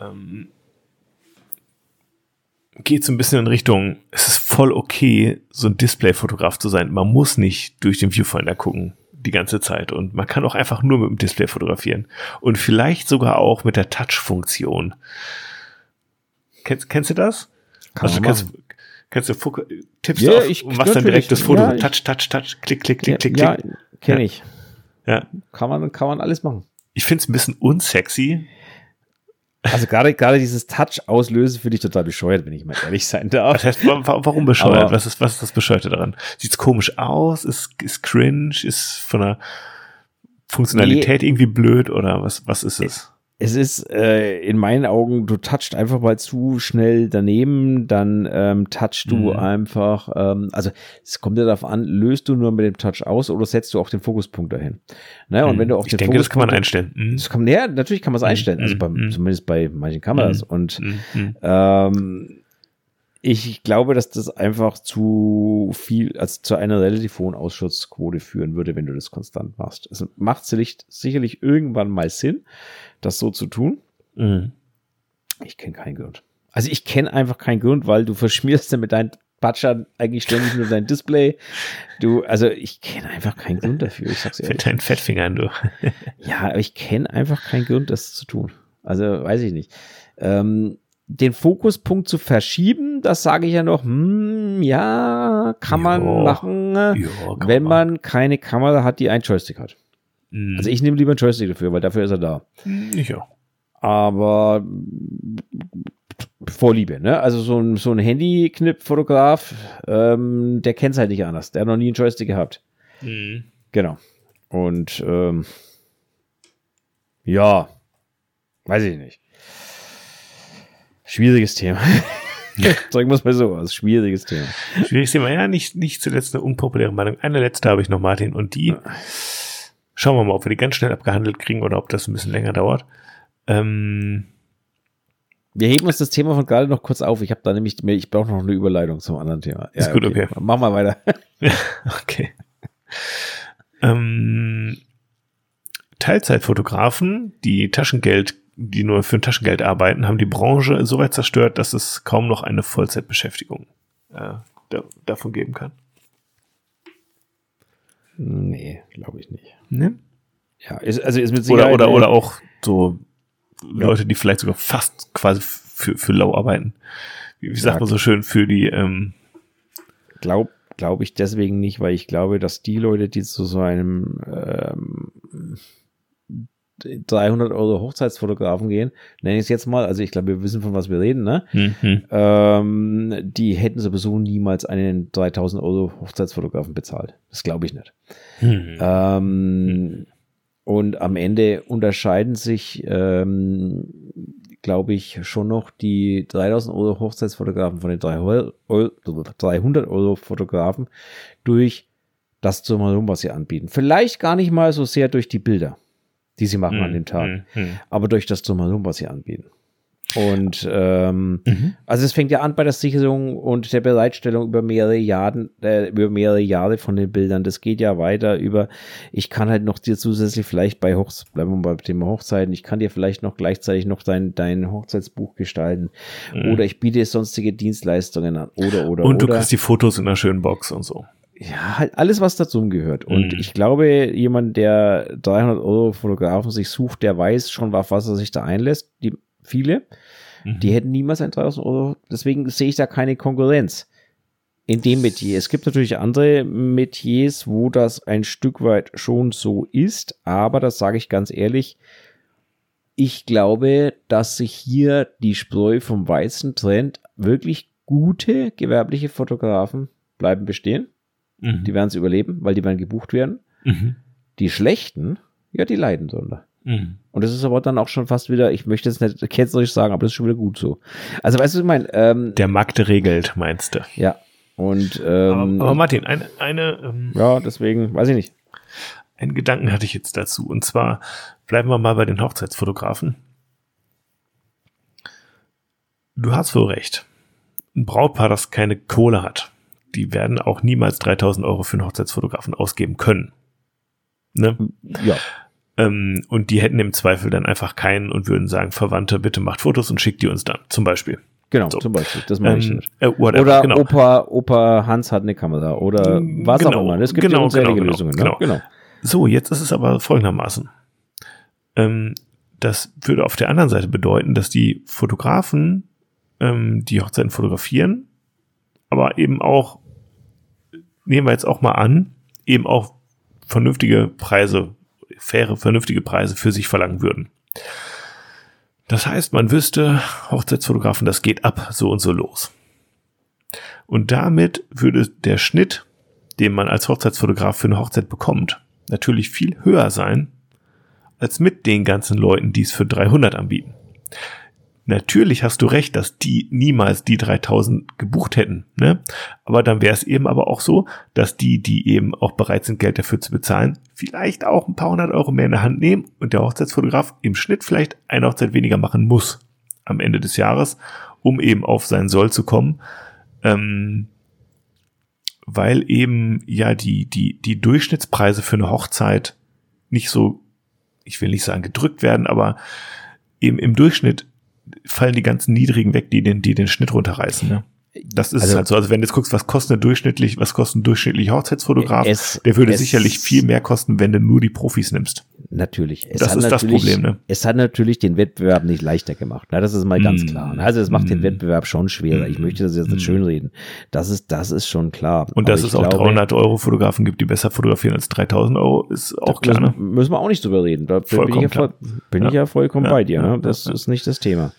ähm, geht so ein bisschen in Richtung, es ist voll okay, so ein Displayfotograf zu sein. Man muss nicht durch den Viewfinder gucken die ganze Zeit und man kann auch einfach nur mit dem Display fotografieren und vielleicht sogar auch mit der Touch-Funktion. Kennst, kennst du das? Kann also, kennst, kennst du Fok Tipps ja, auf, ich, was dann direkt das Foto, ja, touch, touch, touch, klick, klick, klick, klick, ja, klick. Ja, kenne ich. Ja. Kann man, kann man alles machen. Ich finde es ein bisschen unsexy. Also gerade gerade dieses Touch auslösen finde ich total bescheuert, wenn ich mal ehrlich sein darf. Das heißt, warum bescheuert? Aber was ist was ist das Bescheuerte daran? Sieht's komisch aus? Ist ist cringe? Ist von der Funktionalität nee. irgendwie blöd oder was was ist es? Es ist äh, in meinen Augen, du touchst einfach mal zu schnell daneben, dann ähm, touchst du mhm. einfach, ähm, also es kommt ja darauf an, löst du nur mit dem Touch aus oder setzt du auch den Fokuspunkt dahin. Ne? Und mhm. wenn du auch ich denke, das kann man einstellen. Mhm. Das kann, ja, natürlich kann man es mhm. einstellen, also beim, mhm. zumindest bei manchen Kameras. Und ähm, ich glaube, dass das einfach zu viel, also zu einer relativ hohen Ausschussquote führen würde, wenn du das konstant machst. Es macht sicherlich irgendwann mal Sinn, das so zu tun. Mhm. Ich kenne keinen Grund. Also ich kenne einfach keinen Grund, weil du verschmierst ja mit deinen Patschern eigentlich ständig nur dein Display. Du, also ich kenne einfach keinen Grund dafür. Ich sag's ehrlich. Mit deinen Fettfingern, du. ja, aber ich kenne einfach keinen Grund, das zu tun. Also weiß ich nicht. Ähm, den Fokuspunkt zu verschieben, das sage ich ja noch, hm, ja, kann man jo, machen, jo, kann wenn man. man keine Kamera hat, die ein Joystick hat. Mhm. Also ich nehme lieber einen Joystick dafür, weil dafür ist er da. Ich auch. Aber Vorliebe, ne? Also so ein, so ein Handy-Knipp-Fotograf, ähm, der kennt es halt nicht anders. Der hat noch nie einen Joystick gehabt. Mhm. Genau. Und ähm, ja, weiß ich nicht. Schwieriges Thema. Sagen wir es mal so, also schwieriges Thema. Schwieriges Thema, ja, nicht, nicht zuletzt eine unpopuläre Meinung. Eine letzte habe ich noch, Martin, und die schauen wir mal, ob wir die ganz schnell abgehandelt kriegen oder ob das ein bisschen länger dauert. Ähm, wir heben uns das Thema von gerade noch kurz auf. Ich habe da nämlich, ich brauche noch eine Überleitung zum anderen Thema. Ja, ist gut, okay. okay. Mach mal weiter. okay. ähm, Teilzeitfotografen, die Taschengeld die nur für ein Taschengeld arbeiten, haben die Branche so weit zerstört, dass es kaum noch eine Vollzeitbeschäftigung äh, da, davon geben kann. Nee, glaube ich nicht. Ne? Ja, ist, also ist mit Sicherheit. Oder, oder, oder auch so Leute, die vielleicht sogar fast quasi für, für lau arbeiten. Wie, wie sagt ja, man so schön, für die. Ähm, Glaub, glaube ich deswegen nicht, weil ich glaube, dass die Leute, die zu so einem ähm, 300 Euro Hochzeitsfotografen gehen, nenne ich es jetzt mal, also ich glaube, wir wissen, von was wir reden, ne? Mhm. Ähm, die hätten sowieso niemals einen 3000 Euro Hochzeitsfotografen bezahlt. Das glaube ich nicht. Mhm. Ähm, und am Ende unterscheiden sich, ähm, glaube ich, schon noch die 3000 Euro Hochzeitsfotografen von den 300 Euro Fotografen durch das drumherum, was sie anbieten. Vielleicht gar nicht mal so sehr durch die Bilder die sie machen mhm. an dem Tag. Mhm. Aber durch das Drumherum, was sie anbieten. Und ähm, mhm. also es fängt ja an bei der Sicherung und der Bereitstellung über mehrere Jahre, äh, über mehrere Jahre von den Bildern. Das geht ja weiter über, ich kann halt noch dir zusätzlich vielleicht bei Hochz bleiben wir bei Thema Hochzeiten, ich kann dir vielleicht noch gleichzeitig noch dein, dein Hochzeitsbuch gestalten. Mhm. Oder ich biete sonstige Dienstleistungen an. Oder, oder, Und du oder. kriegst die Fotos in einer schönen Box und so ja, halt alles, was dazu gehört. Und mhm. ich glaube, jemand, der 300 Euro Fotografen sich sucht, der weiß schon, auf was er sich da einlässt. Die, viele, mhm. die hätten niemals ein 3000 Euro. Deswegen sehe ich da keine Konkurrenz. in dem Metier. Es gibt natürlich andere Metiers, wo das ein Stück weit schon so ist, aber das sage ich ganz ehrlich, ich glaube, dass sich hier die Spreu vom Weizen trennt. Wirklich gute gewerbliche Fotografen bleiben bestehen. Mhm. Die werden es überleben, weil die werden gebucht werden. Mhm. Die schlechten, ja, die leiden drunter. Mhm. Und das ist aber dann auch schon fast wieder, ich möchte es nicht ketzerisch sagen, aber das ist schon wieder gut so. Also weißt du, ich meine, ähm, der Markt regelt, meinst du? Ja. Und ähm, aber, aber Martin, eine, eine ähm, ja, deswegen weiß ich nicht. Einen Gedanken hatte ich jetzt dazu. Und zwar bleiben wir mal bei den Hochzeitsfotografen. Du hast wohl recht. Ein Brautpaar, das keine Kohle hat, die werden auch niemals 3000 Euro für einen Hochzeitsfotografen ausgeben können. Ne? Ja. Ähm, und die hätten im Zweifel dann einfach keinen und würden sagen, Verwandte, bitte macht Fotos und schickt die uns dann, zum Beispiel. Genau, so. zum Beispiel. Das meine ich nicht. Äh, whatever, oder genau. Opa, Opa Hans hat eine Kamera oder was genau, auch immer. Es gibt genau, ja unzählige genau, Lösungen. Ne? Genau. genau. So, jetzt ist es aber folgendermaßen. Ähm, das würde auf der anderen Seite bedeuten, dass die Fotografen, ähm, die Hochzeiten fotografieren, aber eben auch, nehmen wir jetzt auch mal an, eben auch vernünftige Preise faire, vernünftige Preise für sich verlangen würden. Das heißt, man wüsste, Hochzeitsfotografen, das geht ab so und so los. Und damit würde der Schnitt, den man als Hochzeitsfotograf für eine Hochzeit bekommt, natürlich viel höher sein, als mit den ganzen Leuten, die es für 300 anbieten. Natürlich hast du recht, dass die niemals die 3000 gebucht hätten, ne? Aber dann wäre es eben aber auch so, dass die, die eben auch bereit sind, Geld dafür zu bezahlen, vielleicht auch ein paar hundert Euro mehr in der Hand nehmen und der Hochzeitsfotograf im Schnitt vielleicht eine Hochzeit weniger machen muss am Ende des Jahres, um eben auf seinen Soll zu kommen. Ähm, weil eben ja die, die, die Durchschnittspreise für eine Hochzeit nicht so, ich will nicht sagen gedrückt werden, aber eben im Durchschnitt fallen die ganzen niedrigen weg, die den, die den Schnitt runterreißen. Ne? Das ist also, halt so. Also wenn du jetzt guckst, was kostet durchschnittlich, was kostet ein durchschnittlicher Hochzeitsfotograf, es, der würde sicherlich viel mehr kosten, wenn du nur die Profis nimmst. Natürlich. Es das ist das Problem, ne? Es hat natürlich den Wettbewerb nicht leichter gemacht. Na, das ist mal ganz mm. klar. Also es macht mm. den Wettbewerb schon schwerer. Ich möchte das jetzt nicht mm. schönreden. Das ist, das ist schon klar. Und dass es auch 300 Euro Fotografen gibt, die besser fotografieren als 3000 Euro, ist auch klar. Müssen, ne? müssen wir auch nicht drüber reden. Da bin ich, ja, voll, bin ja. ich ja vollkommen ja, bei dir. Ne? Das ist nicht das Thema.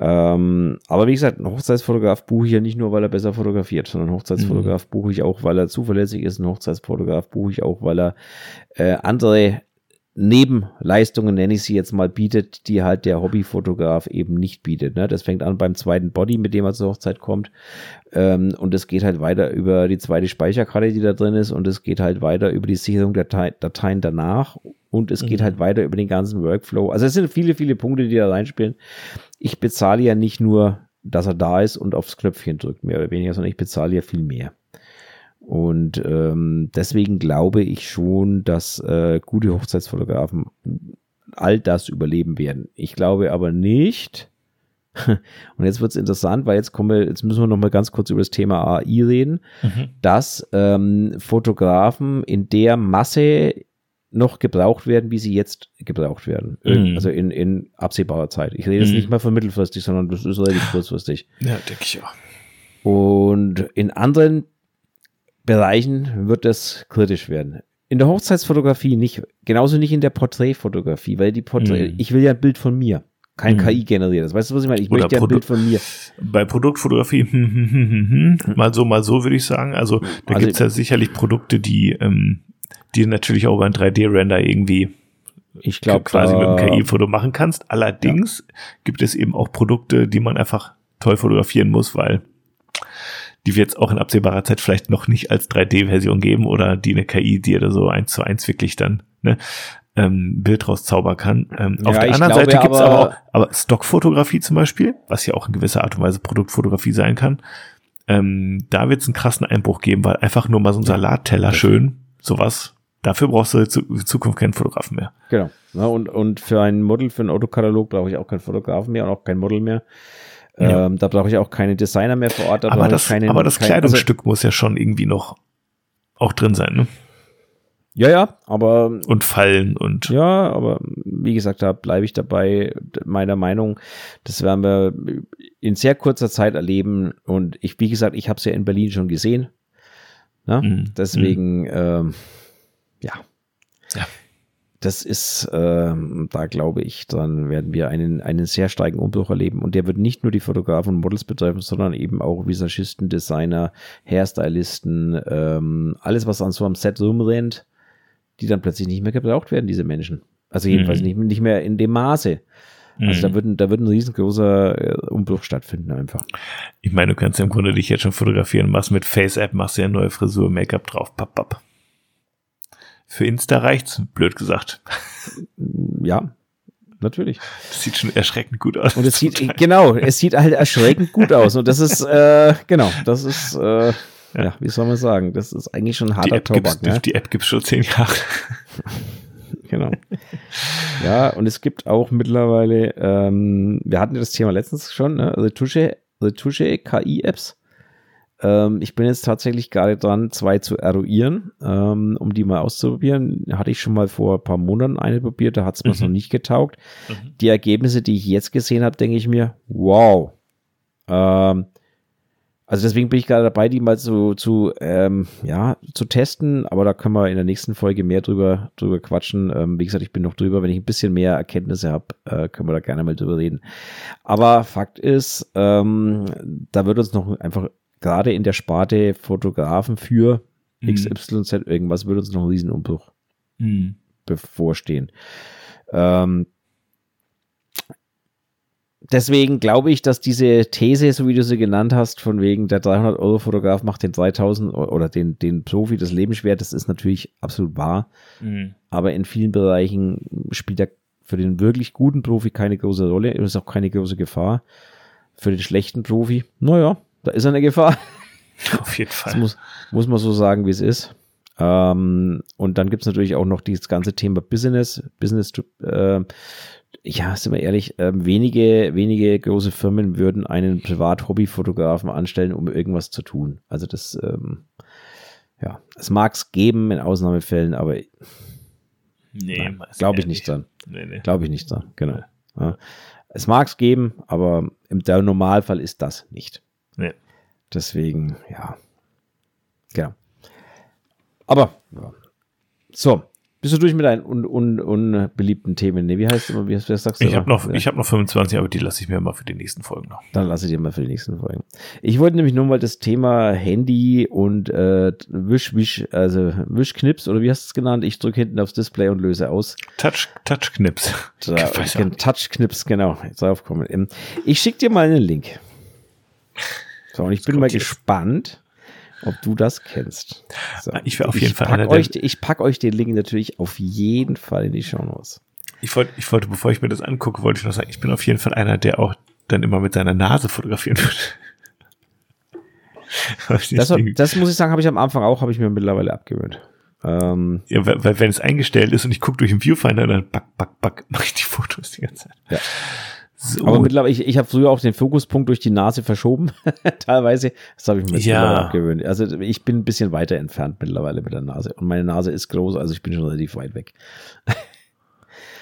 Ähm, aber wie gesagt, ein Hochzeitsfotograf buche ich ja nicht nur, weil er besser fotografiert, sondern einen Hochzeitsfotograf mhm. buche ich auch, weil er zuverlässig ist. Ein Hochzeitsfotograf buche ich auch, weil er äh, andere Nebenleistungen, nenne ich sie jetzt mal, bietet, die halt der Hobbyfotograf eben nicht bietet. Ne? Das fängt an beim zweiten Body, mit dem er zur Hochzeit kommt. Ähm, und es geht halt weiter über die zweite Speicherkarte, die da drin ist. Und es geht halt weiter über die Sicherung der Dateien danach. Und es mhm. geht halt weiter über den ganzen Workflow. Also es sind viele, viele Punkte, die da reinspielen. Ich bezahle ja nicht nur, dass er da ist und aufs Knöpfchen drückt, mehr oder weniger, sondern ich bezahle ja viel mehr. Und ähm, deswegen glaube ich schon, dass äh, gute Hochzeitsfotografen all das überleben werden. Ich glaube aber nicht, und jetzt wird es interessant, weil jetzt kommen wir, jetzt müssen wir noch mal ganz kurz über das Thema AI reden, mhm. dass ähm, Fotografen in der Masse noch gebraucht werden, wie sie jetzt gebraucht werden. Mhm. Also in, in absehbarer Zeit. Ich rede jetzt mhm. nicht mal von mittelfristig, sondern das ist relativ kurzfristig. Ja, denke ich auch. Und in anderen Bereichen wird das kritisch werden. In der Hochzeitsfotografie nicht, genauso nicht in der Porträtfotografie, weil die Porträt, mhm. ich will ja ein Bild von mir, kein mhm. KI generiert. Weißt du, was ich meine? Ich Oder möchte ja ein Bild von mir. Bei Produktfotografie, hm, hm, hm, hm, mal so, mal so würde ich sagen. Also da also, gibt's ja sicherlich Produkte, die, ähm, die natürlich auch über ein 3D-Render irgendwie ich glaube quasi mit einem KI-Foto machen kannst. Allerdings ja. gibt es eben auch Produkte, die man einfach toll fotografieren muss, weil die wird es auch in absehbarer Zeit vielleicht noch nicht als 3D-Version geben oder die eine KI dir da so eins zu eins wirklich dann ne, ähm, Bild rauszaubern kann. Ähm, ja, auf der anderen Seite gibt's aber, aber, aber Stockfotografie zum Beispiel, was ja auch in gewisser Art und Weise Produktfotografie sein kann. Ähm, da wird es einen krassen Einbruch geben, weil einfach nur mal so ein Salatteller schön, sowas, dafür brauchst du in Zukunft keinen Fotografen mehr. Genau. Ja, und, und für ein Model, für einen Autokatalog brauche ich auch keinen Fotografen mehr und auch kein Model mehr. Ja. Ähm, da brauche ich auch keine Designer mehr vor Ort. aber, das, keine, aber das kein, Kleidungsstück also, muss ja schon irgendwie noch auch drin sein, ne? Ja, ja, aber. Und fallen und. Ja, aber wie gesagt, da bleibe ich dabei meiner Meinung. Das werden wir in sehr kurzer Zeit erleben. Und ich, wie gesagt, ich habe es ja in Berlin schon gesehen. Ne? Mhm. Deswegen, ähm, ja. Ja. Das ist, ähm, da glaube ich, dann werden wir einen, einen sehr starken Umbruch erleben. Und der wird nicht nur die Fotografen und Models betreffen, sondern eben auch Visagisten, Designer, Hairstylisten, ähm, alles, was an so einem Set rumrennt, die dann plötzlich nicht mehr gebraucht werden, diese Menschen. Also jedenfalls mhm. nicht, nicht mehr in dem Maße. Also mhm. da wird, da wird ein riesengroßer äh, Umbruch stattfinden einfach. Ich meine, du kannst ja im Grunde dich jetzt schon fotografieren, machst mit Face-App, machst ja eine neue Frisur, Make-up drauf, papp, papp. Für Insta reicht's, blöd gesagt. Ja, natürlich. Das sieht schon erschreckend gut aus. Und es sieht, genau, es sieht halt erschreckend gut aus. Und das ist, äh, genau, das ist, äh, ja. wie soll man sagen, das ist eigentlich schon ein harter die Tobak. Ne? Die App gibt's schon zehn Jahre genau. ja, und es gibt auch mittlerweile, ähm, wir hatten ja das Thema letztens schon, ne? Retusche, Retusche KI-Apps. Ähm, ich bin jetzt tatsächlich gerade dran, zwei zu eruieren, ähm, um die mal auszuprobieren. Hatte ich schon mal vor ein paar Monaten eine probiert, da hat es mir mhm. noch nicht getaugt. Mhm. Die Ergebnisse, die ich jetzt gesehen habe, denke ich mir, wow. Ähm, also deswegen bin ich gerade dabei, die mal zu, zu, ähm, ja, zu testen, aber da können wir in der nächsten Folge mehr drüber, drüber quatschen. Ähm, wie gesagt, ich bin noch drüber, wenn ich ein bisschen mehr Erkenntnisse habe, äh, können wir da gerne mal drüber reden. Aber Fakt ist, ähm, da wird uns noch einfach gerade in der Sparte Fotografen für mhm. XYZ irgendwas, wird uns noch ein Riesenumbruch mhm. bevorstehen. Ähm, deswegen glaube ich, dass diese These, so wie du sie genannt hast, von wegen der 300 Euro Fotograf macht den 3000 oder den, den Profi das Leben schwer, das ist natürlich absolut wahr. Mhm. Aber in vielen Bereichen spielt er für den wirklich guten Profi keine große Rolle, ist auch keine große Gefahr. Für den schlechten Profi, naja, da ist eine Gefahr. Auf jeden Fall. Das muss, muss man so sagen, wie es ist. Ähm, und dann gibt es natürlich auch noch dieses ganze Thema Business, Business äh, ja, sind wir ehrlich, äh, wenige, wenige große Firmen würden einen Privat-Hobby-Fotografen anstellen, um irgendwas zu tun. Also das, ähm, ja, es mag es geben in Ausnahmefällen, aber nee, glaube ich nicht dran. Nee, nee. Glaube ich nicht dran, genau. Ja. Es mag es geben, aber im Normalfall ist das nicht. Nee. Deswegen, ja. Genau. Aber, ja. so, bist du durch mit deinen unbeliebten un, un Themen? Nee, wie heißt immer, wie, wie sagst du? Ich habe noch, ja. hab noch 25, aber die lasse ich mir mal für die nächsten Folgen noch. Dann lasse ich dir mal für die nächsten Folgen. Ich wollte nämlich nur mal das Thema Handy und äh, Wisch, Wisch, also Wischknips oder wie hast du es genannt? Ich drücke hinten aufs Display und löse aus. Touch, Touchknips. Touchknips, genau. Jetzt aufkommen. Ähm, ich schicke dir mal einen Link. So, und ich das bin mal gespannt ob du das kennst. So. Ich wäre auf jeden ich Fall einer euch, Ich packe euch den Link natürlich auf jeden Fall in die Show Notes. Ich wollte, ich wollte, bevor ich mir das angucke, wollte ich noch sagen, ich bin auf jeden Fall einer, der auch dann immer mit seiner Nase fotografieren wird. das, das, muss ich sagen, habe ich am Anfang auch, habe ich mir mittlerweile abgewöhnt. Ähm, ja, weil, weil wenn es eingestellt ist und ich gucke durch den Viewfinder, dann back, back, back, mache ich die Fotos die ganze Zeit. Ja. So. Aber mittlerweile, ich, ich habe früher auch den Fokuspunkt durch die Nase verschoben, teilweise. Das habe ich mir ja. abgewöhnt. Also ich bin ein bisschen weiter entfernt mittlerweile mit der Nase. Und meine Nase ist groß, also ich bin schon relativ weit weg.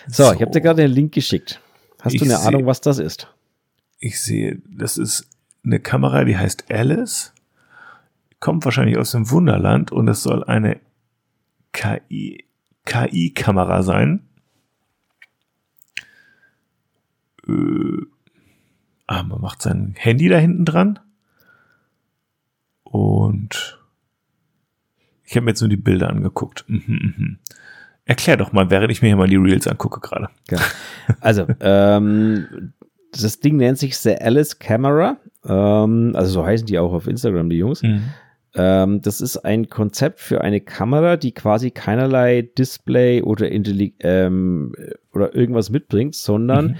so, so, ich habe dir gerade den Link geschickt. Hast ich du eine seh, Ahnung, was das ist? Ich sehe, das ist eine Kamera, die heißt Alice. Kommt wahrscheinlich aus dem Wunderland und es soll eine KI, KI-Kamera sein äh, ah, man macht sein Handy da hinten dran. Und ich habe mir jetzt nur die Bilder angeguckt. Mhm, mhm. Erklär doch mal, während ich mir hier mal die Reels angucke gerade. Ja. Also, ähm, das Ding nennt sich The Alice Camera. Ähm, also so heißen die auch auf Instagram, die Jungs. Mhm. Ähm, das ist ein Konzept für eine Kamera, die quasi keinerlei Display oder, ähm, oder irgendwas mitbringt, sondern mhm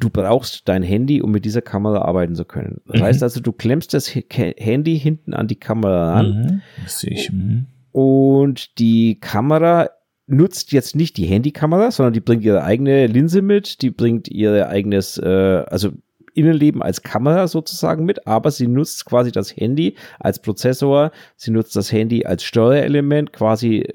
du brauchst dein Handy, um mit dieser Kamera arbeiten zu können. Das mhm. heißt also, du klemmst das Handy hinten an die Kamera an. Mhm. Das sehe ich. Mhm. Und die Kamera nutzt jetzt nicht die Handykamera, sondern die bringt ihre eigene Linse mit, die bringt ihr eigenes, äh, also Innenleben als Kamera sozusagen mit, aber sie nutzt quasi das Handy als Prozessor, sie nutzt das Handy als Steuerelement, quasi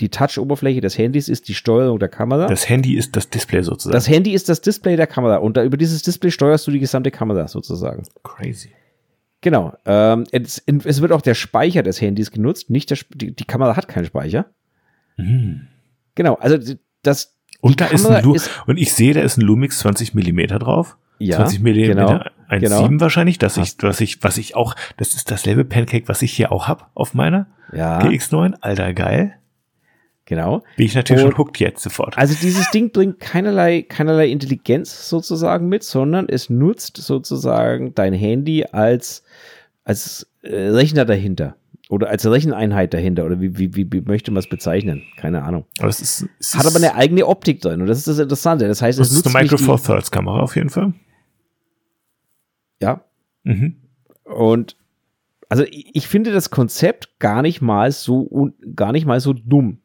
die Touch-Oberfläche des Handys ist die Steuerung der Kamera. Das Handy ist das Display sozusagen. Das Handy ist das Display der Kamera und da, über dieses Display steuerst du die gesamte Kamera sozusagen. Crazy. Genau. Ähm, es, es, wird auch der Speicher des Handys genutzt, nicht der, die, die Kamera hat keinen Speicher. Mhm. Genau, also das. Und da ist ein ist, und ich sehe, da ist ein Lumix 20 Millimeter drauf. Ja, 20 Millimeter genau, 1,7 genau. wahrscheinlich, dass ich, was ich, was ich auch, das ist dasselbe Pancake, was ich hier auch hab auf meiner ja. GX9. Alter, geil. Genau. Bin ich natürlich und, schon hooked jetzt sofort. Also dieses Ding bringt keinerlei, keinerlei Intelligenz sozusagen mit, sondern es nutzt sozusagen dein Handy als, als äh, Rechner dahinter. Oder als Recheneinheit dahinter. Oder wie, wie, wie, wie möchte man es bezeichnen? Keine Ahnung. Aber es ist, es Hat aber eine eigene Optik drin. Und das ist das Interessante. Das heißt, es das ist eine Micro Four Thirds Kamera auf jeden Fall. Ja. Mhm. Und also ich, ich finde das Konzept gar nicht mal so gar nicht mal so dumm.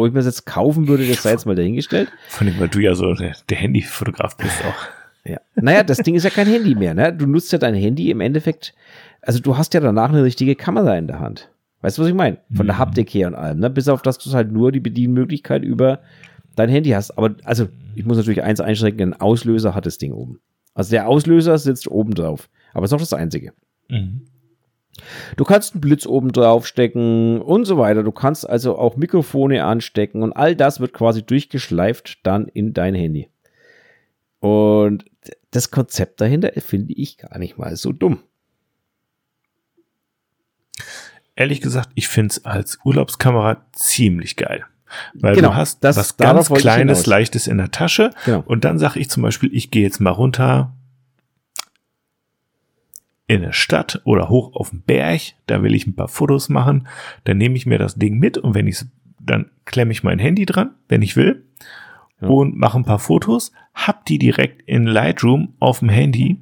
Ob ich mir das jetzt kaufen würde, das sei jetzt mal dahingestellt. Vor allem, weil du ja so der, Handyfotograf bist auch. Ja. Naja, das Ding ist ja kein Handy mehr, ne? Du nutzt ja dein Handy im Endeffekt, also du hast ja danach eine richtige Kamera in der Hand. Weißt du, was ich meine? Von der mhm. Haptik her und allem, ne? Bis auf, dass du halt nur die Bedienmöglichkeit über dein Handy hast. Aber, also, ich muss natürlich eins einschränken, ein Auslöser hat das Ding oben. Also der Auslöser sitzt oben drauf. Aber ist auch das Einzige. Mhm. Du kannst einen Blitz oben drauf stecken und so weiter. Du kannst also auch Mikrofone anstecken und all das wird quasi durchgeschleift dann in dein Handy. Und das Konzept dahinter finde ich gar nicht mal so dumm. Ehrlich gesagt, ich finde es als Urlaubskamera ziemlich geil. Weil genau, du hast das, was ganz Kleines, Leichtes in der Tasche. Genau. Und dann sage ich zum Beispiel, ich gehe jetzt mal runter in eine Stadt oder hoch auf den Berg, da will ich ein paar Fotos machen, dann nehme ich mir das Ding mit und wenn ich dann klemme ich mein Handy dran, wenn ich will, ja. und mache ein paar Fotos, hab die direkt in Lightroom auf dem Handy,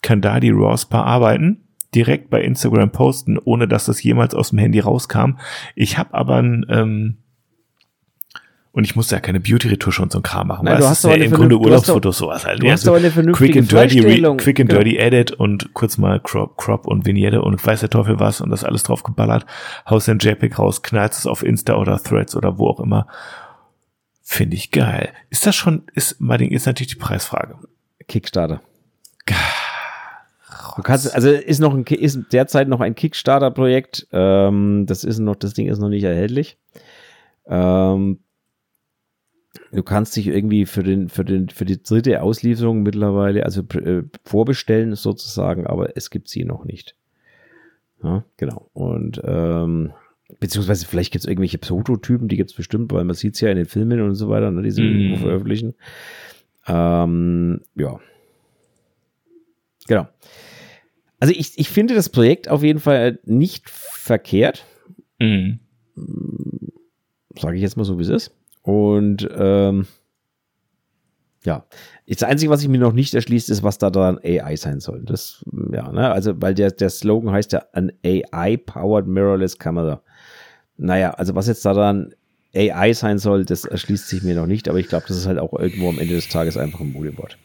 kann da die RAWs bearbeiten, direkt bei Instagram posten, ohne dass das jemals aus dem Handy rauskam. Ich habe aber ein ähm, und ich musste ja keine Beauty-Retusche und so ein Kram machen. Nein, du hast ja im Grunde Urlaubsfotos sowas halt. Du hast aber eine vernünftige quick and dirty, quick and dirty edit und kurz mal Crop, Crop und Vignette und weiß der Teufel was und das alles drauf geballert. Haust den JPEG raus, knallst es auf Insta oder Threads oder wo auch immer. Finde ich geil. Ist das schon, ist, mein Ding ist natürlich die Preisfrage. Kickstarter. Du kannst, also ist noch ein, ist derzeit noch ein Kickstarter-Projekt. Ähm, das ist noch, das Ding ist noch nicht erhältlich. Ähm, Du kannst dich irgendwie für den, für den, für die dritte Auslieferung mittlerweile, also äh, vorbestellen sozusagen, aber es gibt sie noch nicht. Ja, genau. Und ähm, beziehungsweise vielleicht gibt es irgendwelche Prototypen, die gibt es bestimmt, weil man sieht es ja in den Filmen und so weiter, ne, die sie mm. irgendwo veröffentlichen. Ähm, ja. Genau. Also ich, ich finde das Projekt auf jeden Fall nicht verkehrt. Mm. Sage ich jetzt mal so, wie es ist. Und ähm, ja, das Einzige, was ich mir noch nicht erschließt, ist, was da dran AI sein soll. Das, ja, ne, also, weil der, der Slogan heißt ja an AI-powered mirrorless Camera. Naja, also was jetzt daran AI sein soll, das erschließt sich mir noch nicht, aber ich glaube, das ist halt auch irgendwo am Ende des Tages einfach ein Modewort.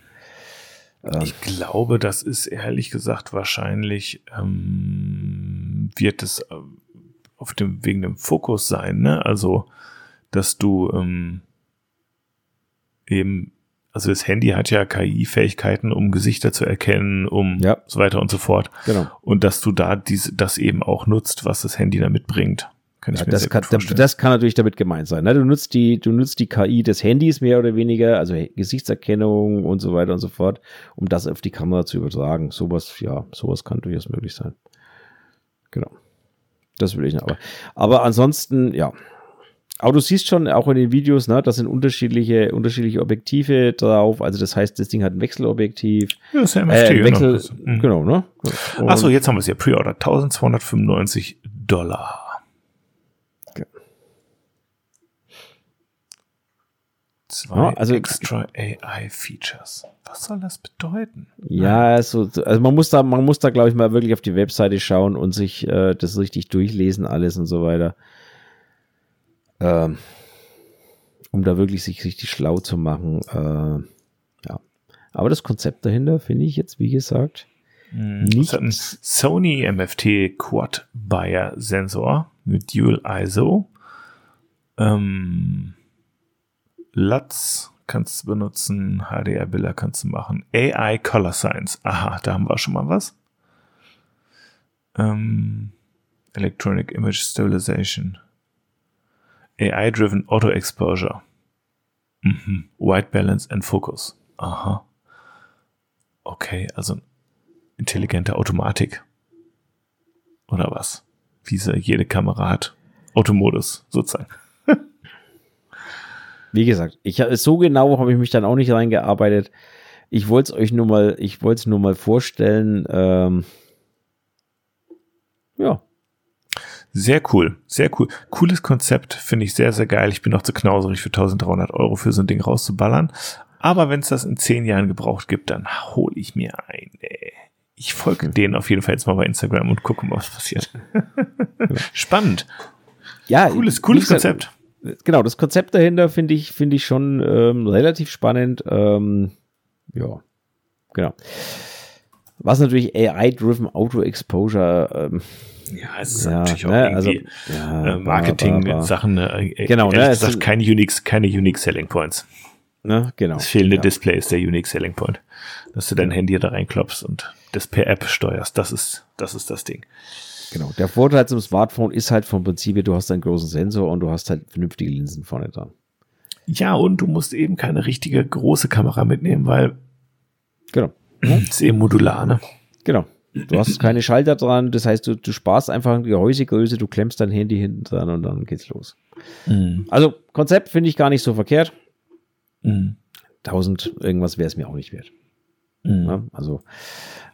Ähm, ich glaube, das ist ehrlich gesagt wahrscheinlich, ähm, wird es äh, auf dem, wegen dem Fokus sein, ne? Also, dass du ähm, eben, also das Handy hat ja KI-Fähigkeiten, um Gesichter zu erkennen, um ja. so weiter und so fort. Genau. Und dass du da diese, das eben auch nutzt, was das Handy da mitbringt. Kann ja, das, kann, das kann natürlich damit gemeint sein. Ne? Du nutzt die, du nutzt die KI des Handys mehr oder weniger, also Gesichtserkennung und so weiter und so fort, um das auf die Kamera zu übertragen. Sowas, ja, sowas kann durchaus möglich sein. Genau. Das will ich nicht. Aber, aber ansonsten, ja, aber du siehst schon auch in den Videos, ne, da sind unterschiedliche, unterschiedliche Objektive drauf. Also das heißt, das Ding hat ein Wechselobjektiv. Ja, das ist ja MFT, äh, Wechsel, genau. Genau, ne? Achso, jetzt haben wir es ja Pre-Order. 1295 Dollar. Zwei ja, also, extra AI Features. Was soll das bedeuten? Ja, also, also man muss da, man muss da, glaube ich, mal wirklich auf die Webseite schauen und sich äh, das richtig durchlesen, alles und so weiter ähm, um da wirklich sich richtig schlau zu machen. Äh, ja. Aber das Konzept dahinter finde ich jetzt, wie gesagt, hm, nicht. ein Sony MFT Quad Buyer Sensor mit Dual ISO Ähm, LUTs kannst du benutzen, HDR-Bilder kannst du machen. AI Color Science. Aha, da haben wir schon mal was. Ähm, Electronic Image Stabilization. AI-Driven Auto Exposure. Mhm. White Balance and Focus. Aha. Okay, also intelligente Automatik. Oder was? Wie sie jede Kamera hat. Automodus, sozusagen. Wie gesagt, ich so genau habe ich mich dann auch nicht reingearbeitet. Ich wollte es euch nur mal, ich wollte es nur mal vorstellen. Ähm, ja. Sehr cool, sehr cool. Cooles Konzept, finde ich sehr, sehr geil. Ich bin noch zu knauserig für 1300 Euro für so ein Ding rauszuballern. Aber wenn es das in zehn Jahren gebraucht gibt, dann hole ich mir ein. Ey. Ich folge denen auf jeden Fall jetzt mal bei Instagram und gucke mal, was passiert. Spannend. Ja, cooles, cooles Konzept. Genau, das Konzept dahinter finde ich, finde ich schon ähm, relativ spannend. Ähm, ja, genau. Was natürlich AI-driven Auto Exposure. Ähm, ja, es ist ja, natürlich auch ne, also, ja, äh, Marketing-Sachen. Ne, äh, genau, ne, es gesagt, keine Unique, keine Unique Selling Points. Ne, genau. Das fehlende ja. Display ist der Unique Selling Point. Dass du dein Handy da reinklopfst und das per App steuerst. Das ist, das ist das Ding. Genau. Der Vorteil zum Smartphone ist halt vom Prinzip, du hast einen großen Sensor und du hast halt vernünftige Linsen vorne dran. Ja, und du musst eben keine richtige große Kamera mitnehmen, weil genau. ist eben modular, ne? Genau. Du hast keine Schalter dran, das heißt, du, du sparst einfach die Gehäusegröße, du klemmst dein Handy hinten dran und dann geht's los. Mhm. Also, Konzept finde ich gar nicht so verkehrt. Mhm. 1000 irgendwas wäre es mir auch nicht wert. Mhm. Ja, also,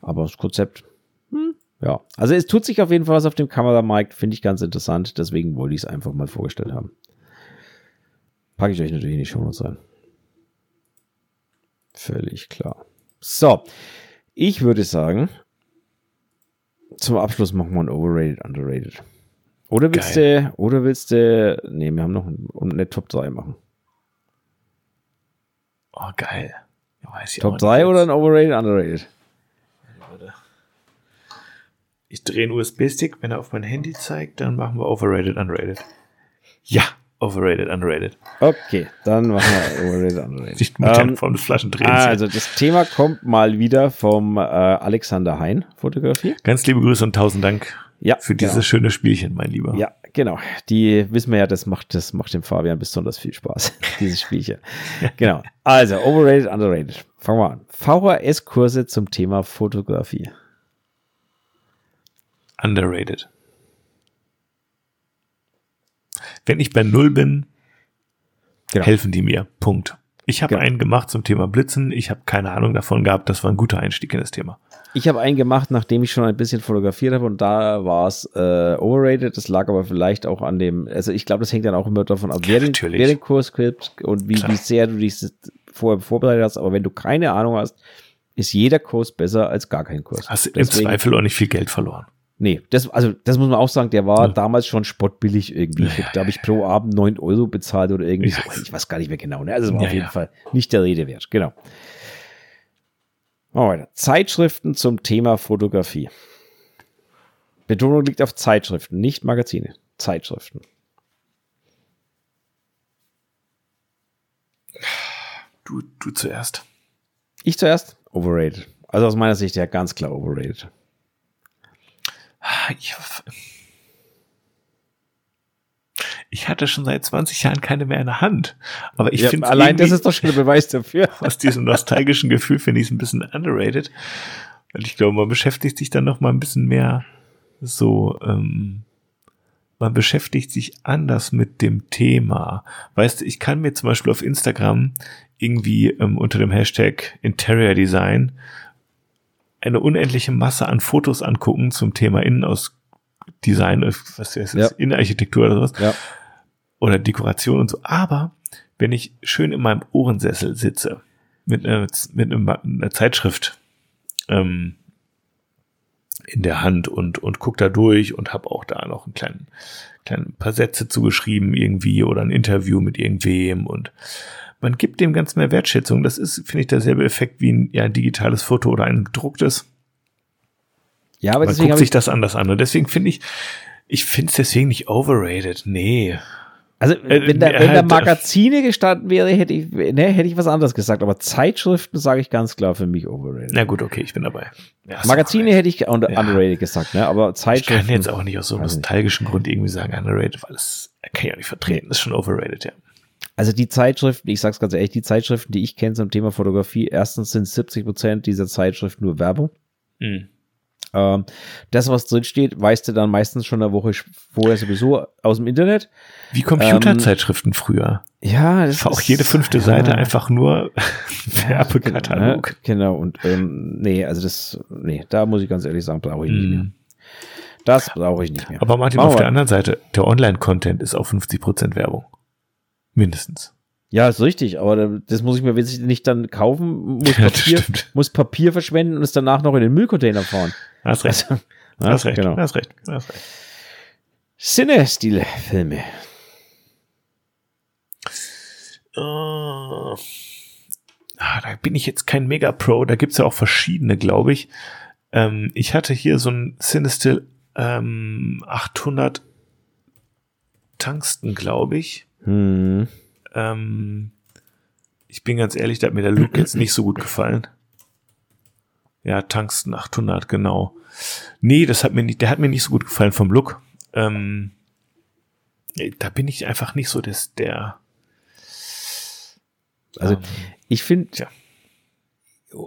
aber das Konzept, hm, ja. Also, es tut sich auf jeden Fall was auf dem Kameramarkt, finde ich ganz interessant. Deswegen wollte ich es einfach mal vorgestellt haben. Packe ich euch natürlich in die Show Notes ein. Völlig klar. So, ich würde sagen, zum Abschluss machen wir ein Overrated, Underrated. Oder willst Geil. du, oder willst du, nee, wir haben noch eine Top 3 machen. Oh, geil. Top 3 oder ein Overrated, Underrated? Ich drehe einen USB-Stick, wenn er auf mein Handy zeigt, dann machen wir Overrated, Underrated. Ja, Overrated, Underrated. Okay, dann machen wir Overrated, Underrated. Nicht mit ähm, Form des Flaschendrehens. Also, das Thema kommt mal wieder vom äh, Alexander Hein Fotografie. Ganz liebe Grüße und tausend Dank ja, für dieses genau. schöne Spielchen, mein Lieber. Ja, genau. Die wissen wir ja, das macht, das macht dem Fabian besonders viel Spaß, dieses Spielchen. genau. Also, Overrated, Underrated. Fangen wir an. VHS-Kurse zum Thema Fotografie. Underrated. Wenn ich bei Null bin, genau. helfen die mir. Punkt. Ich habe genau. einen gemacht zum Thema Blitzen. Ich habe keine Ahnung davon gehabt. Das war ein guter Einstieg in das Thema. Ich habe einen gemacht, nachdem ich schon ein bisschen fotografiert habe und da war es äh, overrated. Das lag aber vielleicht auch an dem, also ich glaube, das hängt dann auch immer davon ab, wer, ja, den, wer den Kurs gibt und wie, wie sehr du dich vorher vorbereitet hast. Aber wenn du keine Ahnung hast, ist jeder Kurs besser als gar kein Kurs. Hast du im Zweifel auch nicht viel Geld verloren. Nee, das, also das muss man auch sagen, der war ja. damals schon spottbillig irgendwie. Ja, da habe ich pro Abend 9 Euro bezahlt oder irgendwie ja. so. Ich weiß gar nicht mehr genau. Ne? Also es war auf jeden Fall nicht der Rede wert. Genau. Machen wir weiter. Zeitschriften zum Thema Fotografie. Betonung liegt auf Zeitschriften, nicht Magazine. Zeitschriften. Du, du zuerst. Ich zuerst? Overrated. Also aus meiner Sicht ja ganz klar overrated. Ich, hatte schon seit 20 Jahren keine mehr in der Hand. Aber ich ja, finde allein das ist doch schon ein Beweis dafür. Aus diesem nostalgischen Gefühl finde ich es ein bisschen underrated. Weil ich glaube, man beschäftigt sich dann noch mal ein bisschen mehr so, ähm, man beschäftigt sich anders mit dem Thema. Weißt du, ich kann mir zum Beispiel auf Instagram irgendwie ähm, unter dem Hashtag Interior Design eine unendliche Masse an Fotos angucken zum Thema Innenausdesign, was heißt das, ja. Innenarchitektur oder sowas. Ja. Oder Dekoration und so. Aber wenn ich schön in meinem Ohrensessel sitze, mit einer, mit einer Zeitschrift ähm, in der Hand und, und guck da durch und habe auch da noch einen kleinen, kleinen paar Sätze zugeschrieben irgendwie oder ein Interview mit irgendwem und man gibt dem Ganzen mehr Wertschätzung. Das ist, finde ich, derselbe Effekt wie ein, ja, ein digitales Foto oder ein gedrucktes. Ja, aber man guckt sich das anders an. Und deswegen finde ich, ich finde es deswegen nicht overrated. Nee. Also, äh, wenn da, wenn da halt, äh, Magazine gestanden wäre, hätte ich, ne, hätte ich was anderes gesagt. Aber Zeitschriften sage ich ganz klar für mich overrated. Na gut, okay, ich bin dabei. Ja, Magazine hätte ich under, ja. underrated gesagt, ne? Aber Zeitschriften. Ich kann jetzt auch nicht aus so einem nostalgischen Grund irgendwie sagen underrated, weil es kann ich auch nicht vertreten. Das ist schon overrated, ja. Also die Zeitschriften, ich sag's ganz ehrlich, die Zeitschriften, die ich kenne zum Thema Fotografie, erstens sind 70 Prozent dieser Zeitschriften nur Werbung. Mhm. Ähm, das, was drin steht, weißt du dann meistens schon eine Woche vorher sowieso aus dem Internet. Wie Computerzeitschriften ähm, früher. Ja, das war auch jede fünfte ja, Seite einfach nur Werbekatalog. Ja, genau, und ähm, nee, also das, nee, da muss ich ganz ehrlich sagen, brauche ich nicht mehr. Mhm. Das brauche ich nicht mehr. Aber Martin, Machen auf der anderen Seite, der Online-Content ist auf 50% Werbung. Mindestens. Ja, ist richtig, aber das muss ich mir nicht dann kaufen, muss Papier, ja, muss Papier verschwenden und es danach noch in den Müllcontainer fahren. Hast recht. Also, hast recht, genau. hast recht, hast recht. Cine-Stil-Filme. Uh, ah, da bin ich jetzt kein Mega-Pro, da gibt's ja auch verschiedene, glaube ich. Ähm, ich hatte hier so ein Cinestil ähm, 800 Tungsten, glaube ich. Hm. Ähm, ich bin ganz ehrlich, da hat mir der Look jetzt nicht so gut gefallen. Ja, Tungsten 800, genau. Nee, das hat mir nicht, der hat mir nicht so gut gefallen vom Look. Ähm, da bin ich einfach nicht so das, der. Also, ähm, ich finde, ja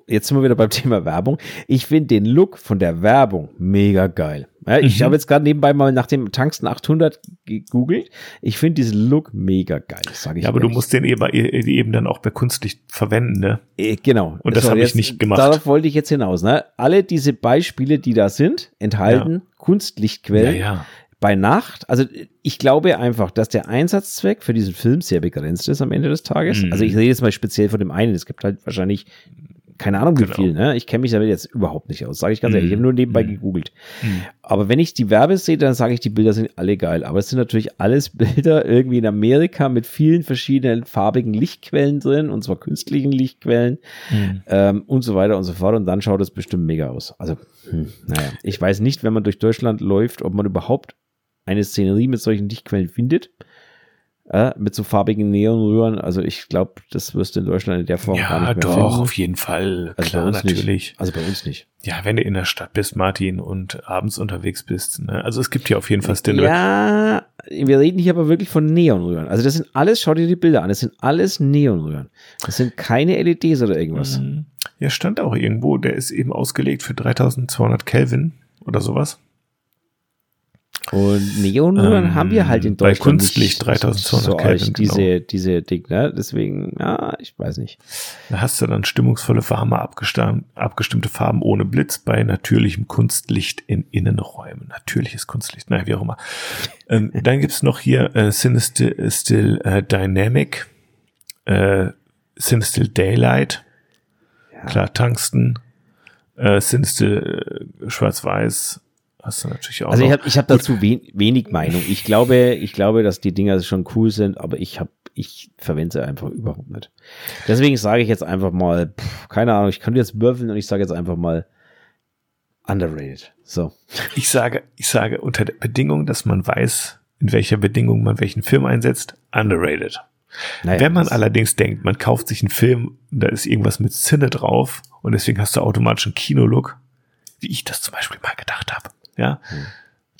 jetzt sind wir wieder beim Thema Werbung. Ich finde den Look von der Werbung mega geil. Ja, ich mhm. habe jetzt gerade nebenbei mal nach dem Tungsten 800 gegoogelt. Ich finde diesen Look mega geil, sage ich. Ja, aber ehrlich. du musst den eben, eben dann auch bei Kunstlicht verwenden, ne? Äh, genau. Und das, das habe ich nicht gemacht. Darauf wollte ich jetzt hinaus. Ne? Alle diese Beispiele, die da sind, enthalten ja. Kunstlichtquellen. Ja, ja. Bei Nacht, also ich glaube einfach, dass der Einsatzzweck für diesen Film sehr begrenzt ist am Ende des Tages. Mhm. Also ich rede jetzt mal speziell von dem einen. Es gibt halt wahrscheinlich keine Ahnung wie genau. viel, ne? Ich kenne mich damit jetzt überhaupt nicht aus, sage ich ganz mm. ehrlich. Ich habe nur nebenbei mm. gegoogelt. Mm. Aber wenn ich die Werbe sehe, dann sage ich, die Bilder sind alle geil. Aber es sind natürlich alles Bilder irgendwie in Amerika mit vielen verschiedenen farbigen Lichtquellen drin, und zwar künstlichen Lichtquellen mm. ähm, und so weiter und so fort. Und dann schaut es bestimmt mega aus. Also, hm, naja, ich weiß nicht, wenn man durch Deutschland läuft, ob man überhaupt eine Szenerie mit solchen Lichtquellen findet äh, mit so farbigen Neonröhren. Also ich glaube, das wirst du in Deutschland in der Form ja, gar nicht mehr doch, finden. auf jeden Fall. Also Klar, natürlich. Nicht. Also bei uns nicht. Ja, wenn du in der Stadt bist, Martin, und abends unterwegs bist. Ne? Also es gibt hier auf jeden Fall Stille. Ja, wir reden hier aber wirklich von Neonröhren. Also das sind alles, schau dir die Bilder an, das sind alles Neonröhren. Das sind keine LEDs oder irgendwas. Mhm. Ja, stand auch irgendwo, der ist eben ausgelegt für 3200 Kelvin oder sowas. Und Neonröhren ähm, haben wir halt in Deutschland. Bei Kunstlicht 3200 so Kelvin. Diese, genau. diese Ding, ne? Deswegen, ja, ich weiß nicht. Da hast du dann stimmungsvolle, warme, abgestimmte Farben ohne Blitz bei natürlichem Kunstlicht in Innenräumen. Natürliches Kunstlicht, naja, wie auch immer. ähm, dann gibt's noch hier äh, Sinister Still äh, Dynamic, äh, Sinister Daylight, ja. klar, Tungsten, äh, Sinister äh, Schwarz-Weiß, hast du natürlich auch. Also ich habe ich hab dazu wen, wenig Meinung. Ich glaube, ich glaube, dass die Dinger schon cool sind, aber ich habe, ich verwende sie einfach überhaupt nicht. Deswegen sage ich jetzt einfach mal, pff, keine Ahnung, ich könnte jetzt würfeln und ich sage jetzt einfach mal underrated. So. Ich sage, ich sage unter der Bedingung, dass man weiß, in welcher Bedingung man welchen Film einsetzt, underrated. Naja, Wenn man allerdings denkt, man kauft sich einen Film, da ist irgendwas mit Zinne drauf und deswegen hast du automatisch einen Kinolook, wie ich das zum Beispiel mal gedacht habe ja, hm.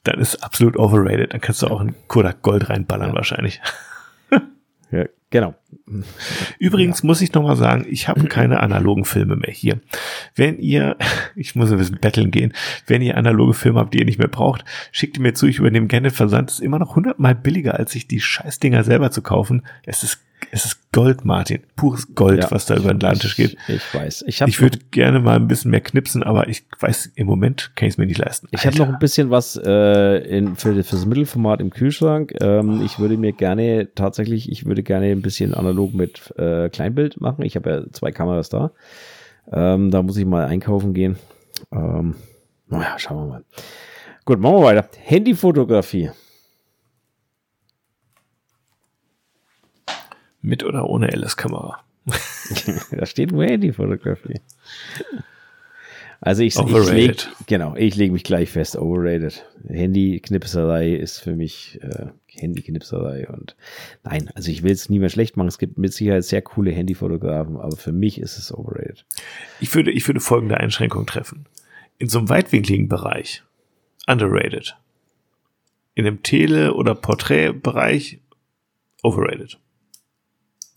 dann ist absolut overrated. Dann kannst du auch ein Kodak Gold reinballern ja. wahrscheinlich. ja, genau. Übrigens ja. muss ich nochmal sagen, ich habe keine analogen Filme mehr hier. Wenn ihr, ich muss ein bisschen betteln gehen, wenn ihr analoge Filme habt, die ihr nicht mehr braucht, schickt ihr mir zu, ich übernehme gerne Versand. Das ist immer noch hundertmal billiger, als sich die Scheißdinger selber zu kaufen. Es ist es ist Gold, Martin. Pures Gold, ja, was da über den Ladentisch geht. Ich, ich weiß. Ich, ich würde gerne mal ein bisschen mehr knipsen, aber ich weiß, im Moment kann ich es mir nicht leisten. Ich habe noch ein bisschen was äh, in, für, fürs Mittelformat im Kühlschrank. Ähm, oh. Ich würde mir gerne tatsächlich, ich würde gerne ein bisschen analog mit äh, Kleinbild machen. Ich habe ja zwei Kameras da. Ähm, da muss ich mal einkaufen gehen. Ähm, naja, schauen wir mal. Gut, machen wir weiter. Handyfotografie. Mit oder ohne LS-Kamera? da steht nur Handyfotografie. Also ich, ich leg, genau, ich lege mich gleich fest, overrated. Handy-Knipserei ist für mich äh, Handy-Knipserei und nein, also ich will es nie mehr schlecht machen. Es gibt mit Sicherheit sehr coole Handyfotografen, aber für mich ist es overrated. Ich würde, ich würde folgende Einschränkung treffen. In so einem weitwinkligen Bereich, underrated. In einem Tele- oder Porträtbereich, overrated.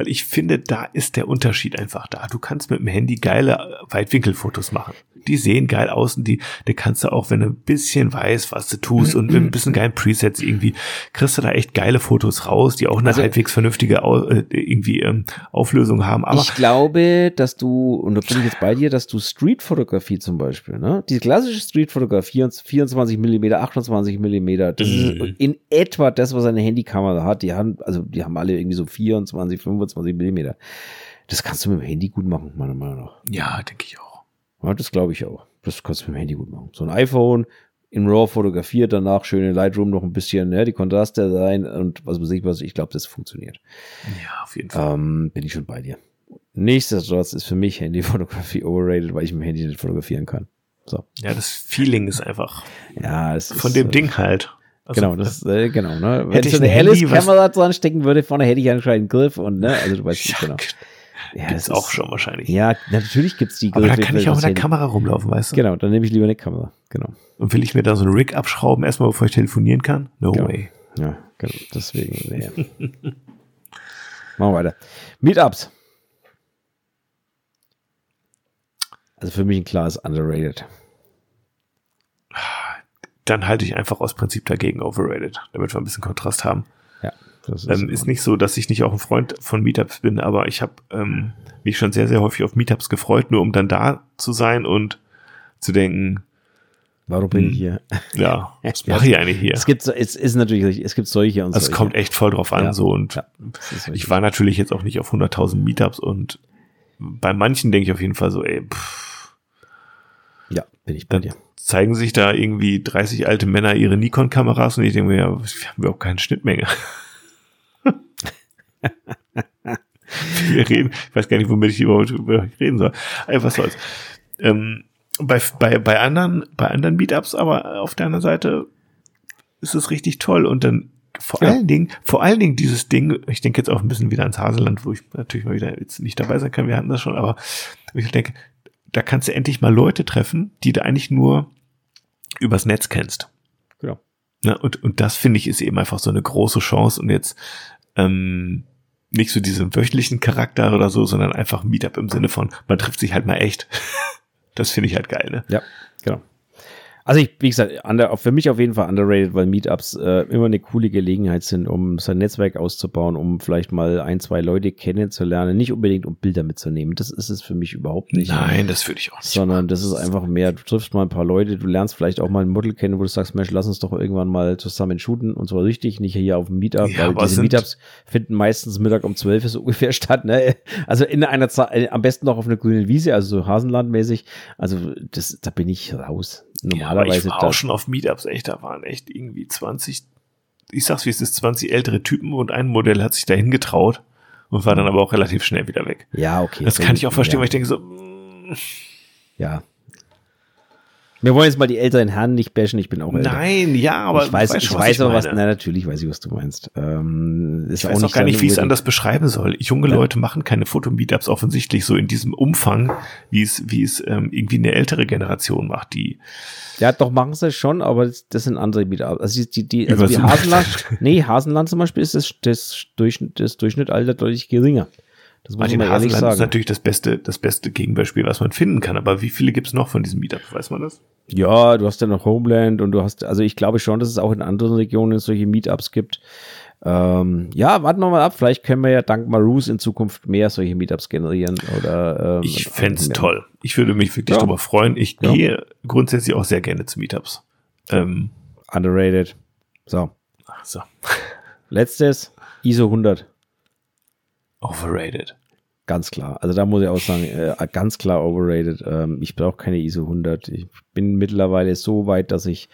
Weil ich finde, da ist der Unterschied einfach da. Du kannst mit dem Handy geile Weitwinkelfotos machen. Die sehen geil aus und die, die kannst du auch, wenn du ein bisschen weißt, was du tust und mit ein bisschen geilen Presets irgendwie, kriegst du da echt geile Fotos raus, die auch eine also, halbwegs vernünftige äh, irgendwie ähm, Auflösung haben. Aber ich glaube, dass du, und da bin ich jetzt bei dir, dass du Streetfotografie zum Beispiel, ne? Die klassische Streetfotografie, 24 Millimeter, 28 Millimeter, das ist mhm. in etwa das, was eine Handykamera hat. Die haben, also die haben alle irgendwie so 24, 25 25 Millimeter. Das kannst du mit dem Handy gut machen, meiner Meinung nach. Ja, denke ich auch. Ja, das glaube ich auch. Das kannst du mit dem Handy gut machen. So ein iPhone in RAW fotografiert, danach schön in Lightroom noch ein bisschen ne, die Kontraste rein und was weiß ich was. Ich glaube, das funktioniert. Ja, auf jeden Fall. Ähm, bin ich schon bei dir. Nichtsdestotrotz ist für mich Handyfotografie overrated, weil ich mit dem Handy nicht fotografieren kann. So. Ja, das Feeling ist einfach ja, es von ist, dem äh, Ding halt. Also, genau, das, äh, genau, ne? Wenn ich so eine Alice-Kamera dran stecken würde, vorne hätte ich einen Griff und, ne, also du weißt nicht genau. Ja, gibt's das auch schon wahrscheinlich. Ja, natürlich gibt's die Griffe. Aber da kann ich auch mit der Kamera rumlaufen, weißt du? Genau, dann nehme ich lieber eine Kamera, genau. Und will ich mir da so einen Rig abschrauben, erstmal bevor ich telefonieren kann? No genau. way. Ja, genau, deswegen, nee. Machen wir weiter. Meetups. Also für mich ein klares Underrated dann halte ich einfach aus Prinzip dagegen overrated, damit wir ein bisschen Kontrast haben. Ja. Das ist, ähm, ist nicht so, dass ich nicht auch ein Freund von Meetups bin, aber ich habe ähm, mich schon sehr, sehr häufig auf Meetups gefreut, nur um dann da zu sein und zu denken, Warum bin ich hm, hier? Ja, was mache ich eigentlich hier? Es gibt, es ist natürlich, es gibt solche und also solche. Es kommt echt voll drauf an, ja. so und ja, ich war natürlich jetzt auch nicht auf 100.000 Meetups und bei manchen denke ich auf jeden Fall so, ey, pff, Ja, bin ich bei dir zeigen sich da irgendwie 30 alte Männer ihre Nikon-Kameras und ich denke mir, ja, wir haben überhaupt keine Schnittmenge. wir reden, ich weiß gar nicht, womit ich überhaupt reden soll. Einfach soll's. Ähm, bei, bei, bei anderen, bei anderen Meetups, aber auf der anderen Seite ist es richtig toll und dann vor ja. allen Dingen, vor allen Dingen dieses Ding, ich denke jetzt auch ein bisschen wieder ans Haseland, wo ich natürlich mal wieder jetzt nicht dabei sein kann, wir hatten das schon, aber ich denke, da kannst du endlich mal Leute treffen, die du eigentlich nur übers Netz kennst. Genau. Ja, und, und das finde ich ist eben einfach so eine große Chance und jetzt ähm, nicht so diesen wöchentlichen Charakter oder so, sondern einfach Meetup im Sinne von, man trifft sich halt mal echt. das finde ich halt geil, ne? Ja, genau. Also ich, wie gesagt, under, für mich auf jeden Fall underrated, weil Meetups äh, immer eine coole Gelegenheit sind, um sein Netzwerk auszubauen, um vielleicht mal ein, zwei Leute kennenzulernen, nicht unbedingt um Bilder mitzunehmen. Das ist es für mich überhaupt nicht. Nein, das würde ich auch nicht. Sondern das ist einfach mehr, du triffst mal ein paar Leute, du lernst vielleicht auch mal ein Model kennen, wo du sagst, Mensch, lass uns doch irgendwann mal zusammen shooten und zwar richtig, nicht hier auf dem Meetup, ja, weil diese Meetups finden meistens Mittag um zwölf ist ungefähr statt, ne? Also in einer Zeit, äh, am besten noch auf einer grünen Wiese, also so Hasenlandmäßig. Also das, da bin ich raus normalerweise. Ja, ich war auch schon auf Meetups, echt, da waren echt irgendwie 20, ich sag's wie es ist, 20 ältere Typen und ein Modell hat sich dahin getraut und war dann aber auch relativ schnell wieder weg. Ja, okay. Das kann ich auch verstehen, ja. weil ich denke so, mh, ja, wir wollen jetzt mal die älteren Herren nicht bashen, ich bin auch älter. Nein, ja, aber ich weiß, ich schon, weiß aber was, na, natürlich weiß ich, was du meinst. Ähm, ist ich weiß auch, auch gar nicht, wie ich es anders beschreiben soll. Junge ja. Leute machen keine Fotomeetups offensichtlich so in diesem Umfang, wie es, wie es ähm, irgendwie eine ältere Generation macht, die ja, doch machen sie schon, aber das, das sind andere Meetups. Also die, die, also wie Hasenland, nee, Hasenland zum Beispiel ist das, das, Durchschnitt, das Durchschnittalter deutlich geringer. Das muss Martin Hasenland sagen. ist natürlich das beste, das beste Gegenbeispiel, was man finden kann. Aber wie viele gibt es noch von diesem Meetup? Weiß man das? Ja, du hast ja noch Homeland und du hast, also ich glaube schon, dass es auch in anderen Regionen solche Meetups gibt. Ähm, ja, warten wir mal ab. Vielleicht können wir ja dank Marus in Zukunft mehr solche Meetups generieren. Oder, ähm, ich fände toll. Ich würde mich wirklich ja. darüber freuen. Ich ja. gehe grundsätzlich auch sehr gerne zu Meetups. Ähm, Underrated. So. Ach so. Letztes, ISO 100. Overrated. Ganz klar. Also da muss ich auch sagen, äh, ganz klar overrated. Ähm, ich brauche keine ISO 100. Ich bin mittlerweile so weit, dass ich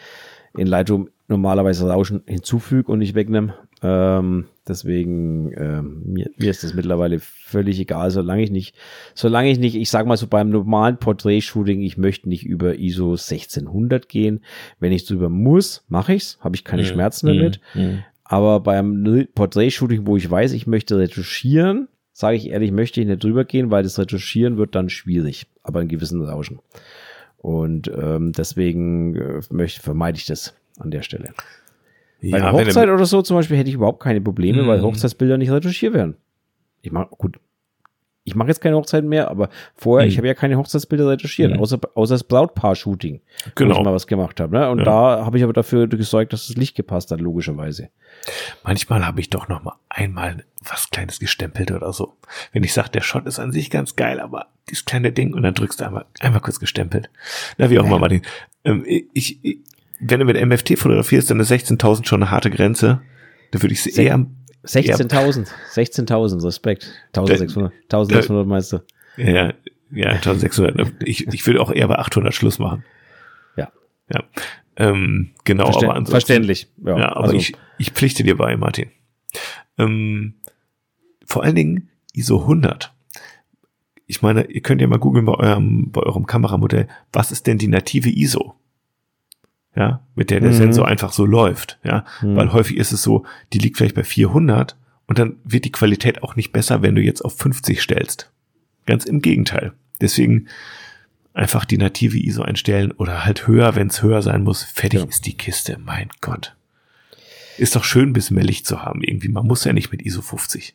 in Lightroom normalerweise Rauschen hinzufüge und nicht wegnehme. Ähm, Deswegen, äh, mir, mir ist das mittlerweile völlig egal, solange ich nicht, solange ich nicht, ich sag mal so beim normalen Portrait-Shooting, ich möchte nicht über ISO 1600 gehen. Wenn ich drüber muss, mache ich's, habe ich keine Mhm. Schmerzen damit. Mhm. Aber beim Portrait-Shooting, wo ich weiß, ich möchte retuschieren, sage ich ehrlich, möchte ich nicht drüber gehen, weil das Retuschieren wird dann schwierig, aber in gewissen Rauschen. Und ähm, deswegen äh, möchte, vermeide ich das an der Stelle. Bei einer Hochzeit oder so zum Beispiel hätte ich überhaupt keine Probleme, weil Mhm. Hochzeitsbilder nicht retuschiert werden. Ich mache, gut, ich mache jetzt keine Hochzeiten mehr, aber vorher, Mhm. ich habe ja keine Hochzeitsbilder retuschiert, Mhm. außer, außer das Brautpaar-Shooting, wo Genau. ich mal was gemacht habe. Ne? Und Ja. da habe ich aber dafür gesorgt, dass das Licht gepasst hat, logischerweise. Manchmal habe ich doch noch mal einmal was Kleines gestempelt oder so. Wenn ich sage, der Shot ist an sich ganz geil, aber dieses kleine Ding und dann drückst du einmal, einmal kurz gestempelt. Na, wie auch immer, Martin. Ähm, ich, ich, wenn du mit MFT fotografierst, dann ist 16.000 schon eine harte Grenze. Da würde ich sie eher, 16.000, 16.000, Respekt. 1600, 1600 meinst du? ja, ja, 1600. Ich, ich würde auch eher bei 800 Schluss machen. Ja. Ja. Ähm, genau, Verstä aber ansonsten, verständlich. Ja, Ja, aber also, ich, ich pflichte dir bei, Martin. Ähm, vor allen Dingen ISO 100. Ich meine, ihr könnt ja mal googeln bei eurem, bei eurem Kameramodell, was ist denn die native ISO? Ja, mit der der Mhm. Sensor einfach so läuft, ja, Mhm. weil häufig ist es so, die liegt vielleicht bei 400 und dann wird die Qualität auch nicht besser, wenn du jetzt auf 50 stellst. Ganz im Gegenteil. Deswegen einfach die native ISO einstellen oder halt höher, wenn es höher sein muss. Fertig Ja. ist die Kiste. Mein Gott. Ist doch schön, ein bisschen mehr Licht zu haben irgendwie. Man muss ja nicht mit ISO 50.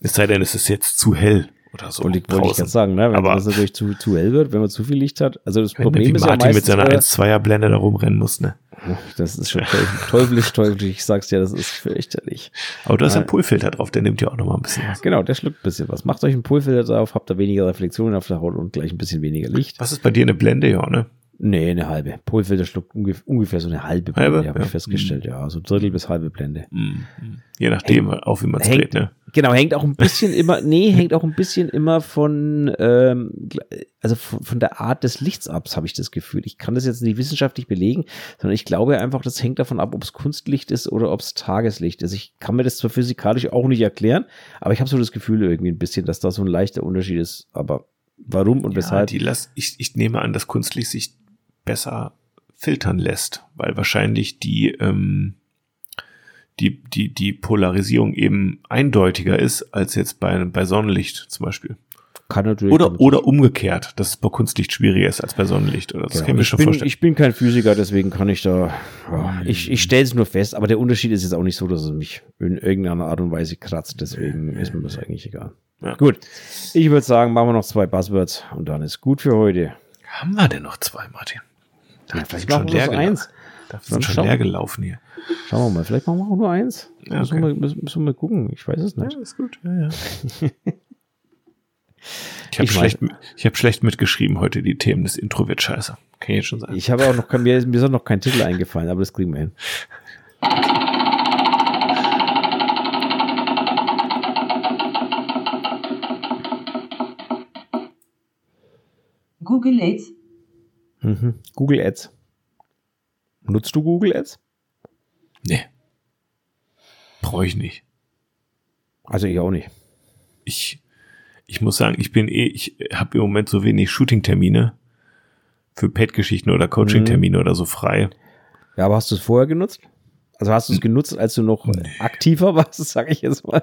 Es sei denn, es ist jetzt zu hell oder so. wollte ich, wollte ich gerade sagen, ne? wenn Aber- das natürlich zu, zu hell wird, wenn man zu viel Licht hat. Also das Problem ist ja Martin meistens, mit seiner äh, 1-2er Blende da rumrennen muss, ne? das ist schon teuflisch, teuflisch. Ich sag's dir, das ist fürchterlich. Aber du hast ja einen Nein. Pullfilter drauf, der nimmt ja auch noch mal ein bisschen was. Genau, der schluckt ein bisschen was. Macht euch einen Pullfilter drauf, habt da weniger Reflexionen auf der Haut und gleich ein bisschen weniger Licht. Was ist bei dir eine Blende, ja, ne? Nee, eine halbe. Pullfilter schluckt ungef ungefähr so eine halbe Halbe? Blende, habe Ja. ich festgestellt. Ja, so Drittel bis halbe Blende. Mhm. Je nachdem, auf wie man es hängt- dreht, ne? Genau, hängt auch ein bisschen immer, nee, hängt auch ein bisschen immer von, ähm, also von, von der Art des Lichts ab, habe ich das Gefühl. Ich kann das jetzt nicht wissenschaftlich belegen, sondern ich glaube einfach, das hängt davon ab, ob es Kunstlicht ist oder ob es Tageslicht ist. Ich kann mir das zwar physikalisch auch nicht erklären, aber ich habe so das Gefühl irgendwie ein bisschen, dass da so ein leichter Unterschied ist. Aber warum und Ja, weshalb? die lass, ich, ich nehme an, dass Kunstlicht sich besser filtern lässt, weil wahrscheinlich die, ähm, die, die, die Polarisierung eben eindeutiger ist als jetzt bei, bei Sonnenlicht zum Beispiel. kann natürlich. Oder, oder umgekehrt, dass es bei Kunstlicht schwieriger ist als bei Sonnenlicht. Oder das Genau. kann ich mir schon bin, vorstellen. ich bin kein Physiker, deswegen kann ich da, ja, ich, ich stelle es nur fest, aber der Unterschied ist jetzt auch nicht so, dass es mich in irgendeiner Art und Weise kratzt, deswegen ist mir das eigentlich egal. Ja. Gut, ich würde sagen, machen wir noch zwei Buzzwords und dann ist gut für heute. Haben wir denn noch zwei, Martin? Da Ja, vielleicht machen wir eins. Da Dann sind schon leer gelaufen hier. Schauen wir mal, vielleicht machen wir auch nur eins. Ja, müssen, okay. wir, müssen, müssen wir mal gucken, ich weiß es nicht. ist gut. Ja, ja. Ich habe schlecht, ich hab schlecht mitgeschrieben heute die Themen des Intro wird scheiße. Kann ich jetzt schon sagen. Ich habe auch noch, kein- mir, mir ist auch noch kein Titel eingefallen, aber das kriegen wir hin. Google Ads, Mhm. Google Ads. Nutzt du Google Ads? Nee. Brauche ich nicht. Also ich auch nicht. Ich, ich muss sagen, ich bin eh, ich habe im Moment so wenig Shooting-Termine für Pet-Geschichten oder Coaching-Termine oder so frei. Ja, aber hast du es vorher genutzt? Also hast du es genutzt, als du noch äh, aktiver warst, sage ich jetzt mal?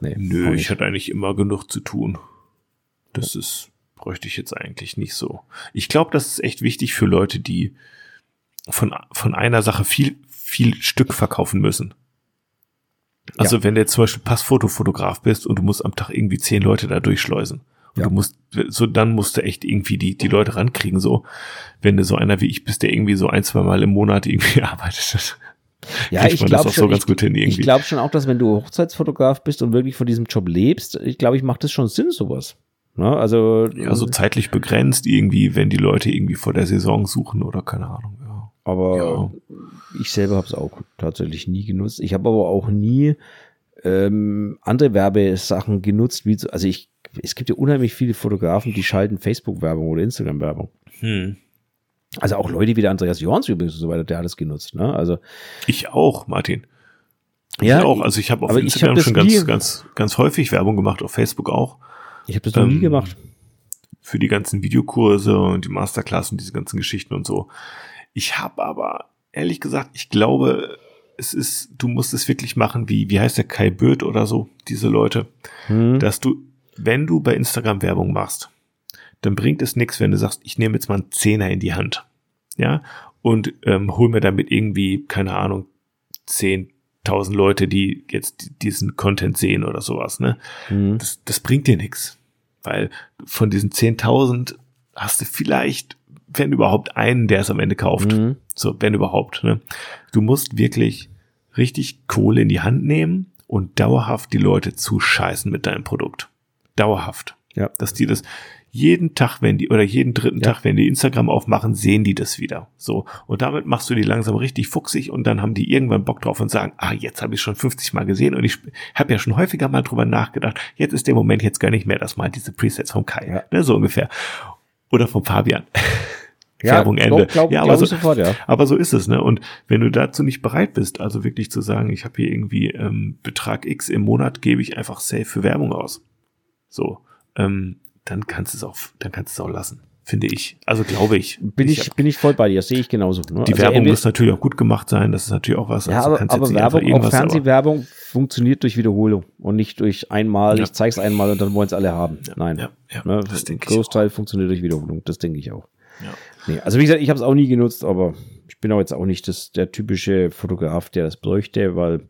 Nee, Nö, ich hatte eigentlich immer genug zu tun. Das ist, bräuchte ich jetzt eigentlich nicht so. Ich glaube, das ist echt wichtig für Leute, die von, von einer Sache viel, viel Stück verkaufen müssen. Also wenn du jetzt zum Beispiel Passfotofotograf bist und du musst am Tag irgendwie zehn Leute da durchschleusen. Und Ja. du musst, so dann musst du echt irgendwie die, die Leute rankriegen, so. Wenn du so einer wie ich bist, der irgendwie so ein, zwei Mal im Monat irgendwie arbeitet. Ja, kriegt ich man das glaube auch so schon, ganz ich, gut hin ich glaube schon auch, dass wenn du Hochzeitsfotograf bist und wirklich von diesem Job lebst, ich glaube, ich macht das schon Sinn, sowas. Ne? Also, Ja, so zeitlich begrenzt irgendwie, wenn die Leute irgendwie vor der Saison suchen oder keine Ahnung. Ja. aber ich selber habe es auch tatsächlich nie genutzt. Ich habe aber auch nie ähm, andere Werbesachen genutzt, wie also ich, es gibt ja unheimlich viele Fotografen, die schalten Facebook-Werbung oder Instagram-Werbung. Hm. Also auch Leute wie der Andreas Jorns übrigens und so weiter, der hat es genutzt. Ne? Also Ich auch, Martin. Ja, ich auch. Also ich habe auf Instagram hab schon ganz, ganz, ganz häufig Werbung gemacht, auf Facebook auch. Ich habe das noch ähm, nie gemacht. Für die ganzen Videokurse und die Masterclass und diese ganzen Geschichten und so. Ich habe aber, ehrlich gesagt, ich glaube, es ist, du musst es wirklich machen, wie, wie heißt der Kai Böth oder so, diese Leute, hm. dass du, wenn du bei Instagram Werbung machst, dann bringt es nichts, wenn du sagst, ich nehme jetzt mal einen Zehner in die Hand, ja, und ähm, hol mir damit irgendwie, keine Ahnung, 10.000 Leute, die jetzt diesen Content sehen oder sowas, ne? Mhm. Das, das bringt dir nichts, weil von diesen 10.000 hast du vielleicht, wenn überhaupt einen, der es am Ende kauft. Mhm. So, wenn überhaupt, ne? Du musst wirklich richtig Kohle in die Hand nehmen und dauerhaft die Leute zuscheißen mit deinem Produkt. Dauerhaft. Ja. Dass die das, jeden Tag, wenn die, oder jeden dritten ja. Tag, wenn die Instagram aufmachen, sehen die das wieder. So. Und damit machst du die langsam richtig fuchsig und dann haben die irgendwann Bock drauf und sagen, ah, jetzt habe ich schon 50 Mal gesehen und ich habe ja schon häufiger mal drüber nachgedacht, jetzt ist der Moment, jetzt gönne ich mir das mal, diese Presets vom Kai. Ja. Ne, so ungefähr. Oder vom Fabian. Ja, Werbung Ende. Glaub, glaub, ja, aber, so, sofort, ja. aber so ist es, ne? Und wenn du dazu nicht bereit bist, also wirklich zu sagen, ich habe hier irgendwie ähm, Betrag X im Monat, gebe ich einfach safe für Werbung aus. So, ähm, dann kannst du es auch, dann kannst du es auch lassen, finde ich. Also glaube ich. Bin ich, ich bin ich voll bei dir, sehe ich genauso. Ne? Die also Werbung muss natürlich auch gut gemacht sein, das ist natürlich auch was. Ja, also aber, aber Werbung, auch Fernsehwerbung funktioniert durch Wiederholung und nicht durch einmal, ja. ich zeig's einmal und dann wollen es alle haben. Ja, Nein. Ja, ja, ne? das denke ich. Großteil funktioniert durch Wiederholung, das denke ich auch. Ja. Nee, also wie gesagt, ich habe es auch nie genutzt, aber ich bin auch jetzt auch nicht das, der typische Fotograf, der das bräuchte, weil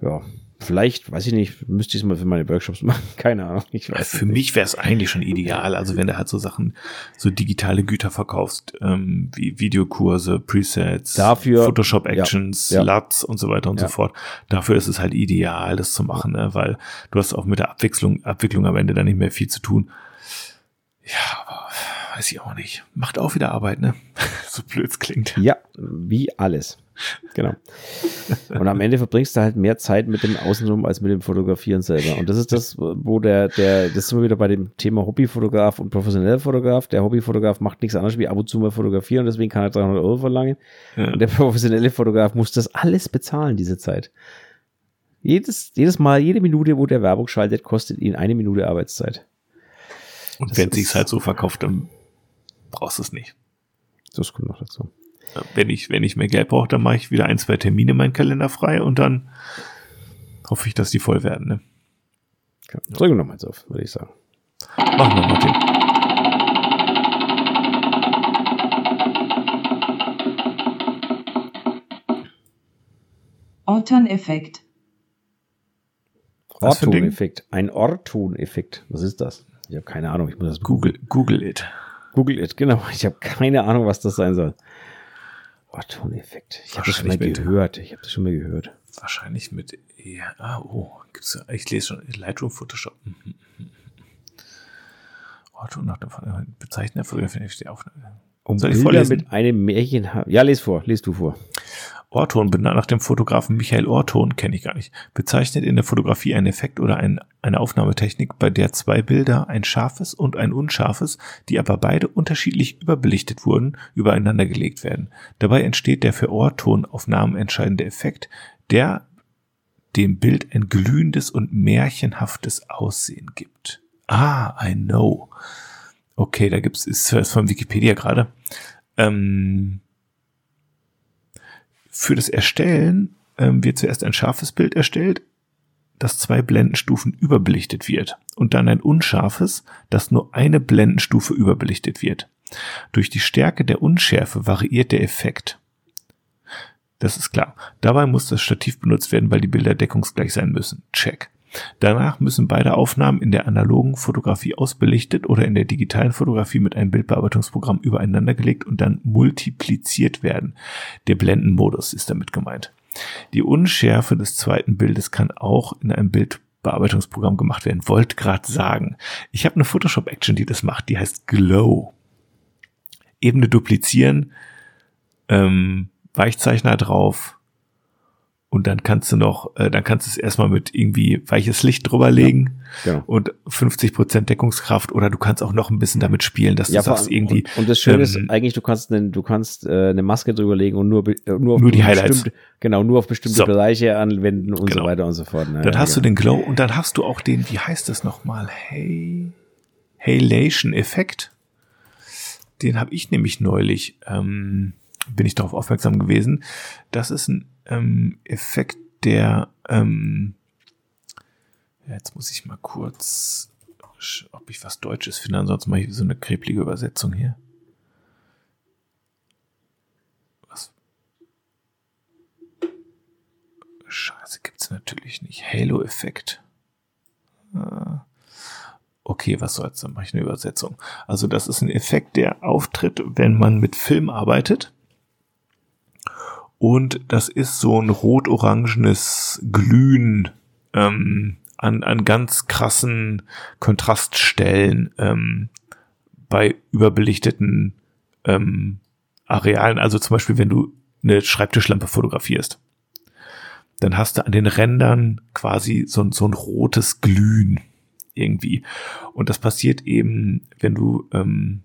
ja, Vielleicht, weiß ich nicht, müsste ich es mal für meine Workshops machen. Keine Ahnung. Ich weiß für nicht. mich wäre es eigentlich schon ideal. Also wenn du halt so Sachen, so digitale Güter verkaufst, ähm, wie Videokurse, Presets, dafür, Photoshop Actions, ja, ja. LUTs und so weiter und ja. so fort. Dafür ist es halt ideal, das zu machen, ne? weil du hast auch mit der Abwechslung, Abwicklung am Ende dann nicht mehr viel zu tun. Ja, aber weiß ich auch nicht. Macht auch wieder Arbeit, ne? so blöd es klingt. Ja, wie alles. Genau. Und am Ende verbringst du halt mehr Zeit mit dem Außenrum als mit dem Fotografieren selber. Und das ist das, wo der, der, das sind wir wieder bei dem Thema Hobbyfotograf und professioneller Fotograf. Der Hobbyfotograf macht nichts anderes wie ab und zu mal fotografieren, deswegen kann er 300 Euro verlangen. Ja. Und der professionelle Fotograf muss das alles bezahlen, diese Zeit. Jedes, jedes Mal, jede Minute, wo der Werbung schaltet, kostet ihn eine Minute Arbeitszeit. Und wenn es sich halt so verkauft, dann brauchst du es nicht. Das kommt noch dazu. Wenn ich, wenn ich mehr Geld brauche, dann mache ich wieder ein, zwei Termine in meinen Kalender frei und dann hoffe ich, dass die voll werden. Ne? Ja, drücken wir nochmal auf, würde ich sagen. Machen wir, Martin. Orton-Effekt. Orton-Effekt. Ein Orton-Effekt. Was ist das? Ich habe keine Ahnung. Ich muss das Google, Google it. Google it, genau. Ich habe keine Ahnung, was das sein soll. Orton-Effekt. Ich habe das schon mal gehört. Ich habe das schon mal gehört. Wahrscheinlich mit ja, ah, oh, gibt's ich lese schon Lightroom Photoshop. Mhm, mhm, mhm. Orton nach dem Bezeichnen der Fotografie Aufnahme. Um Soll ich vorlesen? mit einem Märchen haben. Ja, les vor, les du vor. Orton, benannt nach dem Fotografen Michael Orton, kenne ich gar nicht, bezeichnet in der Fotografie einen Effekt oder ein, eine Aufnahmetechnik, bei der zwei Bilder, ein scharfes und ein unscharfes, die aber beide unterschiedlich überbelichtet wurden, übereinander gelegt werden. Dabei entsteht der für Ortonaufnahmen entscheidende Effekt, der dem Bild ein glühendes und märchenhaftes Aussehen gibt. Ah, I know. Okay, da gibt's, ist, von Wikipedia gerade. Ähm, für das Erstellen ähm, wird zuerst ein scharfes Bild erstellt, das zwei Blendenstufen überbelichtet wird und dann ein unscharfes, das nur eine Blendenstufe überbelichtet wird. Durch die Stärke der Unschärfe variiert der Effekt. Das ist klar. Dabei muss das Stativ benutzt werden, weil die Bilder deckungsgleich sein müssen. Check. Danach müssen beide Aufnahmen in der analogen Fotografie ausbelichtet oder in der digitalen Fotografie mit einem Bildbearbeitungsprogramm übereinander gelegt und dann multipliziert werden. Der Blendenmodus ist damit gemeint. Die Unschärfe des zweiten Bildes kann auch in einem Bildbearbeitungsprogramm gemacht werden. Wollt gerade sagen. Ich habe eine Photoshop-Action, die das macht. Die heißt Glow. Ebene duplizieren, ähm, Weichzeichner drauf und dann kannst du noch, äh, dann kannst du es erstmal mit irgendwie weiches Licht drüber legen ja, genau. und 50 Prozent Deckungskraft oder du kannst auch noch ein bisschen damit spielen, dass ja, du sagst irgendwie. Und, und das Schöne ähm, ist eigentlich, du kannst, eine, du kannst äh, eine Maske drüber legen und nur, äh, nur, auf nur die Highlights. Genau, nur auf bestimmte so. Bereiche anwenden und genau. so weiter und so fort. Na, dann hast ja. du den Glow und dann hast du auch den, wie heißt das nochmal? Hey, Halation-Effekt. Den habe ich nämlich neulich, ähm, bin ich darauf aufmerksam gewesen. Das ist ein ähm, Effekt, der, ähm, jetzt muss ich mal kurz, ob ich was Deutsches finde, ansonsten mache ich so eine kreplige Übersetzung hier. Was? Scheiße, gibt's natürlich nicht. Halo-Effekt. Ah. Okay, was soll's, dann mache ich eine Übersetzung. Also das ist ein Effekt, der auftritt, wenn man mit Film arbeitet. Und das ist so ein rot-orangenes Glühen ähm, an, an ganz krassen Kontraststellen ähm, bei überbelichteten ähm, Arealen. Also zum Beispiel, wenn du eine Schreibtischlampe fotografierst, dann hast du an den Rändern quasi so, so ein rotes Glühen irgendwie. Und das passiert eben, wenn du ähm,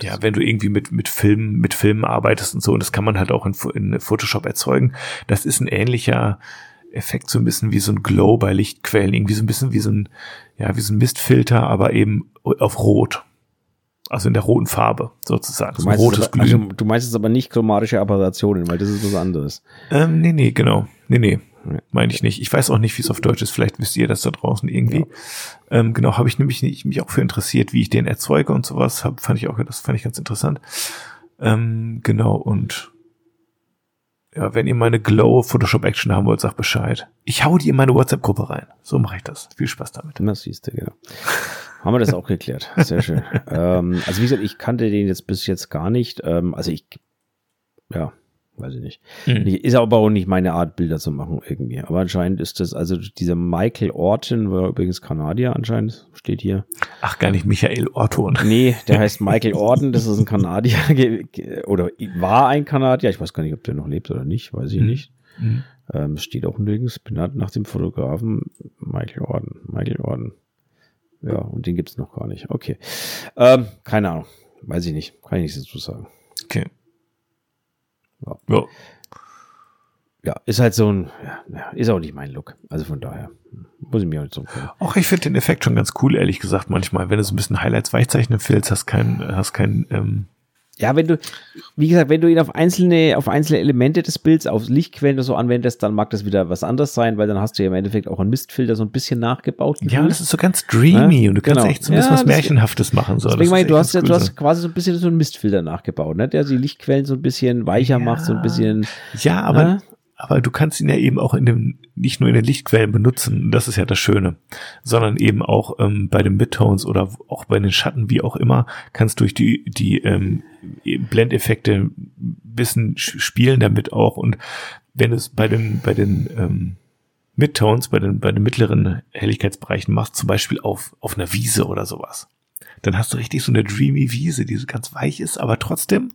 ja, wenn du irgendwie mit, mit Filmen, mit Filmen arbeitest und so, und das kann man halt auch in, in Photoshop erzeugen. Das ist ein ähnlicher Effekt, so ein bisschen wie so ein Glow bei Lichtquellen, irgendwie so ein bisschen wie so ein, ja, wie so ein Mistfilter, aber eben auf Rot. Also in der roten Farbe, sozusagen. Du meinst, so rotes aber, also, du meinst jetzt aber nicht chromatische Apparationen, weil das ist was anderes. Ähm, nee, nee, genau. Nee, nee. Meine ich nicht. Ich weiß auch nicht, wie es auf Deutsch ist. Vielleicht wisst ihr das da draußen irgendwie. Ja. Ähm, genau, habe ich nämlich nicht, mich auch für interessiert, wie ich den erzeuge und sowas. Hab, fand ich auch, das fand ich ganz interessant. Ähm, genau, und ja, wenn ihr meine Glow Photoshop Action haben wollt, sagt Bescheid. Ich hau die in meine WhatsApp-Gruppe rein. So mache ich das. Viel Spaß damit. Das siehst du, genau. Haben wir das auch geklärt. Sehr schön. ähm, also wie gesagt, ich kannte den jetzt bis jetzt gar nicht. Ähm, also ich, ja, weiß ich nicht. Mhm. Ist aber auch nicht meine Art, Bilder zu machen irgendwie. Aber anscheinend ist das, also dieser Michael Orton, war übrigens Kanadier anscheinend, steht hier. Ach, gar nicht Michael Orton. Nee, der heißt Michael Orton, das ist ein Kanadier, oder war ein Kanadier, ich weiß gar nicht, ob der noch lebt oder nicht, weiß ich mhm. nicht. Mhm. Ähm, steht auch nirgends, benannt nach dem Fotografen Michael Orton. Michael Orton. Ja, und den gibt's noch gar nicht. Okay. Ähm, keine Ahnung. Weiß ich nicht. Kann ich nichts dazu sagen. Okay. Ja. ja. ja. ist halt so ein, ja, ist auch nicht mein Look. Also von daher muss ich mir halt so können. Auch ich finde den Effekt schon ganz cool, ehrlich gesagt, manchmal. Wenn du so ein bisschen Highlights weichzeichnen willst, hast kein, hast kein, ähm, ja, wenn du, wie gesagt, wenn du ihn auf einzelne, auf einzelne Elemente des Bilds, auf Lichtquellen oder so anwendest, dann mag das wieder was anderes sein, weil dann hast du ja im Endeffekt auch einen Mistfilter so ein bisschen nachgebaut. Ja, und das ist so ganz dreamy ja? und du kannst genau. echt so ein bisschen ja, was Märchenhaftes machen. So. Deswegen meine, du hast ja, du hast quasi so ein bisschen so einen Mistfilter nachgebaut, ne? der die Lichtquellen so ein bisschen weicher ja. macht, so ein bisschen. Ja, aber, ne? Aber du kannst ihn ja eben auch in dem, nicht nur in den Lichtquellen benutzen, das ist ja das Schöne, sondern eben auch ähm, bei den Midtones oder auch bei den Schatten, wie auch immer, kannst durch die, die ähm, Blendeffekte ein bisschen spielen damit auch. Und wenn es bei den, bei den ähm, Midtones, bei den, bei den mittleren Helligkeitsbereichen machst, zum Beispiel auf, auf einer Wiese oder sowas, dann hast du richtig so eine dreamy Wiese, die so ganz weich ist, aber trotzdem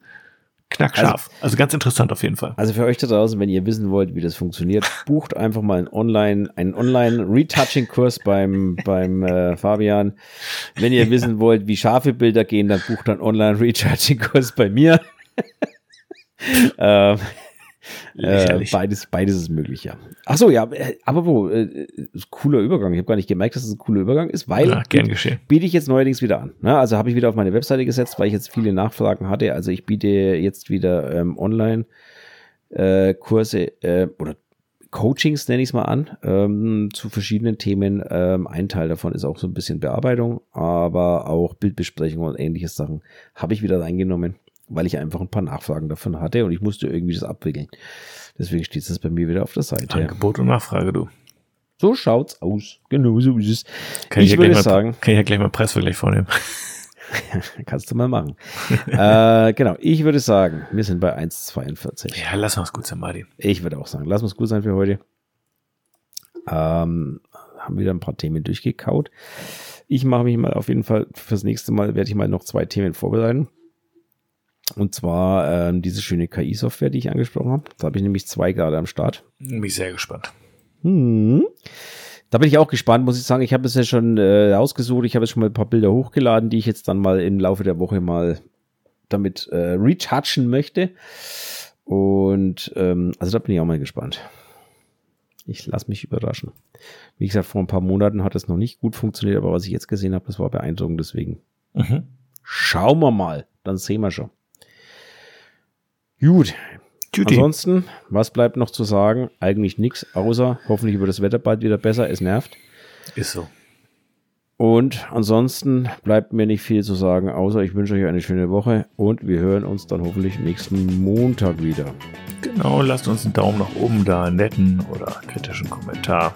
Knackscharf. Also, also, ganz interessant auf jeden Fall. Also für euch da draußen, wenn ihr wissen wollt, wie das funktioniert, bucht einfach mal einen Online, einen Online-Retouching-Kurs beim, beim äh, Fabian. Wenn ihr ja. wissen wollt, wie scharfe Bilder gehen, dann bucht einen Online-Retouching-Kurs bei mir. ähm, äh, beides, beides ist möglich, ja. Ach so, ja, äh, aber wo, äh, cooler Übergang. Ich habe gar nicht gemerkt, dass es ein cooler Übergang ist, weil ja, gern geschehen. biete ich jetzt neuerdings wieder an. Ne? Also habe ich wieder auf meine Webseite gesetzt, weil ich jetzt viele Nachfragen hatte. Also ich biete jetzt wieder ähm, online äh, Kurse äh, oder Coachings nenne ich es mal an, ähm, zu verschiedenen Themen. Ähm, ein Teil davon ist auch so ein bisschen Bearbeitung, aber auch Bildbesprechung und ähnliche Sachen habe ich wieder reingenommen weil ich einfach ein paar Nachfragen davon hatte und ich musste irgendwie das abwickeln. Deswegen steht das bei mir wieder auf der Seite. Angebot und Nachfrage, du. So schaut's aus. Genau so ist es. Kann ich, ich würde sagen. Kann ich ja gleich mal Preisvergleich vornehmen. Kannst du mal machen. äh, genau, ich würde sagen, wir sind bei 1,42. Ja, lass uns gut sein, Martin. Ich würde auch sagen, lass uns gut sein für heute. Ähm, haben wieder ein paar Themen durchgekaut. Ich mache mich mal auf jeden Fall fürs nächste Mal, werde ich mal noch zwei Themen vorbereiten. Und zwar ähm, diese schöne KI-Software, die ich angesprochen habe. Da habe ich nämlich zwei gerade am Start. Bin ich sehr gespannt. Hm. Da bin ich auch gespannt, muss ich sagen. Ich habe es ja schon äh, ausgesucht. Ich habe jetzt schon mal ein paar Bilder hochgeladen, die ich jetzt dann mal im Laufe der Woche mal damit äh, retouchen möchte. Und ähm, also da bin ich auch mal gespannt. Ich lasse mich überraschen. Wie gesagt, vor ein paar Monaten hat es noch nicht gut funktioniert, aber was ich jetzt gesehen habe, das war beeindruckend. Deswegen Mhm. schauen wir mal. Dann sehen wir schon. Gut. Juti. Ansonsten, was bleibt noch zu sagen? Eigentlich nichts, außer hoffentlich wird das Wetter bald wieder besser. Es nervt. Ist so. Und ansonsten bleibt mir nicht viel zu sagen, außer ich wünsche euch eine schöne Woche und wir hören uns dann hoffentlich nächsten Montag wieder. Genau, lasst uns einen Daumen nach oben da, einen netten oder kritischen Kommentar.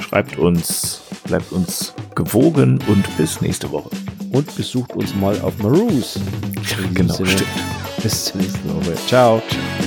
Schreibt uns, bleibt uns gewogen und bis nächste Woche. Und besucht uns mal auf Maroos. Genau, stimmt. Bis zur nächsten Woche. Ciao. Ciao.